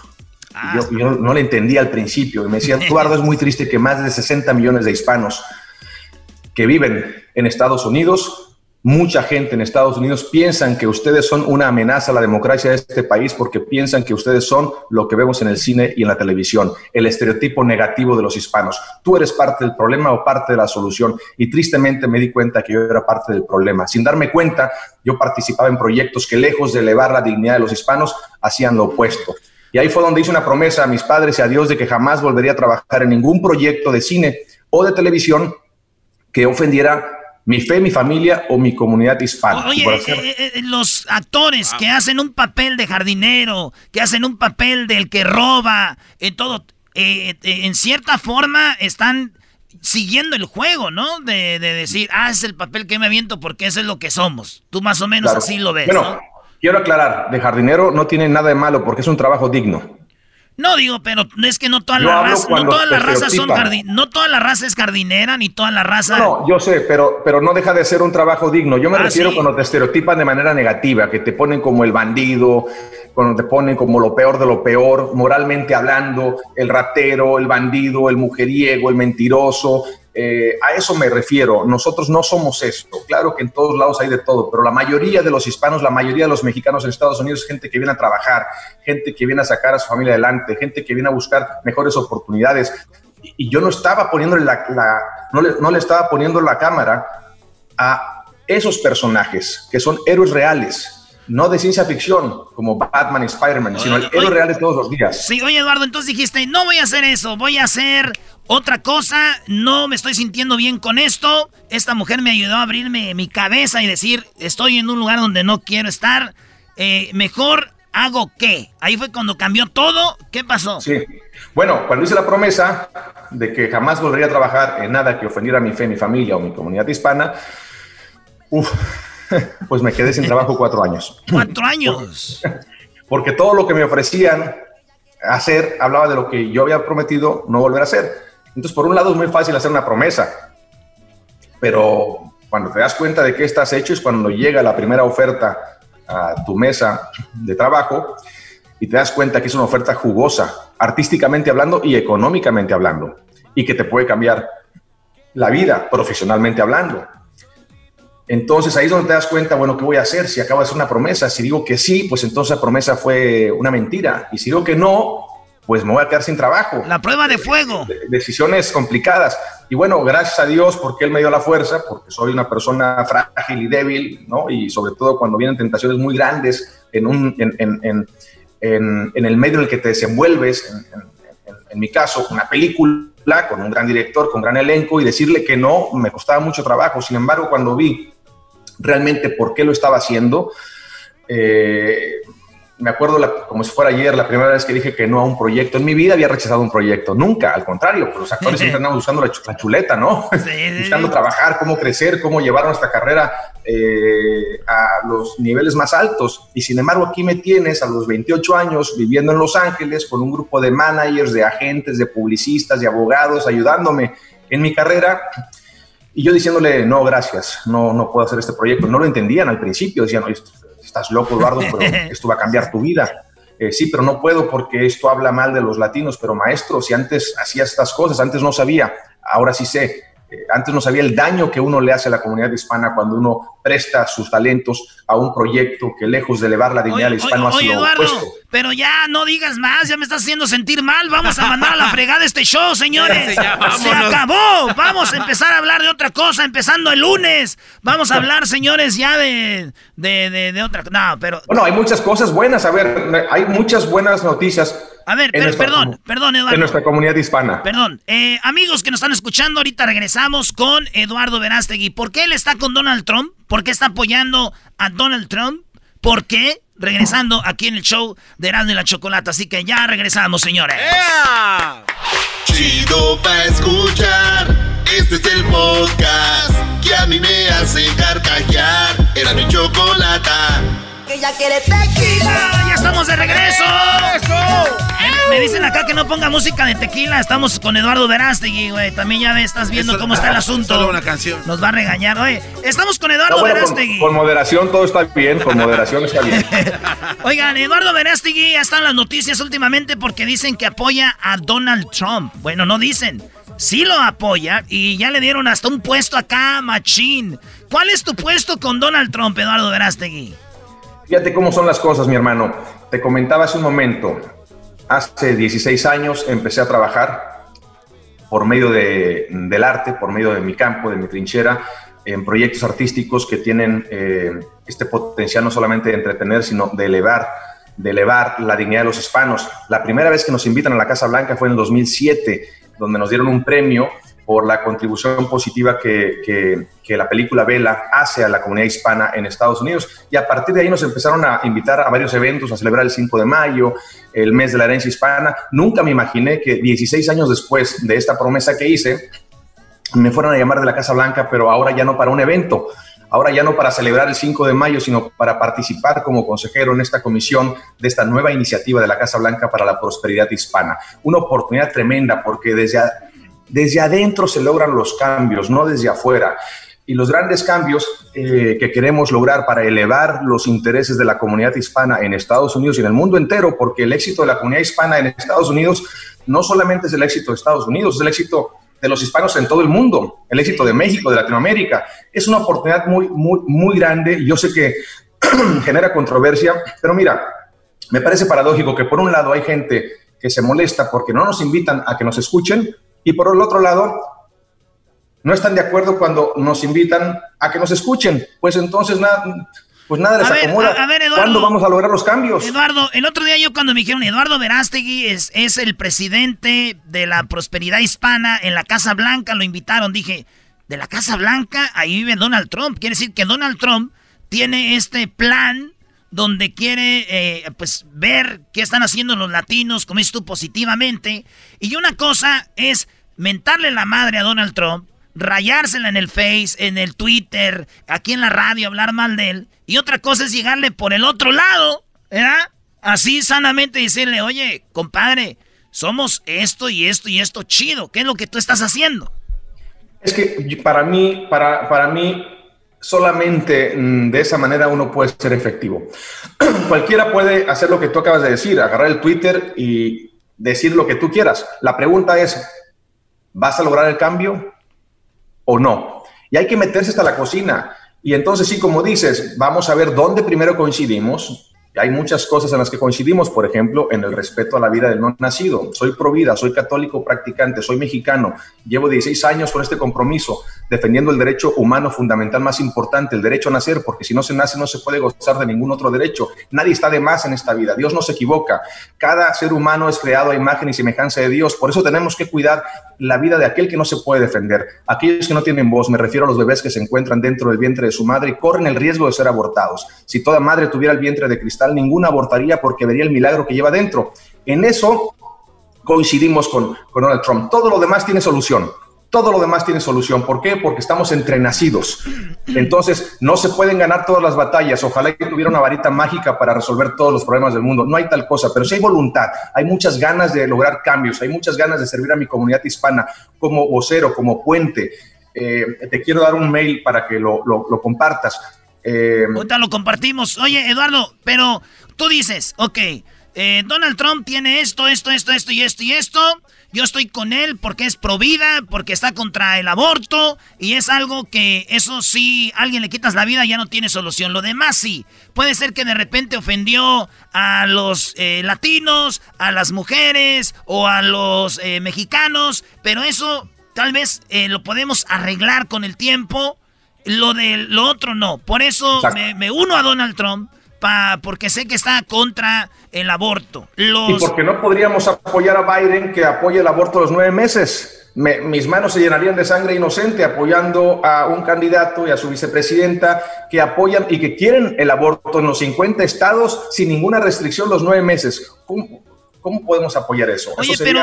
yo, yo, no le entendía al principio y me decía, <laughs> Eduardo, es muy triste que más de 60 millones de hispanos que viven en Estados Unidos. Mucha gente en Estados Unidos piensan que ustedes son una amenaza a la democracia de este país porque piensan que ustedes son lo que vemos en el cine y en la televisión, el estereotipo negativo de los hispanos. Tú eres parte del problema o parte de la solución. Y tristemente me di cuenta que yo era parte del problema. Sin darme cuenta, yo participaba en proyectos que lejos de elevar la dignidad de los hispanos, hacían lo opuesto. Y ahí fue donde hice una promesa a mis padres y a Dios de que jamás volvería a trabajar en ningún proyecto de cine o de televisión que ofendiera mi fe, mi familia o mi comunidad hispana. Oye, eh, eh, los actores que hacen un papel de jardinero, que hacen un papel del que roba, en todo, eh, en cierta forma están siguiendo el juego, ¿no? De, decir, ah, es el papel que me aviento porque eso es lo que somos. Tú más o menos así lo ves. Bueno, quiero aclarar, de jardinero no tiene nada de malo porque es un trabajo digno. No digo, pero es que no toda la raza, no toda la raza son no toda la raza es jardinera ni toda la raza. No, yo sé, pero, pero no deja de ser un trabajo digno. Yo me ah, refiero cuando te estereotipan de manera negativa, que te ponen como el bandido, cuando te ponen como lo peor de lo peor, moralmente hablando, el ratero, el bandido, el mujeriego, el mentiroso, eh, a eso me refiero. Nosotros no somos esto. Claro que en todos lados hay de todo, pero la mayoría de los hispanos, la mayoría de los mexicanos en Estados Unidos gente que viene a trabajar, gente que viene a sacar a su familia adelante, gente que viene a buscar mejores oportunidades. Y, yo no estaba poniéndole la, no le estaba poniendo la cámara a esos personajes que son héroes reales, no de ciencia ficción como Batman y Spider-Man, sino el héroe real de todos los días. Sí, oye Eduardo, entonces dijiste, no voy a hacer eso, voy a hacer otra cosa, no me estoy sintiendo bien con esto. Esta mujer me ayudó a abrirme mi cabeza y decir, estoy en un lugar donde no quiero estar. Eh, mejor hago qué. Ahí fue cuando cambió todo. ¿Qué pasó? Sí. Bueno, cuando hice la promesa de que jamás volvería a trabajar en nada que ofendiera a mi fe, mi familia o mi comunidad hispana, <laughs> pues me quedé sin trabajo cuatro años. ¿Cuatro años? <laughs> Porque todo lo que me ofrecían hacer hablaba de lo que yo había prometido no volver a hacer. Entonces, por un lado es muy fácil hacer una promesa, pero cuando te das cuenta de que estás hecho es cuando llega la primera oferta a tu mesa de trabajo y te das cuenta que es una oferta jugosa, artísticamente hablando y económicamente hablando, y que te puede cambiar la vida profesionalmente hablando. Entonces ahí es donde te das cuenta, bueno, ¿qué voy a hacer? Si acabo de hacer una promesa, si digo que sí, pues entonces la promesa fue una mentira. Y si digo que no, pues me voy a quedar sin trabajo. La prueba de fuego. decisiones complicadas. Y bueno, gracias a Dios porque Él me dio la fuerza, porque soy una persona frágil y débil, ¿no? Y sobre todo cuando vienen tentaciones muy grandes en, un, en, en, en, en el medio en el que te desenvuelves, en, mi caso, una película con un gran director, con gran elenco, y decirle que no me costaba mucho trabajo. Sin embargo, cuando vi realmente por qué lo estaba haciendo, eh, me acuerdo como si fuera ayer, la primera vez que dije que no a un proyecto. En mi vida había rechazado un proyecto, nunca, al contrario, los actores siempre <laughs> andamos buscando la, chuleta, ¿no? buscando trabajar, cómo crecer, cómo llevar nuestra carrera eh, a los niveles más altos. Y sin embargo, aquí me tienes a los 28 años viviendo en Los Ángeles con un grupo de managers, de agentes, de publicistas, de abogados, ayudándome en mi carrera. Y yo diciéndole, no, gracias, no, no puedo hacer este proyecto. No lo entendían al principio, decían, esto estás loco, Eduardo, pero <laughs> esto va a cambiar tu vida. Eh, sí, pero no puedo porque esto habla mal de los latinos, pero maestro, si antes hacía estas cosas, antes no sabía, ahora sí sé. Eh, antes no sabía el daño que uno le hace a la comunidad hispana cuando uno presta sus talentos a un proyecto que lejos de elevar la dignidad del hispano ha sido opuesto. Pero ya no digas más, ya me estás haciendo sentir mal. Vamos a mandar a la <laughs> fregada este show, señores. Se acabó. Vamos a empezar a hablar de otra cosa, empezando el lunes. Vamos a hablar, señores, ya de, de, de, otra. No, pero. Bueno, hay muchas cosas buenas. A ver, hay muchas buenas noticias. A ver, perdón, perdón, Eduardo. En nuestra comunidad hispana. Perdón. Eh, amigos que nos están escuchando, ahorita regresamos con Eduardo Verástegui. ¿Por qué él está con Donald Trump? ¿Por qué está apoyando a Donald Trump? ¿Por qué? Regresando aquí en el show de Erasmo y la Chocolata. Así que ya regresamos, señores. Chido pa' escuchar. Este es el podcast que a mí me hace carcajear. Era mi chocolata. Que ya quiere tequila. ¡Ya estamos de regreso! Me, dicen acá que no ponga música de tequila. Estamos con Eduardo Verástegui, güey. También ya estás viendo cómo está el asunto. Solo una canción. Nos va a regañar, oye. Estamos con Eduardo Verástegui. Con, moderación todo está bien, con moderación está bien. <laughs> Oigan, Eduardo Verástegui ya están las noticias últimamente porque dicen que apoya a Donald Trump. Bueno, no dicen. Sí lo apoya y ya le dieron hasta un puesto acá, machín. ¿Cuál es tu puesto con Donald Trump, Eduardo Verástegui? Fíjate cómo son las cosas, mi hermano. Te comentaba hace un momento, hace 16 años empecé a trabajar por medio de, del arte, por medio de mi campo, de mi trinchera, en proyectos artísticos que tienen eh, este potencial no solamente de entretener, sino de elevar, de elevar la dignidad de los hispanos. La primera vez que nos invitan a la Casa Blanca fue en el 2007, donde nos dieron un premio por la contribución positiva que, que, la película Vela hace a la comunidad hispana en Estados Unidos. Y a partir de ahí nos empezaron a invitar a varios eventos, a celebrar el 5 de mayo, el mes de la herencia hispana. Nunca me imaginé que 16 años después de esta promesa que hice, me fueran a llamar de la Casa Blanca, pero ahora ya no para un evento, ahora ya no para celebrar el 5 de mayo, sino para participar como consejero en esta comisión de esta nueva iniciativa de la Casa Blanca para la prosperidad hispana. Una oportunidad tremenda porque desde desde adentro se logran los cambios, no desde afuera. Y los grandes cambios eh, que queremos lograr para elevar los intereses de la comunidad hispana en Estados Unidos y en el mundo entero, porque el éxito de la comunidad hispana en Estados Unidos no solamente es el éxito de Estados Unidos, es el éxito de los hispanos en todo el mundo, el éxito de México, de Latinoamérica. Es una oportunidad muy, muy, muy grande yo sé que <clears throat> genera controversia, pero mira, me parece paradójico que por un lado hay gente que se molesta porque no nos invitan a que nos escuchen y por el otro lado, no están de acuerdo cuando nos invitan a que nos escuchen. Pues entonces nada, pues nada les acomoda. ¿Cuándo vamos a lograr los cambios? Eduardo, el otro día yo cuando me dijeron, Eduardo Verástegui es, es el presidente de la prosperidad hispana en la Casa Blanca, lo invitaron, dije, de la Casa Blanca, ahí vive Donald Trump. Quiere decir que Donald Trump tiene este plan donde quiere eh, pues ver qué están haciendo los latinos, como tú, positivamente. Y una cosa es mentarle la madre a Donald Trump, rayársela en el Face, en el Twitter, aquí en la radio, hablar mal de él. Y otra cosa es llegarle por el otro lado, ¿verdad? Así sanamente decirle, oye, compadre, somos esto y esto y esto chido. ¿Qué es lo que tú estás haciendo? Es que para mí, para, para mí, solamente mm, de esa manera uno puede ser efectivo. <clears throat> Cualquiera puede hacer lo que tú acabas de decir, agarrar el Twitter y decir lo que tú quieras. La pregunta es, ¿vas a lograr el cambio o no? Y hay que meterse hasta la cocina. Y entonces sí, como dices, vamos a ver dónde primero coincidimos, Hay muchas cosas en las que coincidimos, por ejemplo, en el respeto a la vida del no nacido. Soy pro vida, soy católico practicante, soy mexicano, llevo 16 años con este compromiso, defendiendo el derecho humano fundamental más importante, el derecho a nacer, porque si no se nace no se puede gozar de ningún otro derecho. Nadie está de más en esta vida, Dios no se equivoca. Cada ser humano es creado a imagen y semejanza de Dios, por eso tenemos que cuidar la vida de aquel que no se puede defender. Aquellos que no tienen voz, me refiero a los bebés que se encuentran dentro del vientre de su madre y corren el riesgo de ser abortados. Si toda madre tuviera el vientre de cristal, ninguna abortaría porque vería el milagro que lleva dentro. En eso coincidimos con, con Donald Trump. Todo lo demás tiene solución. Todo lo demás tiene solución. ¿Por qué? Porque estamos entrenacidos. Entonces, no se pueden ganar todas las batallas. Ojalá que tuviera una varita mágica para resolver todos los problemas del mundo. No hay tal cosa, pero sí hay voluntad. Hay muchas ganas de lograr cambios. Hay muchas ganas de servir a mi comunidad hispana como vocero, como puente. Eh, te quiero dar un mail para que lo compartas. Eh, Ahorita lo compartimos. Oye, Eduardo, pero tú dices, ok, eh, Donald Trump tiene esto, esto, esto, esto y esto y esto. Yo estoy con él porque es pro vida, porque está contra el aborto y es algo que eso sí, alguien le quitas la vida ya no tiene solución. Lo demás sí, puede ser que de repente ofendió a los eh, latinos, a las mujeres o a los eh, mexicanos, pero eso tal vez eh, lo podemos arreglar con el tiempo. Lo de lo otro no. Por eso me, me uno a Donald Trump porque sé que está contra el aborto. Y porque no podríamos apoyar a Biden que apoye el aborto a los nueve meses. mis manos se llenarían de sangre inocente apoyando a un candidato y a su vicepresidenta que apoyan y que quieren el aborto en los 50 estados sin ninguna restricción los nueve meses. ¿Cómo, podemos apoyar eso? Oye, pero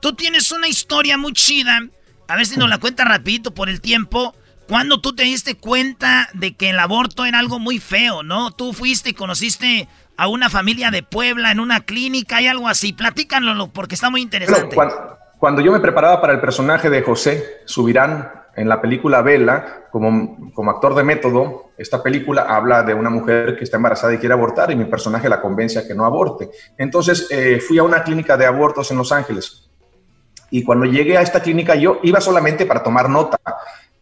tú tienes una historia muy chida. A ver si nos la cuenta rapidito por el tiempo ¿Cuándo tú te diste cuenta de que el aborto era algo muy feo, no? Tú fuiste y conociste a una familia de Puebla en una clínica y algo así. Platícanlo porque está muy interesante. cuando, yo me preparaba para el personaje de José Subirán en la película Vela, como, como actor de método, esta película habla de una mujer que está embarazada y quiere abortar y mi personaje la convence a que no aborte. Entonces eh, fui a una clínica de abortos en Los Ángeles. Y cuando llegué a esta clínica yo iba solamente para tomar nota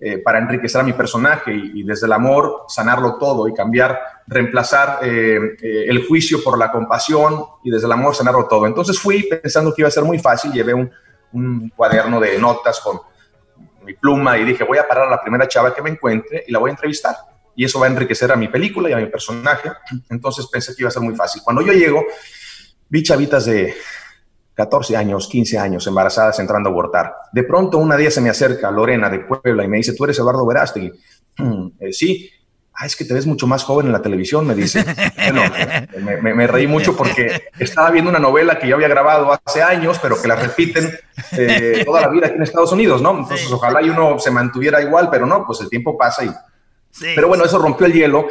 eh, para enriquecer a mi personaje y, desde el amor sanarlo todo y cambiar, reemplazar eh, eh, el juicio por la compasión y desde el amor sanarlo todo. Entonces fui pensando que iba a ser muy fácil, llevé un, un cuaderno de notas con mi pluma y dije, voy a parar a la primera chava que me encuentre y la voy a entrevistar. Y eso va a enriquecer a mi película y a mi personaje. Entonces pensé que iba a ser muy fácil. Cuando yo llego, vi chavitas de 14 años, 15 años, embarazadas entrando a abortar. De pronto una día se me acerca Lorena de Puebla y me dice, tú eres Eduardo Verástegui. <clears throat> Eh, sí. Ah, es que te ves mucho más joven en la televisión, me dice. Bueno, me, reí mucho porque estaba viendo una novela que yo había grabado hace años, pero que la repiten eh, toda la vida aquí en Estados Unidos, ¿no? Entonces, ojalá y uno se mantuviera igual, pero no, pues el tiempo pasa y... Pero bueno, eso rompió el hielo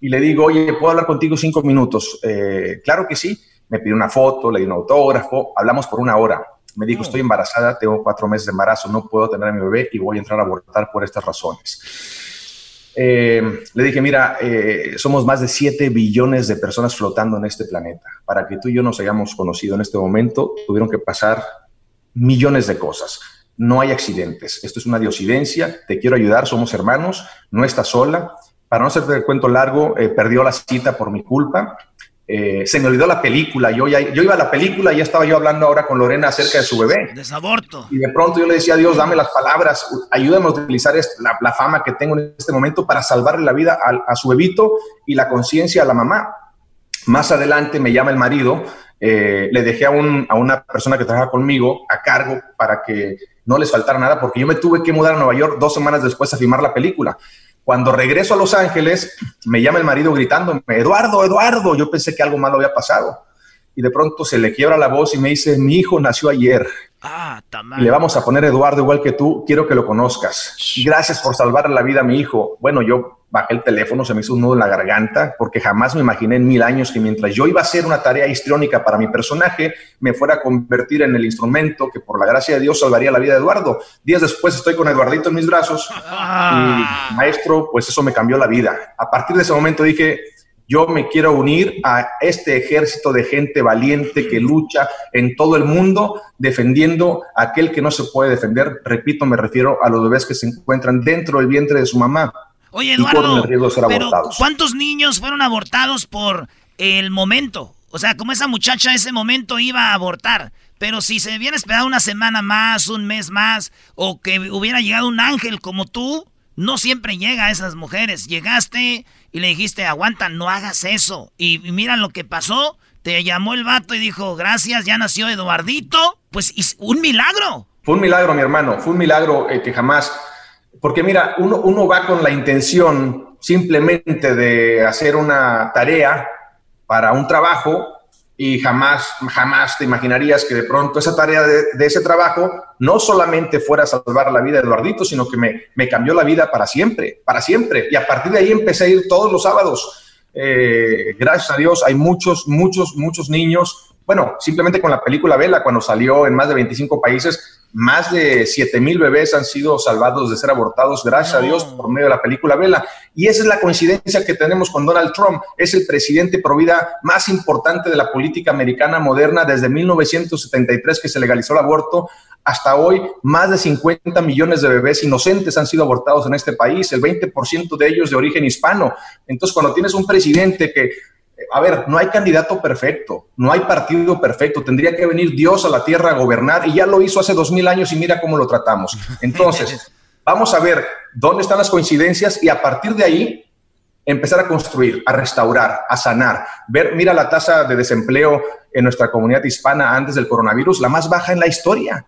y le digo, oye, ¿puedo hablar contigo cinco minutos? Eh, claro que sí me pidió una foto, le di un autógrafo, hablamos por una hora. Me dijo, estoy embarazada, tengo cuatro meses de embarazo, no puedo tener a mi bebé y voy a entrar a abortar por estas razones. Eh, le dije, mira, eh, somos más de 7 billones de personas flotando en este planeta. Para que tú y yo nos hayamos conocido en este momento, tuvieron que pasar millones de cosas. No hay accidentes. Esto es una diosidencia. Te quiero ayudar. Somos hermanos. No estás sola. Para no hacerte el cuento largo, eh, perdió la cita por mi culpa. Eh, se me olvidó la película. Yo, ya, yo iba a la película y ya estaba yo hablando ahora con Lorena acerca de su bebé. Desaborto. Y de pronto yo le decía a Dios, dame las palabras, ayúdame a utilizar la, fama que tengo en este momento para salvarle la vida a, su bebito y la conciencia a la mamá. Más adelante me llama el marido, eh, le dejé a, un, a una persona que trabaja conmigo a cargo para que no les faltara nada, porque yo me tuve que mudar a Nueva York dos semanas después a filmar la película. Cuando regreso a Los Ángeles, me llama el marido gritando, Eduardo, Eduardo, yo pensé que algo malo había pasado. Y de pronto se le quiebra la voz y me dice, mi hijo nació ayer. Ah, le vamos a poner Eduardo igual que tú, quiero que lo conozcas. Gracias por salvar la vida a mi hijo. Bueno, yo bajé el teléfono, se me hizo un nudo en la garganta, porque jamás me imaginé en mil años que mientras yo iba a hacer una tarea histriónica para mi personaje, me fuera a convertir en el instrumento que por la gracia de Dios salvaría la vida de Eduardo. Días después estoy con Eduardito en mis brazos ah. y maestro, pues eso me cambió la vida. A partir de ese momento dije, yo me quiero unir a este ejército de gente valiente que lucha en todo el mundo defendiendo a aquel que no se puede defender. Repito, me refiero a los bebés que se encuentran dentro del vientre de su mamá Oye, Eduardo, ¿cuántos niños fueron abortados por el momento. O sea, como esa muchacha ese momento iba a abortar. Pero si se hubiera esperado una semana más, un mes más, o que hubiera llegado un ángel como tú, no siempre llega a esas mujeres. Llegaste y le dijiste, aguanta, no hagas eso. Y, mira lo que pasó. Te llamó el vato y dijo, gracias, ya nació Eduardito. Pues un milagro. Fue un milagro, mi hermano. Fue un milagro eh, que jamás... Porque mira, uno, uno va con la intención simplemente de hacer una tarea para un trajo y jamás, jamás te imaginarías que de pronto esa tarea de, ese trabajo no solamente fuera salvar la vida de Eduardito, sino que me, me, cambió la vida para siempre, para siempre. Y a partir de ahí empecé a ir todos los sábados. Eh, gracias a Dios hay muchos, muchos, muchos niños. Bueno, simplemente con la película Vela, cuando salió en más de 25 países, más de 7 mil bebés han sido salvados de ser abortados, gracias a Dios, por medio de la película Vela. Y esa es la coincidencia que tenemos con Donald Trump. Es el presidente pro vida más importante de la política americana moderna desde 1973 que se legalizó el aborto. Hasta hoy, más de 50 millones de bebés inocentes han sido abortados en este país, el 20% de ellos de origen hispano. Entonces, cuando tienes un presidente que a ver, no hay candidato perfecto, no hay partido perfecto, tendría que venir Dios a la tierra a gobernar y ya lo hizo hace dos mil años y mira cómo lo tratamos. Entonces, <laughs> vamos a ver dónde están las coincidencias y a partir de ahí empezar a construir, a restaurar, a sanar. Ver, mira la tasa de desempleo en nuestra comunidad hispana antes del coronavirus, la más baja en la historia,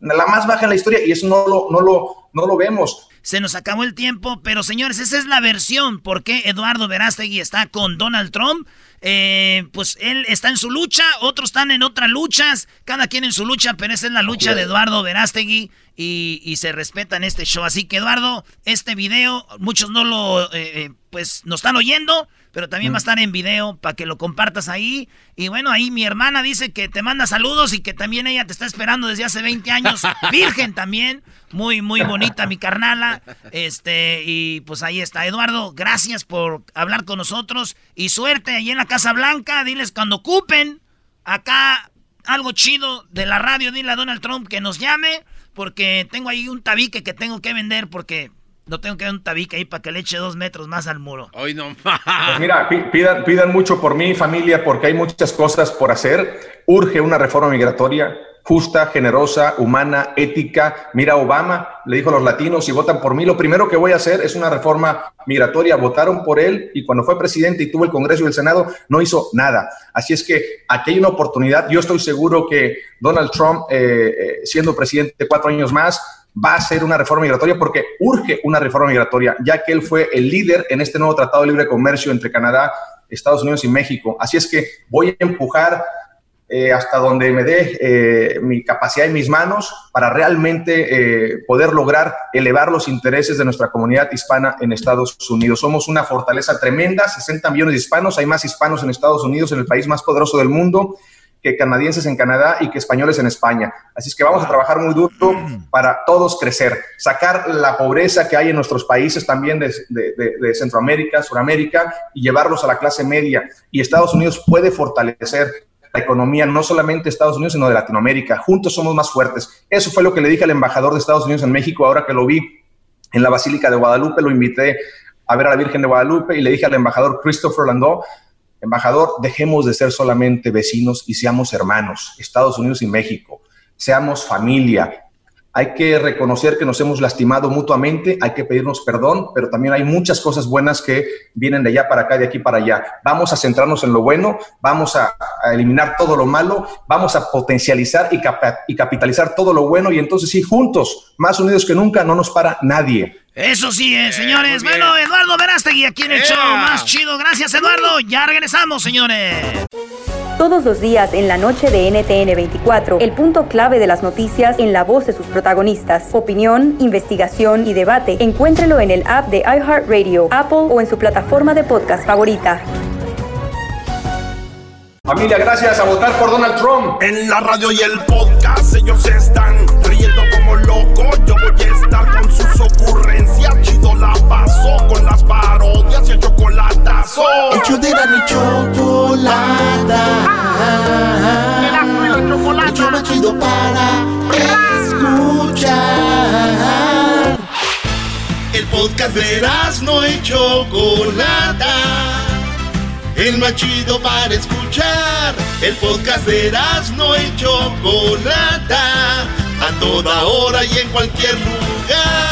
la más baja en la historia y eso no lo, no lo, no lo vemos. Se nos acabó el tiempo, pero señores, esa es la versión por qué Eduardo Verástegui está con Donald Trump. Eh, pues él está en su lucha, otros están en otras luchas, cada quien en su lucha, pero esa es la lucha de Eduardo Verástegui y, se respeta en este show. Así que Eduardo, este video, muchos no lo, eh, eh, pues nos están oyendo, pero también va a mm. estar en video para que lo compartas ahí. Y bueno, ahí mi hermana dice que te manda saludos y que también ella te está esperando desde hace 20 años, <laughs> virgen también. Muy, muy bonita mi carnala. Este, y pues ahí está. Eduardo, gracias por hablar con nosotros. Y suerte ahí en la Casa Blanca. Diles cuando ocupen acá algo chido de la radio, dile a Donald Trump que nos llame. Porque tengo ahí un tabique que tengo que vender porque no tengo que dar un tabique ahí para que le eche dos metros más al muro. Hoy no pues mira, pidan, pidan mucho por mi familia, porque hay muchas cosas por hacer. Urge una reforma migratoria justa, generosa, humana, ética. Mira, Obama le dijo a los latinos, si votan por mí, lo primero que voy a hacer es una reforma migratoria. Votaron por él y cuando fue presidente y tuvo el Congreso y el Senado, no hizo nada. Así es que aquí hay una oportunidad. Yo estoy seguro que Donald Trump, eh, eh, siendo presidente cuatro años más, va a hacer una reforma migratoria porque urge una reforma migratoria, ya que él fue el líder en este nuevo Tratado de Libre Comercio entre Canadá, Estados Unidos y México. Así es que voy a empujar eh, hasta donde me dé eh, mi capacidad en mis manos para realmente eh, poder lograr elevar los intereses de nuestra comunidad hispana en Estados Unidos. Somos una fortaleza tremenda, 60 millones de hispanos, hay más hispanos en Estados Unidos, en el país más poderoso del mundo, que canadienses en Canadá y que españoles en España. Así es que vamos a trabajar muy duro para todos crecer, sacar la pobreza que hay en nuestros países también de, de Centroamérica, Suramérica y llevarlos a la clase media. Y Estados Unidos puede fortalecer la economía no solamente de Estados Unidos, sino de Latinoamérica. Juntos somos más fuertes. Eso fue lo que le dije al embajador de Estados Unidos en México ahora que lo vi en la Basílica de Guadalupe. Lo invité a ver a la Virgen de Guadalupe y le dije al embajador Christopher Landau, embajador, dejemos de ser solamente vecinos y seamos hermanos, Estados Unidos y México. Seamos familia, hay que reconocer que nos hemos lastimado mutuamente, hay que pedirnos perdón, pero también hay muchas cosas buenas que vienen de allá para acá, de aquí para allá. Vamos a centrarnos en lo bueno, vamos a, eliminar todo lo malo, vamos a potencializar y, y capitalizar todo lo bueno y entonces sí, juntos, más unidos que nunca, no nos para nadie. Eso sí, eh, señores. bueno, Eduardo Verástegui aquí en el show más chido. Gracias, Eduardo. Ya regresamos, señores. Todos los días en la noche de NTN 24, el punto clave de las noticias en la voz de sus protagonistas. Opinión, investigación y debate. Encuéntrelo en el app de iHeartRadio, Apple o en su plataforma de podcast favorita. Familia, gracias a votar por Donald Trump. En la radio y el podcast ellos están riendo como locos. Yo voy a estar con sus ocurrencias. Chido la paso con las parodias y el chocolatazo. Hecho de la chocolata. El show chido para escuchar. El podcast de no y Chocolata el más chido para escuchar. El podcast de Erasmo y Chocolata, a toda hora y en cualquier lugar.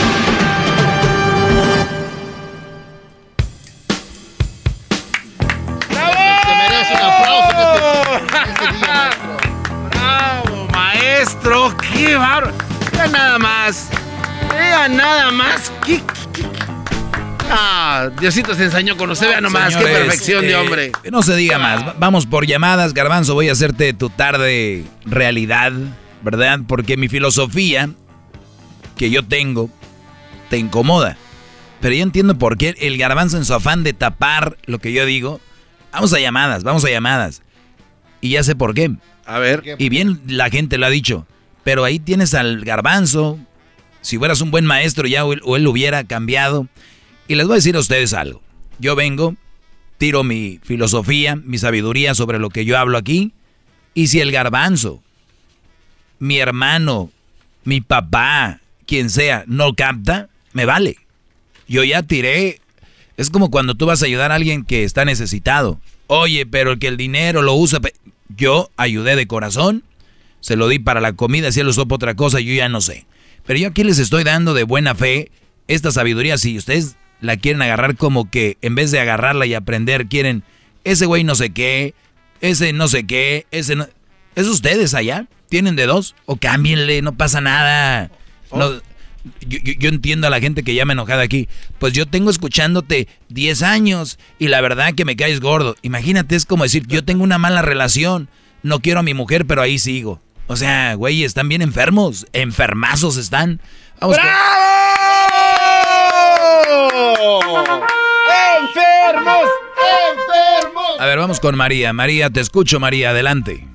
maestro! ¡Qué bárbaro! Vea nada más. Vea nada más. ¿Qué, qué, qué? Ah, Diosito se ensañó con usted. Vea nomás. ¡Qué Señores, perfección de eh, hombre! No se diga más. Va- Vamos por llamadas, Garbanzo. Voy a hacerte tu tarde realidad, ¿verdad? Porque mi filosofía que yo tengo te incomoda. Pero yo entiendo por qué el Garbanzo en su afán de tapar lo que yo digo. Vamos a llamadas, vamos a llamadas. Y ya sé por qué. A ver. Y bien la gente lo ha dicho. Pero ahí tienes al Garbanzo. Si fueras un buen maestro ya o él, o él lo hubiera cambiado. Y les voy a decir a ustedes algo. Yo vengo, tiro mi filosofía, mi sabiduría sobre lo que yo hablo aquí. Y si el garbanzo, mi hermano, mi papá, quien sea, no capta, me vale. Yo ya tiré. Es como cuando tú vas a ayudar a alguien que está necesitado. Oye, pero el que el dinero lo usa. Yo ayudé de corazón, se lo di para la comida, si él lo usó para otra cosa, yo ya no sé. Pero yo aquí les estoy dando de buena fe esta sabiduría. Si ustedes la quieren agarrar como que en vez de agarrarla y aprender, quieren ese güey no sé qué, ese no sé qué, ese no. Es ustedes allá. Tienen de dos. O cámbienle, no pasa nada. No, yo, yo- yo entiendo a la gente que llama enojada aquí. Pues yo tengo escuchándote 10 años y la verdad que me caes gordo. Imagínate, es como decir, yo tengo una mala relación. No quiero a mi mujer, pero ahí sigo. O sea, güey, están bien enfermos. Enfermazos están. Vamos con- ¡Enfermos! ¡Enfermos! A ver, vamos con María. María, te escucho, María, adelante.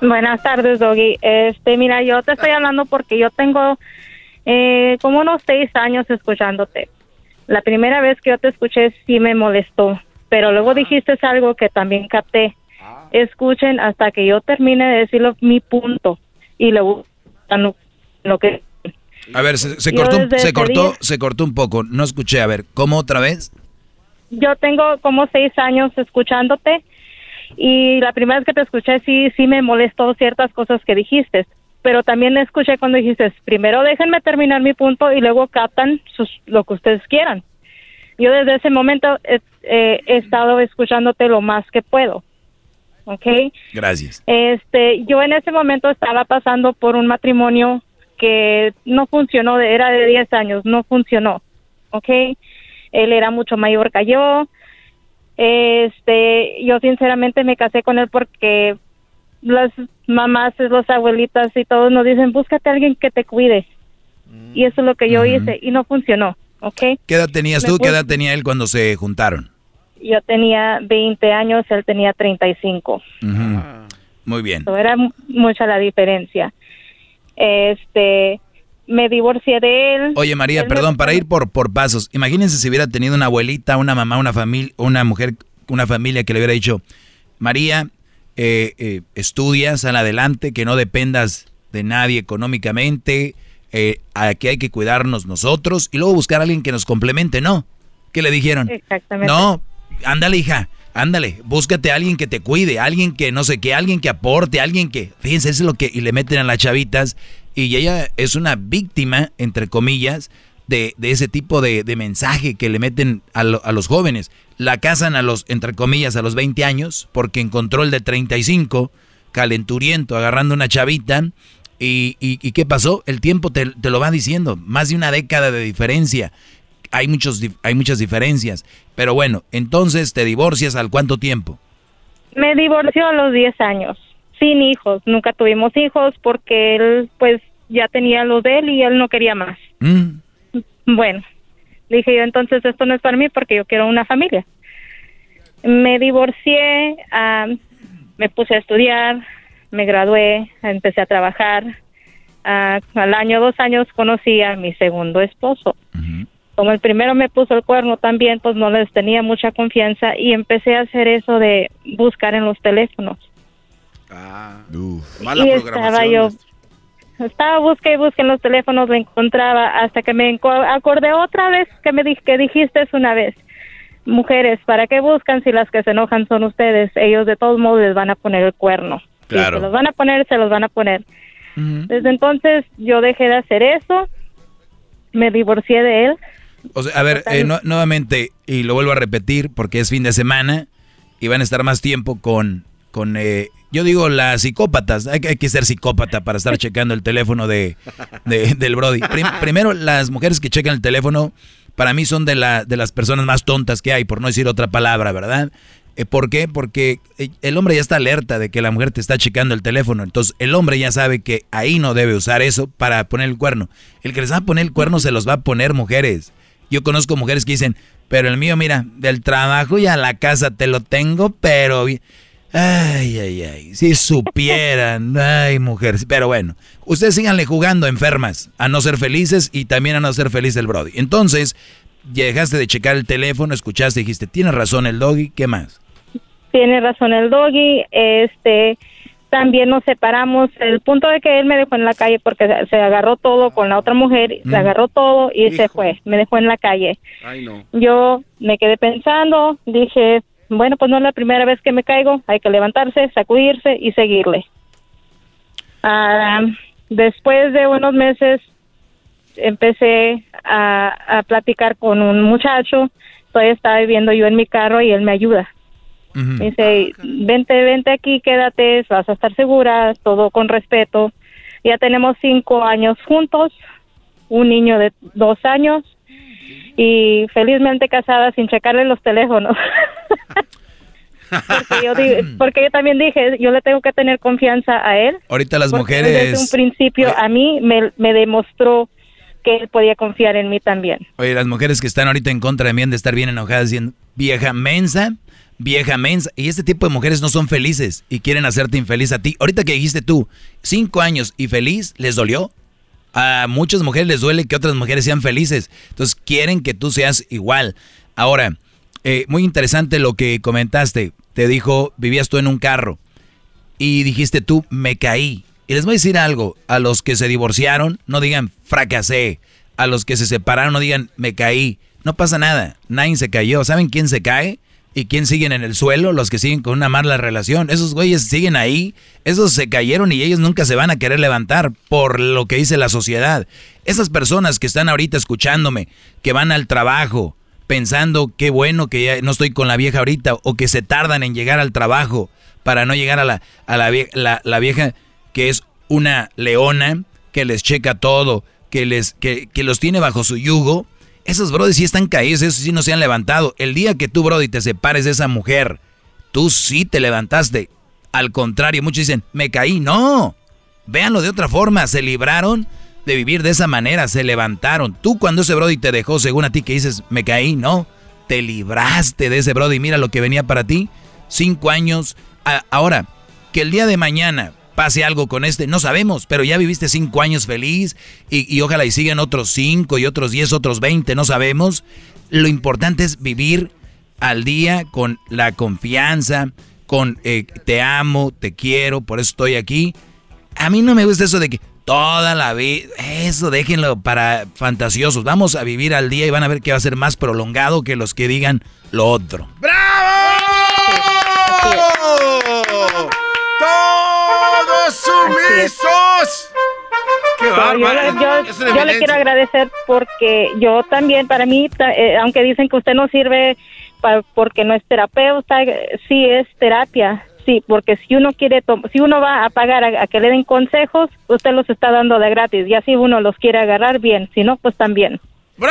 Buenas tardes, Doggy. Este, mira, yo te estoy hablando porque yo tengo eh, como unos seis años escuchándote. La primera vez que yo te escuché sí me molestó, pero luego dijiste algo que también capté. Escuchen hasta que yo termine de decirlo mi punto y luego lo, lo que A ver, se, se cortó, se cortó, día- se cortó un poco. No escuché. A ver, ¿cómo otra vez? yo tengo como seis años escuchándote y la primera vez que te escuché sí sí me molestó ciertas cosas que dijiste pero también escuché cuando dijiste primero déjenme terminar mi punto y luego captan sus, lo que ustedes quieran yo desde ese momento eh, he estado escuchándote lo más que puedo ¿ok? Gracias. Este, yo en ese momento estaba pasando por un matrimonio que no funcionó, era de 10 años, no funcionó, ¿ok? Él era mucho mayor que yo. Este, yo sinceramente me casé con él porque las mamás, las abuelitas y todos nos dicen, búscate a alguien que te cuide. Y eso es lo que yo hice y no funcionó, ¿ok? ¿Qué edad tenías Me tú? ¿Qué edad tenía él cuando se juntaron? Yo tenía 20 años, él tenía 35. Ujú. Muy bien. So, era mu- mucha la diferencia. Este, me divorcié de él. Oye María, Él me- perdón, para ir por, por pasos. Imagínense si hubiera tenido una abuelita, una mamá, una familia, una mujer, una familia que le hubiera dicho, María, eh, eh, estudia, sal adelante, que no dependas de nadie económicamente, eh, aquí hay que cuidarnos nosotros y luego buscar a alguien que nos complemente, ¿no? ¿Qué le dijeron? Exactamente. No, ándale hija, ándale, búscate a alguien que te cuide, alguien que no sé qué, alguien que aporte, alguien que, fíjense, eso es lo que, y le meten a las chavitas, y ella es una víctima, entre comillas, de, de ese tipo de, de mensaje que le meten a, lo- a los jóvenes. La casan a los, entre comillas, a los 20 años, porque encontró el de 35, calenturiento, agarrando una chavita, y, y- y ¿qué pasó? El tiempo te, te lo va diciendo, más de una década de diferencia hay, muchos, hay muchas diferencias. Pero bueno, entonces te divorcias al cuánto tiempo? Me divorció a los 10 años, sin hijos. Nunca tuvimos hijos porque él, pues, ya tenía los de él y él no quería más. Mm, Bueno, dije yo, entonces esto no es para mí porque yo quiero una familia. Me divorcié, ah, me puse a estudiar, me gradué, empecé a trabajar ah, al año, dos años, conocí a mi segundo esposo. Como el primero me puso el cuerno también, pues no les tenía mucha confianza y empecé a hacer eso de buscar en los teléfonos. Ah, y estaba yo, estaba busque y busque en los teléfonos, lo encontraba hasta que me acordé otra vez que me di- que dijiste una vez. Mujeres, ¿para qué buscan si las que se enojan son ustedes? Ellos de todos modos les van a poner el cuerno. Si Claro. se los van a poner, se los van a poner. Desde entonces yo dejé de hacer eso, me divorcié de él. O sea, a ver, eh, no- nuevamente, y lo vuelvo a repetir porque es fin de semana y van a estar más tiempo con, con eh, yo digo las psicópatas. Hay que, hay que ser psicópata para estar checando el teléfono de, de- del Brody. Prim- primero, las mujeres que checan el teléfono, para mí son de, la, de las personas más tontas que hay, por no decir otra palabra, ¿verdad? Eh, ¿Por qué? Porque eh, el hombre ya está alerta de que la mujer te está checando el teléfono. Entonces, el hombre ya sabe que ahí no debe usar eso para poner el cuerno. El que les va a poner el cuerno se los va a poner mujeres. Yo conozco mujeres que dicen, pero el mío, mira, del trabajo y a la casa te lo tengo, pero... Ay, ay, ay, si supieran, <laughs> ay, mujeres. Pero bueno, ustedes síganle jugando enfermas a no ser felices y también a no ser feliz el Brody. Entonces, ya dejaste de checar el teléfono, escuchaste, dijiste, tienes razón el doggy, ¿qué más? Tiene razón el doggy, este, también nos separamos, el punto de que él me dejó en la calle porque se- agarró todo con la otra mujer, Mm. se agarró todo y se fue, me dejó en la calle. Ay, no. Yo me quedé pensando, dije, bueno, pues no es la primera vez que me caigo, hay que levantarse, sacudirse y seguirle. Ah, después de unos meses empecé a, a platicar con un muchacho, todavía estaba viviendo yo en mi carro y él me ayuda. Me dice, vente, vente aquí, quédate, vas a estar segura, todo con respeto. Ya tenemos cinco años juntos, un niño de dos años y felizmente casada sin checarle los teléfonos. <laughs> porque, yo <laughs> porque yo también dije, yo le tengo que tener confianza a él. Ahorita las él Desde un mujeres... principio a mí me, me demostró que él podía confiar en mí también. Oye, las mujeres que están ahorita en contra de mí han de estar bien enojadas diciendo, vieja mensa, vieja mensa. Y este tipo de mujeres no son felices y quieren hacerte infeliz a ti. Ahorita que dijiste tú, cinco años y feliz, ¿les dolió? A muchas mujeres les duele que otras mujeres sean felices. Entonces quieren que tú seas igual. Ahora, eh, muy interesante lo que comentaste. Te dijo, vivías tú en un carro y dijiste tú, me caí. Y les voy a decir algo, a los que se divorciaron, no digan fracasé. A los que se separaron, no digan me caí. No pasa nada, nadie se cayó. ¿Saben quién se cae? ¿Y quién siguen en el suelo? Los que siguen con una mala relación. Esos güeyes siguen ahí. Esos se cayeron y ellos nunca se van a querer levantar por lo que dice la sociedad. Esas personas que están ahorita escuchándome, que van al trabajo pensando qué bueno que ya no estoy con la vieja ahorita o que se tardan en llegar al trabajo para no llegar a la, a la, vie- la- la vieja que es una leona, que les checa todo, que, les, que, que los tiene bajo su yugo. Esos brodis sí están caídos, esos sí no se han levantado. El día que tú, brody, te separes de esa mujer, tú sí te levantaste. Al contrario, muchos dicen, me caí. No, véanlo de otra forma, se libraron de vivir de esa manera, se levantaron. Tú cuando ese brody te dejó, según a ti que dices, me caí, no, te libraste de ese brody. Mira lo que venía para ti, cinco años. Ahora, que el día de mañana pase algo con este, no sabemos, pero ya viviste cinco años feliz y, y ojalá y sigan otros cinco y otros diez, otros veinte, no sabemos. Lo importante es vivir al día con la confianza, con eh, te amo, te quiero, por eso estoy aquí. A mí no me gusta eso de que toda la vida, eso déjenlo para fantasiosos. Vamos a vivir al día y van a ver que va a ser más prolongado que los que digan lo otro. ¡Todos sumisos! ¡Qué yo, le- yo- yo quiero agradecer porque yo también, para mí, eh, aunque dicen que usted no sirve porque no es terapeuta, eh, sí es terapia. Sí, porque si uno quiere, si uno va a pagar a, a que le den consejos, usted los está dando de gratis. Y así uno los quiere agarrar bien, si no, pues también. Gra-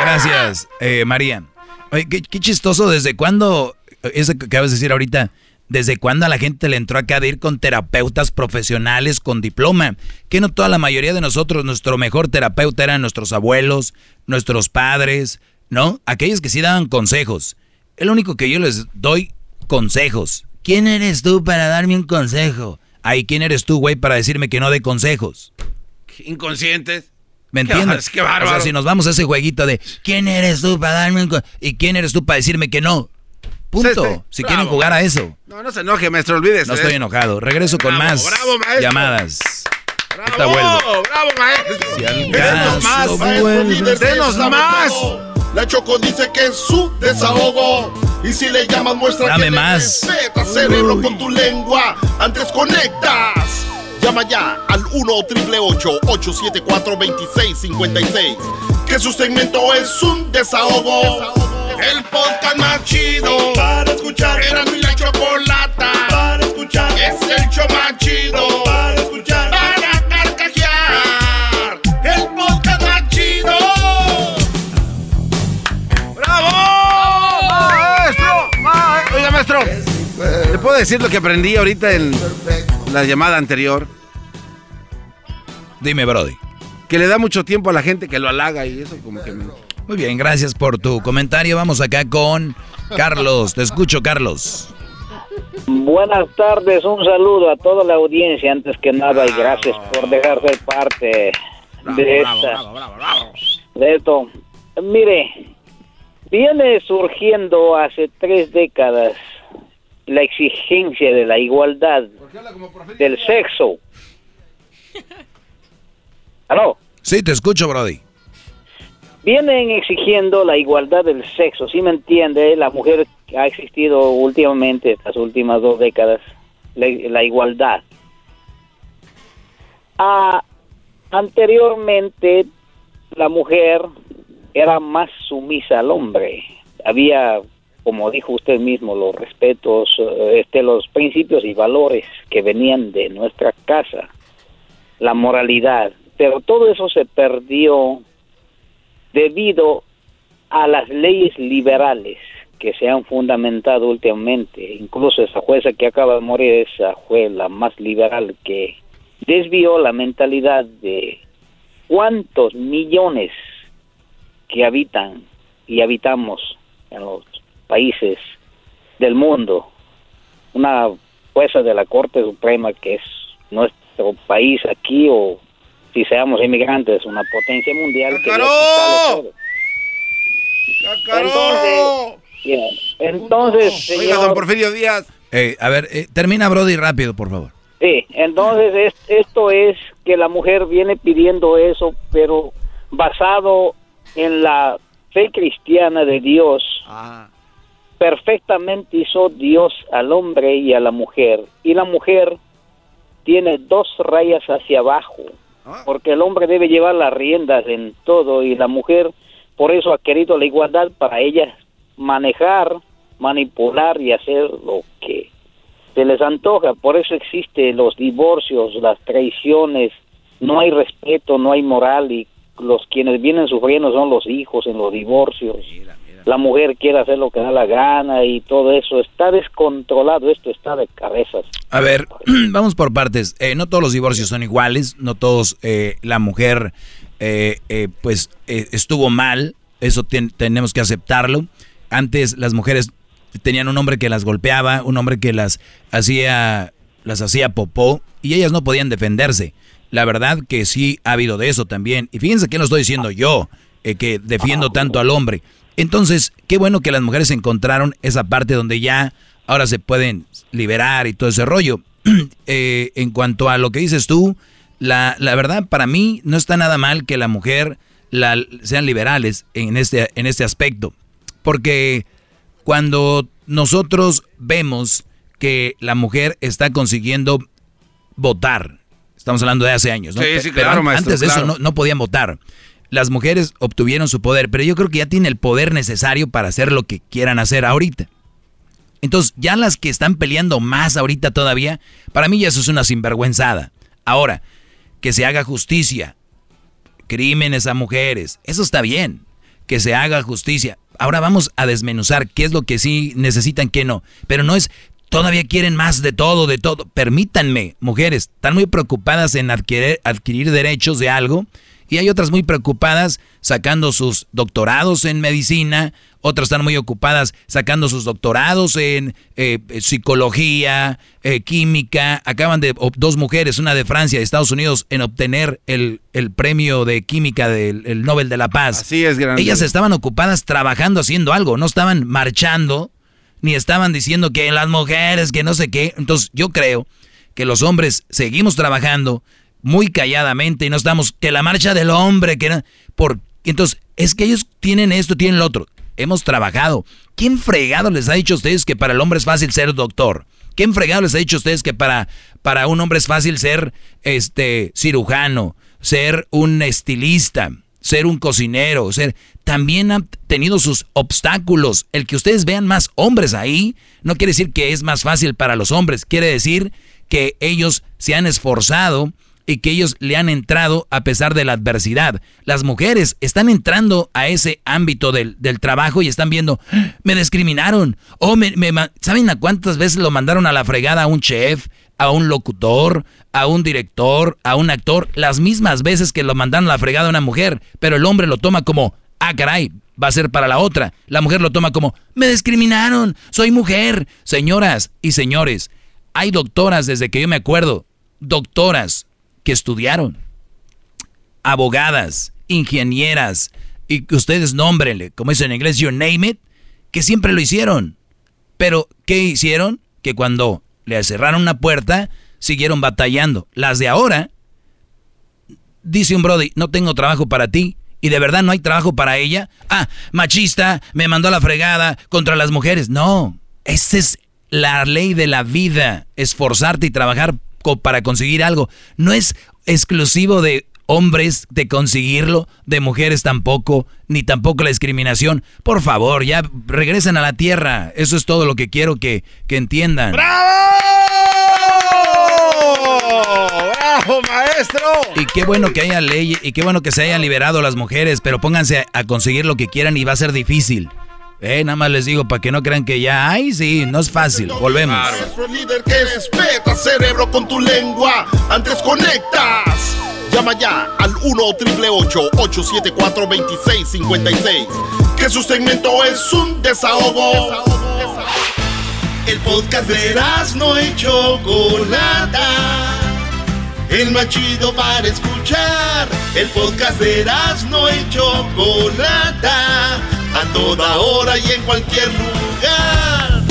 Gracias, eh, María. Oye, qué, qué chistoso, ¿desde cuándo, eso que acabas de decir ahorita, desde cuándo a la gente le entró acá de ir con terapeutas profesionales con diploma? Que no toda la mayoría de nosotros, nuestro mejor terapeuta eran nuestros abuelos, nuestros padres, ¿no? Aquellos que sí daban consejos. El único que yo les doy consejos. ¿Quién eres tú para darme un consejo? Ay, ¿quién eres tú, güey, para decirme que no dé consejos? Inconscientes. ¿Me entiendes? Qué bárbaro. O sea, si nos vamos a ese jueguito de ¿quién eres tú para darme un? ¿Y quién eres tú para decirme que no? Punto. Si Bravo. quieren jugar a eso. No, no se enoje, maestro, olvídese. No estoy enojado. Regreso con Bravo, más bravo, maestro. llamadas. ¡Bravo! ¡Bravo, maestro! Si Denos más, maestro Denos más. desahogo. La Choco dice que es su desahogo. Y si le llamas, muestra Dame que más. respeta, cerebro, con tu lengua. Antes conectas. Llama ya al 1 874 2656 Que su segmento es un desahogo. El podcast más chido para escuchar. Era mi la chocolata para escuchar. Es el show más chido para escuchar. Para carcajear. El podcast más chido. ¡Bravo! ¡Maestro! Ma- Oiga, maestro. ¿Le puedo decir lo que aprendí ahorita en la llamada anterior? Dime, Brody. Que le da mucho tiempo a la gente que lo halaga y eso como que... me- Muy bien, gracias por tu comentario. Vamos acá con Carlos. Te escucho, Carlos. Buenas tardes, un saludo a toda la audiencia antes que nada y gracias por dejar ser parte de esta de esto. Mire, viene surgiendo hace tres décadas la exigencia de la igualdad del sexo. ¿Aló? Sí, te escucho, Brody. vienen exigiendo la igualdad del sexo, ¿sí me entiende? La mujer ha existido últimamente, estas últimas dos décadas, la, la igualdad. Ah, anteriormente, la mujer era más sumisa al hombre. Había, como dijo usted mismo, los respetos, eh, este, los principios y valores que venían de nuestra casa, la moralidad. Pero todo eso se perdió debido a las leyes liberales que se han fundamentado últimamente. Incluso esa jueza que acaba de morir, esa fue la más liberal que desvió la mentalidad de cuántos millones que habitan y habitamos en los países del mundo. Una jueza de la Corte Suprema que es nuestro país aquí o si seamos inmigrantes, una potencia mundial que sale todo. Entonces, yeah, entonces Oiga, señor- don Porfirio Díaz. Eh, a ver, eh, termina, Brody, rápido, por favor. Sí, entonces es- esto es que la mujer viene pidiendo eso, pero basado en la fe cristiana de Dios. Perfectamente hizo Dios al hombre y a la mujer. Y la mujer tiene dos rayas hacia abajo, porque el hombre debe llevar las riendas en todo y la mujer por eso ha querido la igualdad para ella manejar, manipular y hacer lo que se les antoja. Por eso existen los divorcios, las traiciones, no hay respeto, no hay moral y los quienes vienen sufriendo son los hijos en los divorcios. La mujer quiere hacer lo que da la gana y todo eso está descontrolado, esto está de cabezas. A ver, <clears throat> vamos por partes. Eh, no todos los divorcios son iguales, no todos eh, la mujer eh, eh, pues eh, estuvo mal, eso ten- tenemos que aceptarlo. Antes las mujeres tenían un hombre que las golpeaba, un hombre que las hacía las hacía popó y ellas no podían defenderse. La verdad que sí ha habido de eso también. Y fíjense que no estoy diciendo yo eh, que defiendo tanto al hombre. Entonces, qué bueno que las mujeres encontraron esa parte donde ya ahora se pueden liberar y todo ese rollo. <clears throat> Eh, en cuanto a lo que dices tú, la, la verdad para mí no está nada mal que la mujer la, sean liberales en este, en este aspecto. Porque cuando nosotros vemos que la mujer está consiguiendo votar, estamos hablando de hace años, ¿no? Sí, sí, pero claro, an- maestro, antes de claro. eso no, no podían votar. Las mujeres obtuvieron su poder, pero yo creo que ya tiene el poder necesario para hacer lo que quieran hacer ahorita. Entonces, ya las que están peleando más ahorita todavía, para mí ya eso es una sinvergüenzada. Ahora, que se haga justicia, crímenes a mujeres, eso está bien, que se haga justicia. Ahora vamos a desmenuzar qué es lo que sí necesitan, qué no. Pero no es, todavía quieren más de todo, de todo. Permítanme, mujeres, están muy preocupadas en adquirir, adquirir derechos de algo Y hay otras muy preocupadas sacando sus doctorados en medicina, otras están muy ocupadas sacando sus doctorados en eh, psicología, eh, química. Acaban de, dos mujeres, una de Francia y de Estados Unidos, en obtener el, premio de química del Nobel de la Paz. Así es, grande. Ellas estaban ocupadas trabajando, haciendo algo, no estaban marchando, ni estaban diciendo que las mujeres, que no sé qué. Entonces yo creo que los hombres seguimos trabajando muy calladamente y no estamos, que la marcha del hombre, que no, por, entonces es que ellos tienen esto, tienen lo otro hemos trabajado. ¿Quién fregado les ha dicho a ustedes que para el hombre es fácil ser doctor? ¿Quién fregado les ha dicho a ustedes que para, para un hombre es fácil ser este cirujano, ser un estilista, ser un cocinero, ser también han tenido sus obstáculos. El que ustedes vean más hombres ahí no quiere decir que es más fácil para los hombres, quiere decir que ellos se han esforzado y que ellos le han entrado a pesar de la adversidad. Las mujeres están entrando a ese ámbito del, trabajo y están viendo, me discriminaron. O me, ¿Saben a cuántas veces lo mandaron a la fregada a un chef, a un locutor, a un director, a un actor? Las mismas veces que lo mandaron a la fregada a una mujer, pero el hombre lo toma como, ah, caray, va a ser para la otra. La mujer lo toma como, me discriminaron, soy mujer. Señoras y señores, hay doctoras desde que yo me acuerdo, doctoras que estudiaron, abogadas, ingenieras, y que ustedes nómbrenle, como dicen en inglés, you name it, que siempre lo hicieron. Pero, ¿qué hicieron? Que cuando le cerraron una puerta, siguieron batallando. Las de ahora, dice un Brody, no tengo trabajo para ti. Y de verdad no hay trabajo para ella. Ah, machista, me mandó a la fregada contra las mujeres. No, esa es la ley de la vida. Esforzarte y trabajar para conseguir algo. No es exclusivo de hombres de conseguirlo, de mujeres tampoco, ni tampoco la discriminación. Por favor, ya regresen a la tierra. Eso es todo lo que quiero que, que entiendan. ¡Bravo! ¡Bravo, maestro! Y qué bueno que haya ley y qué bueno que se hayan liberado las mujeres, pero pónganse a conseguir lo que quieran y va a ser difícil. Eh, nada más les digo para que no crean que ya, ay, sí, no es fácil. Volvemos. Nuestro líder que respeta, cerebro, con tu lengua. Antes conectas. Llama ya al 1-888-874-2656. Que su segmento es un desahogo. El podcast de no hecho Chocolata. El más chido para escuchar. El podcast de no hecho Chocolata a toda hora y en cualquier lugar.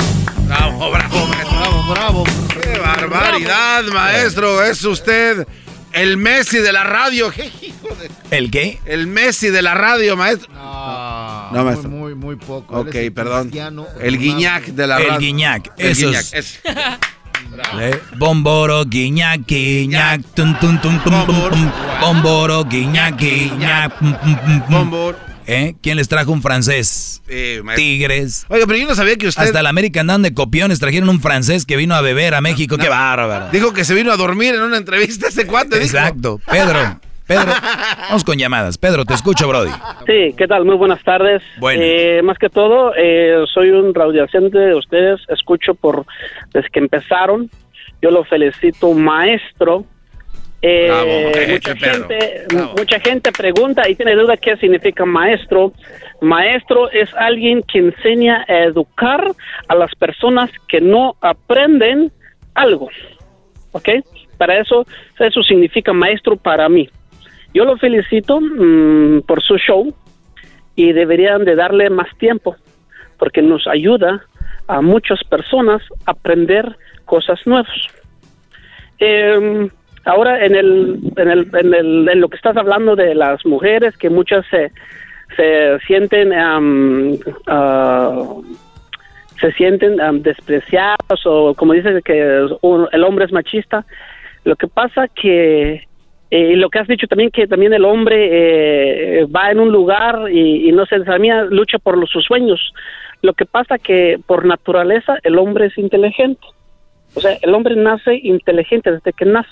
Bravo, bravo, maestro. Bravo, bravo. Qué barbaridad, maestro. Es usted el Messi de la radio. ¿El qué? El Messi de la radio, maestro. No, no maestro. Muy, muy, poco. Ok, perdón. El Guiñac de la radio. El Guiñac. El Eso Guiñac. Es. <laughs> Bomboro, guiñac, guiñac, tum, tum, tum, tum, Bomboro, guiñac, guiñac, Bomboro. ¿Eh? ¿Quién les trajo un francés? Tigres. Oiga, pero yo no sabía que usted. Hasta el América andan de copiones. Trajeron un francés que vino a beber a México. ¡Qué bárbaro! Dijo que se vino a dormir en una entrevista ese cuate. Exacto. Pedro. <laughs> Pedro, vamos con llamadas. Pedro, te escucho, Brody. Sí, ¿qué tal? Muy buenas tardes. Bueno. Eh, más que todo, eh, soy un radiante de ustedes. Escucho por desde que empezaron. Yo lo felicito, maestro. Eh, mucha, gente, mucha gente pregunta y tiene duda qué significa maestro. Maestro es alguien que enseña a educar a las personas que no aprenden algo. ¿Ok? Para eso, eso significa maestro para mí. Yo lo felicito mm, por su show y deberían de darle más tiempo porque nos ayuda a muchas personas a aprender cosas nuevas. Eh, Ahora, en, el, en, el, en, el, en lo que estás hablando de las mujeres, que muchas se, se sienten uh, se sienten despreciados o como dices que el hombre es machista, lo que pasa que y eh, lo que has dicho también que también el hombre eh, va en un lugar y, no se sabía lucha por sus sueños. Lo que pasa que por naturaleza el hombre es inteligente. O sea, el hombre nace inteligente desde que nace.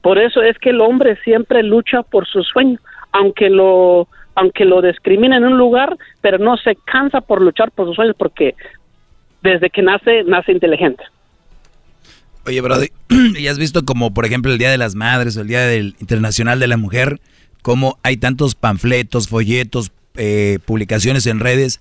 Por eso es que el hombre siempre lucha por su sueño, aunque lo aunque lo discrimina en un lugar, pero no se cansa por luchar por sus sueños porque desde que nace nace inteligente. Oye, Brody, <clears throat> ¿y has visto como por ejemplo el Día de las Madres o el Día del Internacional de la Mujer? cómo hay tantos panfletos, folletos, eh, publicaciones en redes.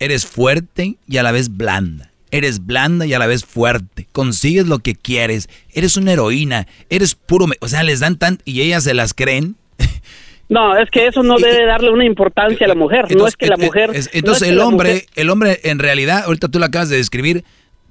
Eres fuerte y a la vez blanda. Eres blanda y a la vez fuerte. Consigues lo que quieres. Eres una heroína. Eres puro... O sea, les dan tan... Y ellas se las creen. <laughs> No, es que eso no debe darle una importancia a la mujer. no es que la mujer... entonces el hombre, el hombre en realidad, ahorita tú lo acabas de describir,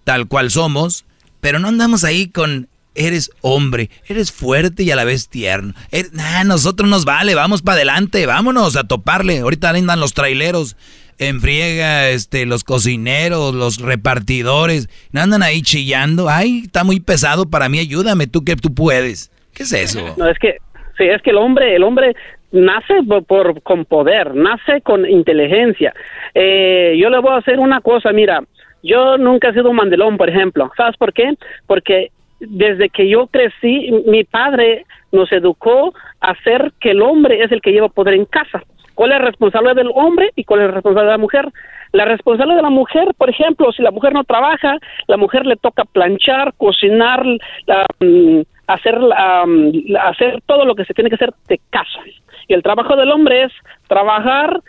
tal cual somos, pero no andamos ahí con eres hombre, eres fuerte y a la vez tierno. Er, nosotros nos vale, vamos para adelante, vámonos a toparle. Ahorita andan los traileros en friega, este, los cocineros, los repartidores, andan ahí chillando. Ay, está muy pesado para mí, ayúdame, tú que tú puedes. ¿Qué es eso? No, es que, sí, es que el hombre, el hombre nace por, con poder, nace con inteligencia. Eh, yo le voy a hacer una cosa, mira, yo nunca he sido un mandelón, por ejemplo. ¿Sabes por qué? Porque desde que yo crecí, mi padre nos educó a hacer que el hombre es el que lleva poder en casa. ¿Cuál es la responsabilidad del hombre y cuál es la responsabilidad de la mujer? La responsabilidad de la mujer, por ejemplo, si la mujer no trabaja, la mujer le toca planchar, cocinar, um, hacer, um, hacer todo lo que se tiene que hacer de casa. Y el trabajo del hombre es trabajar,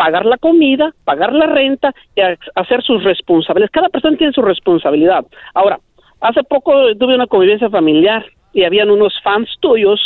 pagar la comida, pagar la renta y hacer sus responsabilidades. Cada persona tiene su responsabilidad. Ahora, hace poco tuve una convivencia familiar y habían unos fans tuyos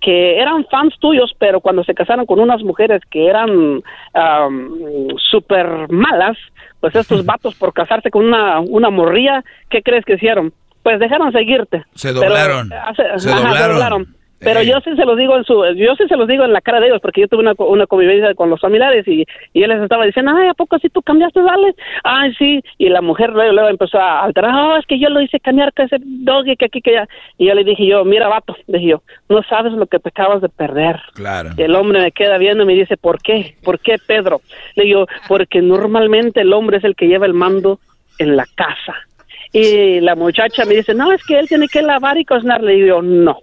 que eran fans tuyos, pero cuando se casaron con unas mujeres que eran um, súper malas, pues estos <laughs> vatos por casarse con una, una morría, ¿qué crees que hicieron? Pues dejaron seguirte. Se doblaron. se doblaron. Pero yo sí se los digo en su, yo sí se los digo en la cara de ellos, porque yo tuve una, una convivencia con los familiares y, y él les estaba diciendo, ay, ¿a poco si tú cambiaste, dale? Ay, sí, y la mujer luego, luego empezó a alterar, oh, es que yo lo hice cambiar que ese doggy que aquí, que allá. Y yo le dije yo, mira, vato, dije yo, no sabes lo que te acabas de perder. Claro. Y el hombre me queda viendo y me dice, ¿por qué? ¿Por qué, Pedro? Le digo, porque normalmente el hombre es el que lleva el mando en la casa. Y la muchacha me dice, no, es que él tiene que lavar y cocinar. Le digo, no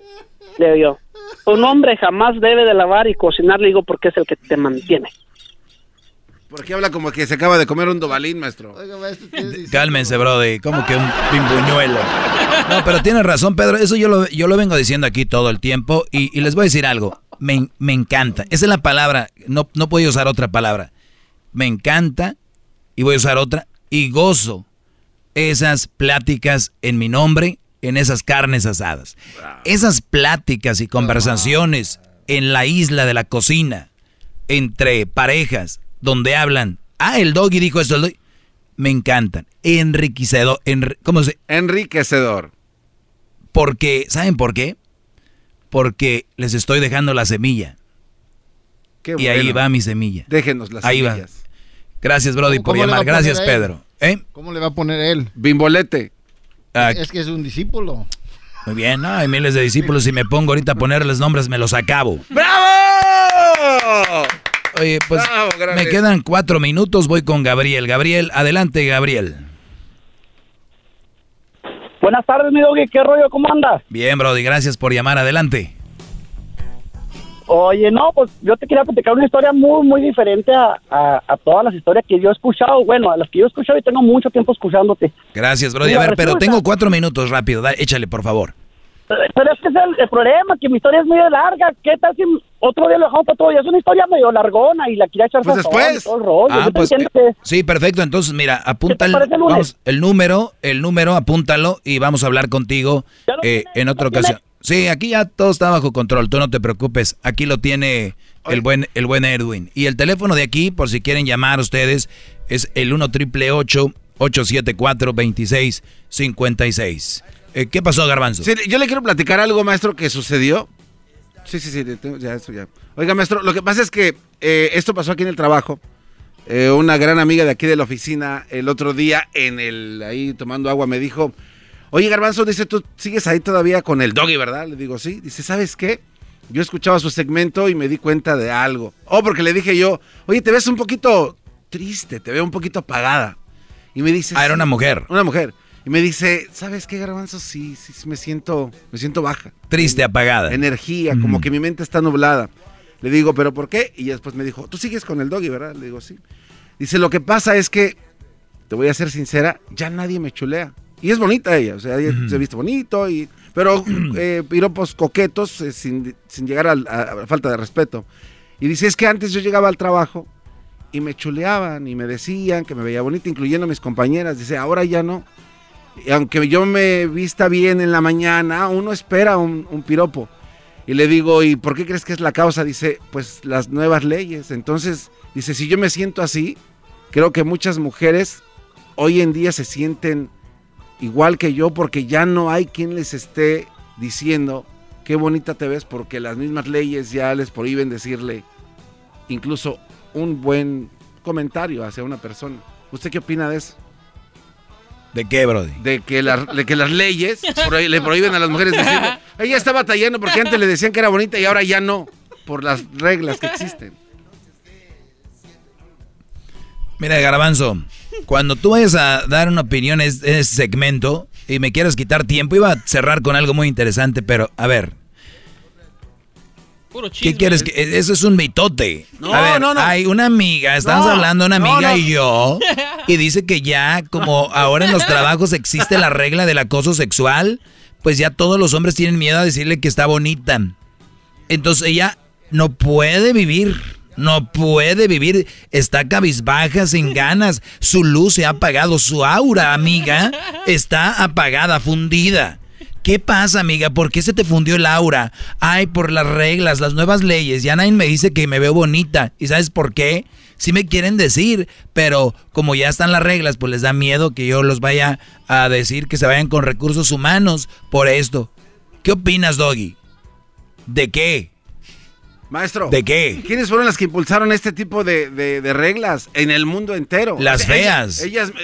le digo yo. Un hombre jamás debe de lavar y cocinar, le digo, porque es el que te mantiene. ¿Por qué habla como que se acaba de comer un dobalín, maestro? Cálmense, brody, como que un pimbuñuelo. No, pero tienes razón, Pedro, eso yo lo, yo lo vengo diciendo aquí todo el tiempo y, les voy a decir algo, me, me, encanta, esa es la palabra, no, no puedo usar otra palabra, me encanta y voy a usar otra y gozo esas pláticas en mi nombre en esas carnes asadas. Esas pláticas y conversaciones en la isla de la cocina entre parejas donde hablan, ah, el doggy dijo esto, me encantan. Enriquecedor, ¿cómo se? Enriquecedor. Porque, ¿saben por qué? Porque les estoy dejando la semilla. y ahí va mi semilla. Déjenos las ahí Va. Gracias, Brody, por llamar. Gracias, Pedro. ¿Eh? ¿Cómo le va a poner él? Bimbolete. Ah, es que es un discípulo. Muy bien, hay miles de discípulos. Si me pongo ahorita a ponerles nombres, me los acabo. ¡Bravo! Oye, pues me quedan cuatro minutos. Voy con Gabriel. Gabriel, adelante, Gabriel. Buenas tardes, mi doggy. ¿Qué rollo? ¿Cómo andas? Bien, Brody. Gracias por llamar. Adelante. Oye, no, pues yo te quería platicar una historia muy, muy diferente a, a, todas las historias que yo he escuchado. Bueno, a las que yo he escuchado y tengo mucho tiempo escuchándote. Gracias, Brody. A ver, pero tengo cuatro minutos rápido. échale, por favor. Pero es que es el, problema, que mi historia es muy larga. ¿Qué tal si otro día lo dejamos para otro día? Es una historia medio largona y la quiero echar pues después. todo el rollo. Ah, pues, sí, perfecto. Entonces, mira, apunta el, el, número, el número, apúntalo y vamos a hablar contigo eh, en otra ocasión. Sí, aquí ya todo está bajo control, tú no te preocupes. Aquí lo tiene el buen, el buen Edwin. Y el teléfono de aquí, por si quieren llamar ustedes, es el 1 triple 874 2656. Eh, ¿Qué pasó, Garbanzo? Sí, yo le quiero platicar algo, maestro, que sucedió. Sí, sí, sí, ya, eso ya. Oiga, maestro, lo que pasa es que eh, esto pasó aquí en el trabajo. Eh, una gran amiga de aquí de la oficina el otro día en el ahí tomando agua me dijo, Oye, Garbanzo, dice, tú sigues ahí todavía con el doggy, ¿verdad? Le digo, sí. Dice, ¿sabes qué? Yo escuchaba su segmento y me di cuenta de algo. Oh, porque le dije yo, oye, te ves un poquito triste, te veo un poquito apagada. Y me dice... Ah, era una mujer. Una mujer. Y me dice, ¿sabes qué, Garbanzo? Sí, sí, me siento, me siento baja. Triste, apagada. Energía, como que mi mente está nublada. Le digo, ¿pero por qué? Y después me dijo, tú sigues con el doggy, ¿verdad? Le digo, sí. Dice, lo que pasa es que, te voy a ser sincera, ya nadie me chulea. Y es bonita ella, o sea, ella se viste bonito y pero <clears throat> eh, piropos coquetos eh, sin, llegar a, a, falta de respeto. Y dice, es que antes yo llegaba al trabajo y me chuleaban y me decían que me veía bonita, incluyendo mis compañeras. Dice, ahora ya no. Y aunque yo me vista bien en la mañana, uno espera un, un piropo. Y le digo, ¿y por qué crees que es la causa? Dice, pues las nuevas leyes. Entonces, dice, si yo me siento así, creo que muchas mujeres hoy en día se sienten igual que yo porque ya no hay quien les esté diciendo qué bonita te ves porque las mismas leyes ya les prohíben decirle incluso un buen comentario hacia una persona. ¿Usted qué opina de eso? ¿De qué, Brody? De que, de que las leyes le prohíben a las mujeres decir, ella está batallando porque antes le decían que era bonita y ahora ya no, por las reglas que existen. Mira, Garbanzo, cuando tú vayas a dar una opinión en ese segmento y me quieras quitar tiempo, iba a cerrar con algo muy interesante, pero a ver. ¿Qué quieres? Que, eso es un mitote. No, a ver, no, no. Hay una amiga, estamos hablando una amiga y yo, y dice que ya, como ahora en los trabajos existe la regla del acoso sexual, pues ya todos los hombres tienen miedo a decirle que está bonita. Entonces ella no puede vivir no puede vivir, está cabizbaja, sin <laughs> ganas. Su luz se ha apagado, su aura, amiga, está apagada, fundida. ¿Qué pasa, amiga? ¿Por qué se te fundió el aura? Ay, por las reglas, las nuevas leyes. Ya nadie me dice que me veo bonita. ¿Y sabes por qué? Sí me quieren decir, pero como ya están las reglas, pues les da miedo que yo los vaya a decir que se vayan con recursos humanos por esto. ¿Qué opinas, Doggy? ¿De qué? Maestro. ¿De qué? ¿Quiénes fueron las que impulsaron este tipo de, reglas en el mundo entero? Las feas. Ellas. <laughs>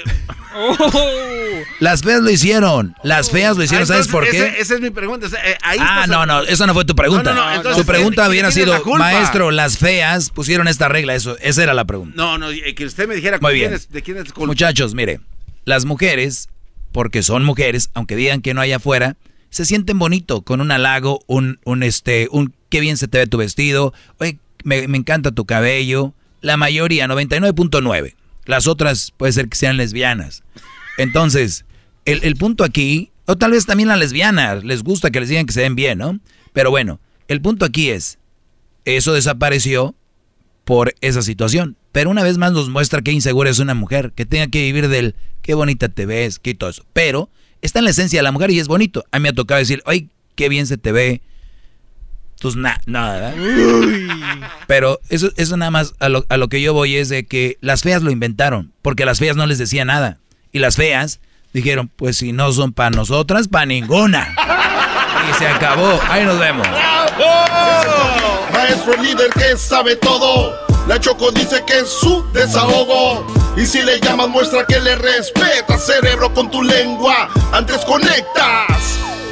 Las feas lo hicieron. Las feas lo hicieron. Ah, ¿Sabes por qué? Esa, es mi pregunta. Eh, ah, no, no. Esa no fue tu pregunta. tu pregunta hubiera sido, maestro, las feas pusieron esta regla. Eso, esa era la pregunta. No, no. Que usted me dijera Muy bien. de quién es Muchachos, mire. Las mujeres, porque son mujeres, aunque digan que no hay afuera, se sienten bonito con un halago, un, un, este, un qué bien se te ve tu vestido, oye, me, encanta tu cabello. La mayoría, 99.9. Las otras puede ser que sean lesbianas. Entonces, el, punto aquí, o tal vez también las lesbianas, les gusta que les digan que se ven bien, ¿no? Pero bueno, el punto aquí es, eso desapareció por esa situación. Pero una vez más nos muestra que insegura es una mujer, que tenga que vivir del qué bonita te ves, qué todo eso. Pero está en la esencia de la mujer y es bonito. A mí me ha tocado decir, ay, qué bien se te ve, pues nada, Pero eso, eso nada más a lo, a lo que yo voy es de que las feas lo inventaron, porque las feas no les decía nada. Y las feas dijeron, pues si no son para nosotras, para ninguna. Y se acabó. Ahí nos vemos. Maestro líder que sabe todo. La Choco dice que es su desahogo. Y si le llamas, muestra que le respeta, cerebro, con tu lengua. Antes conectas.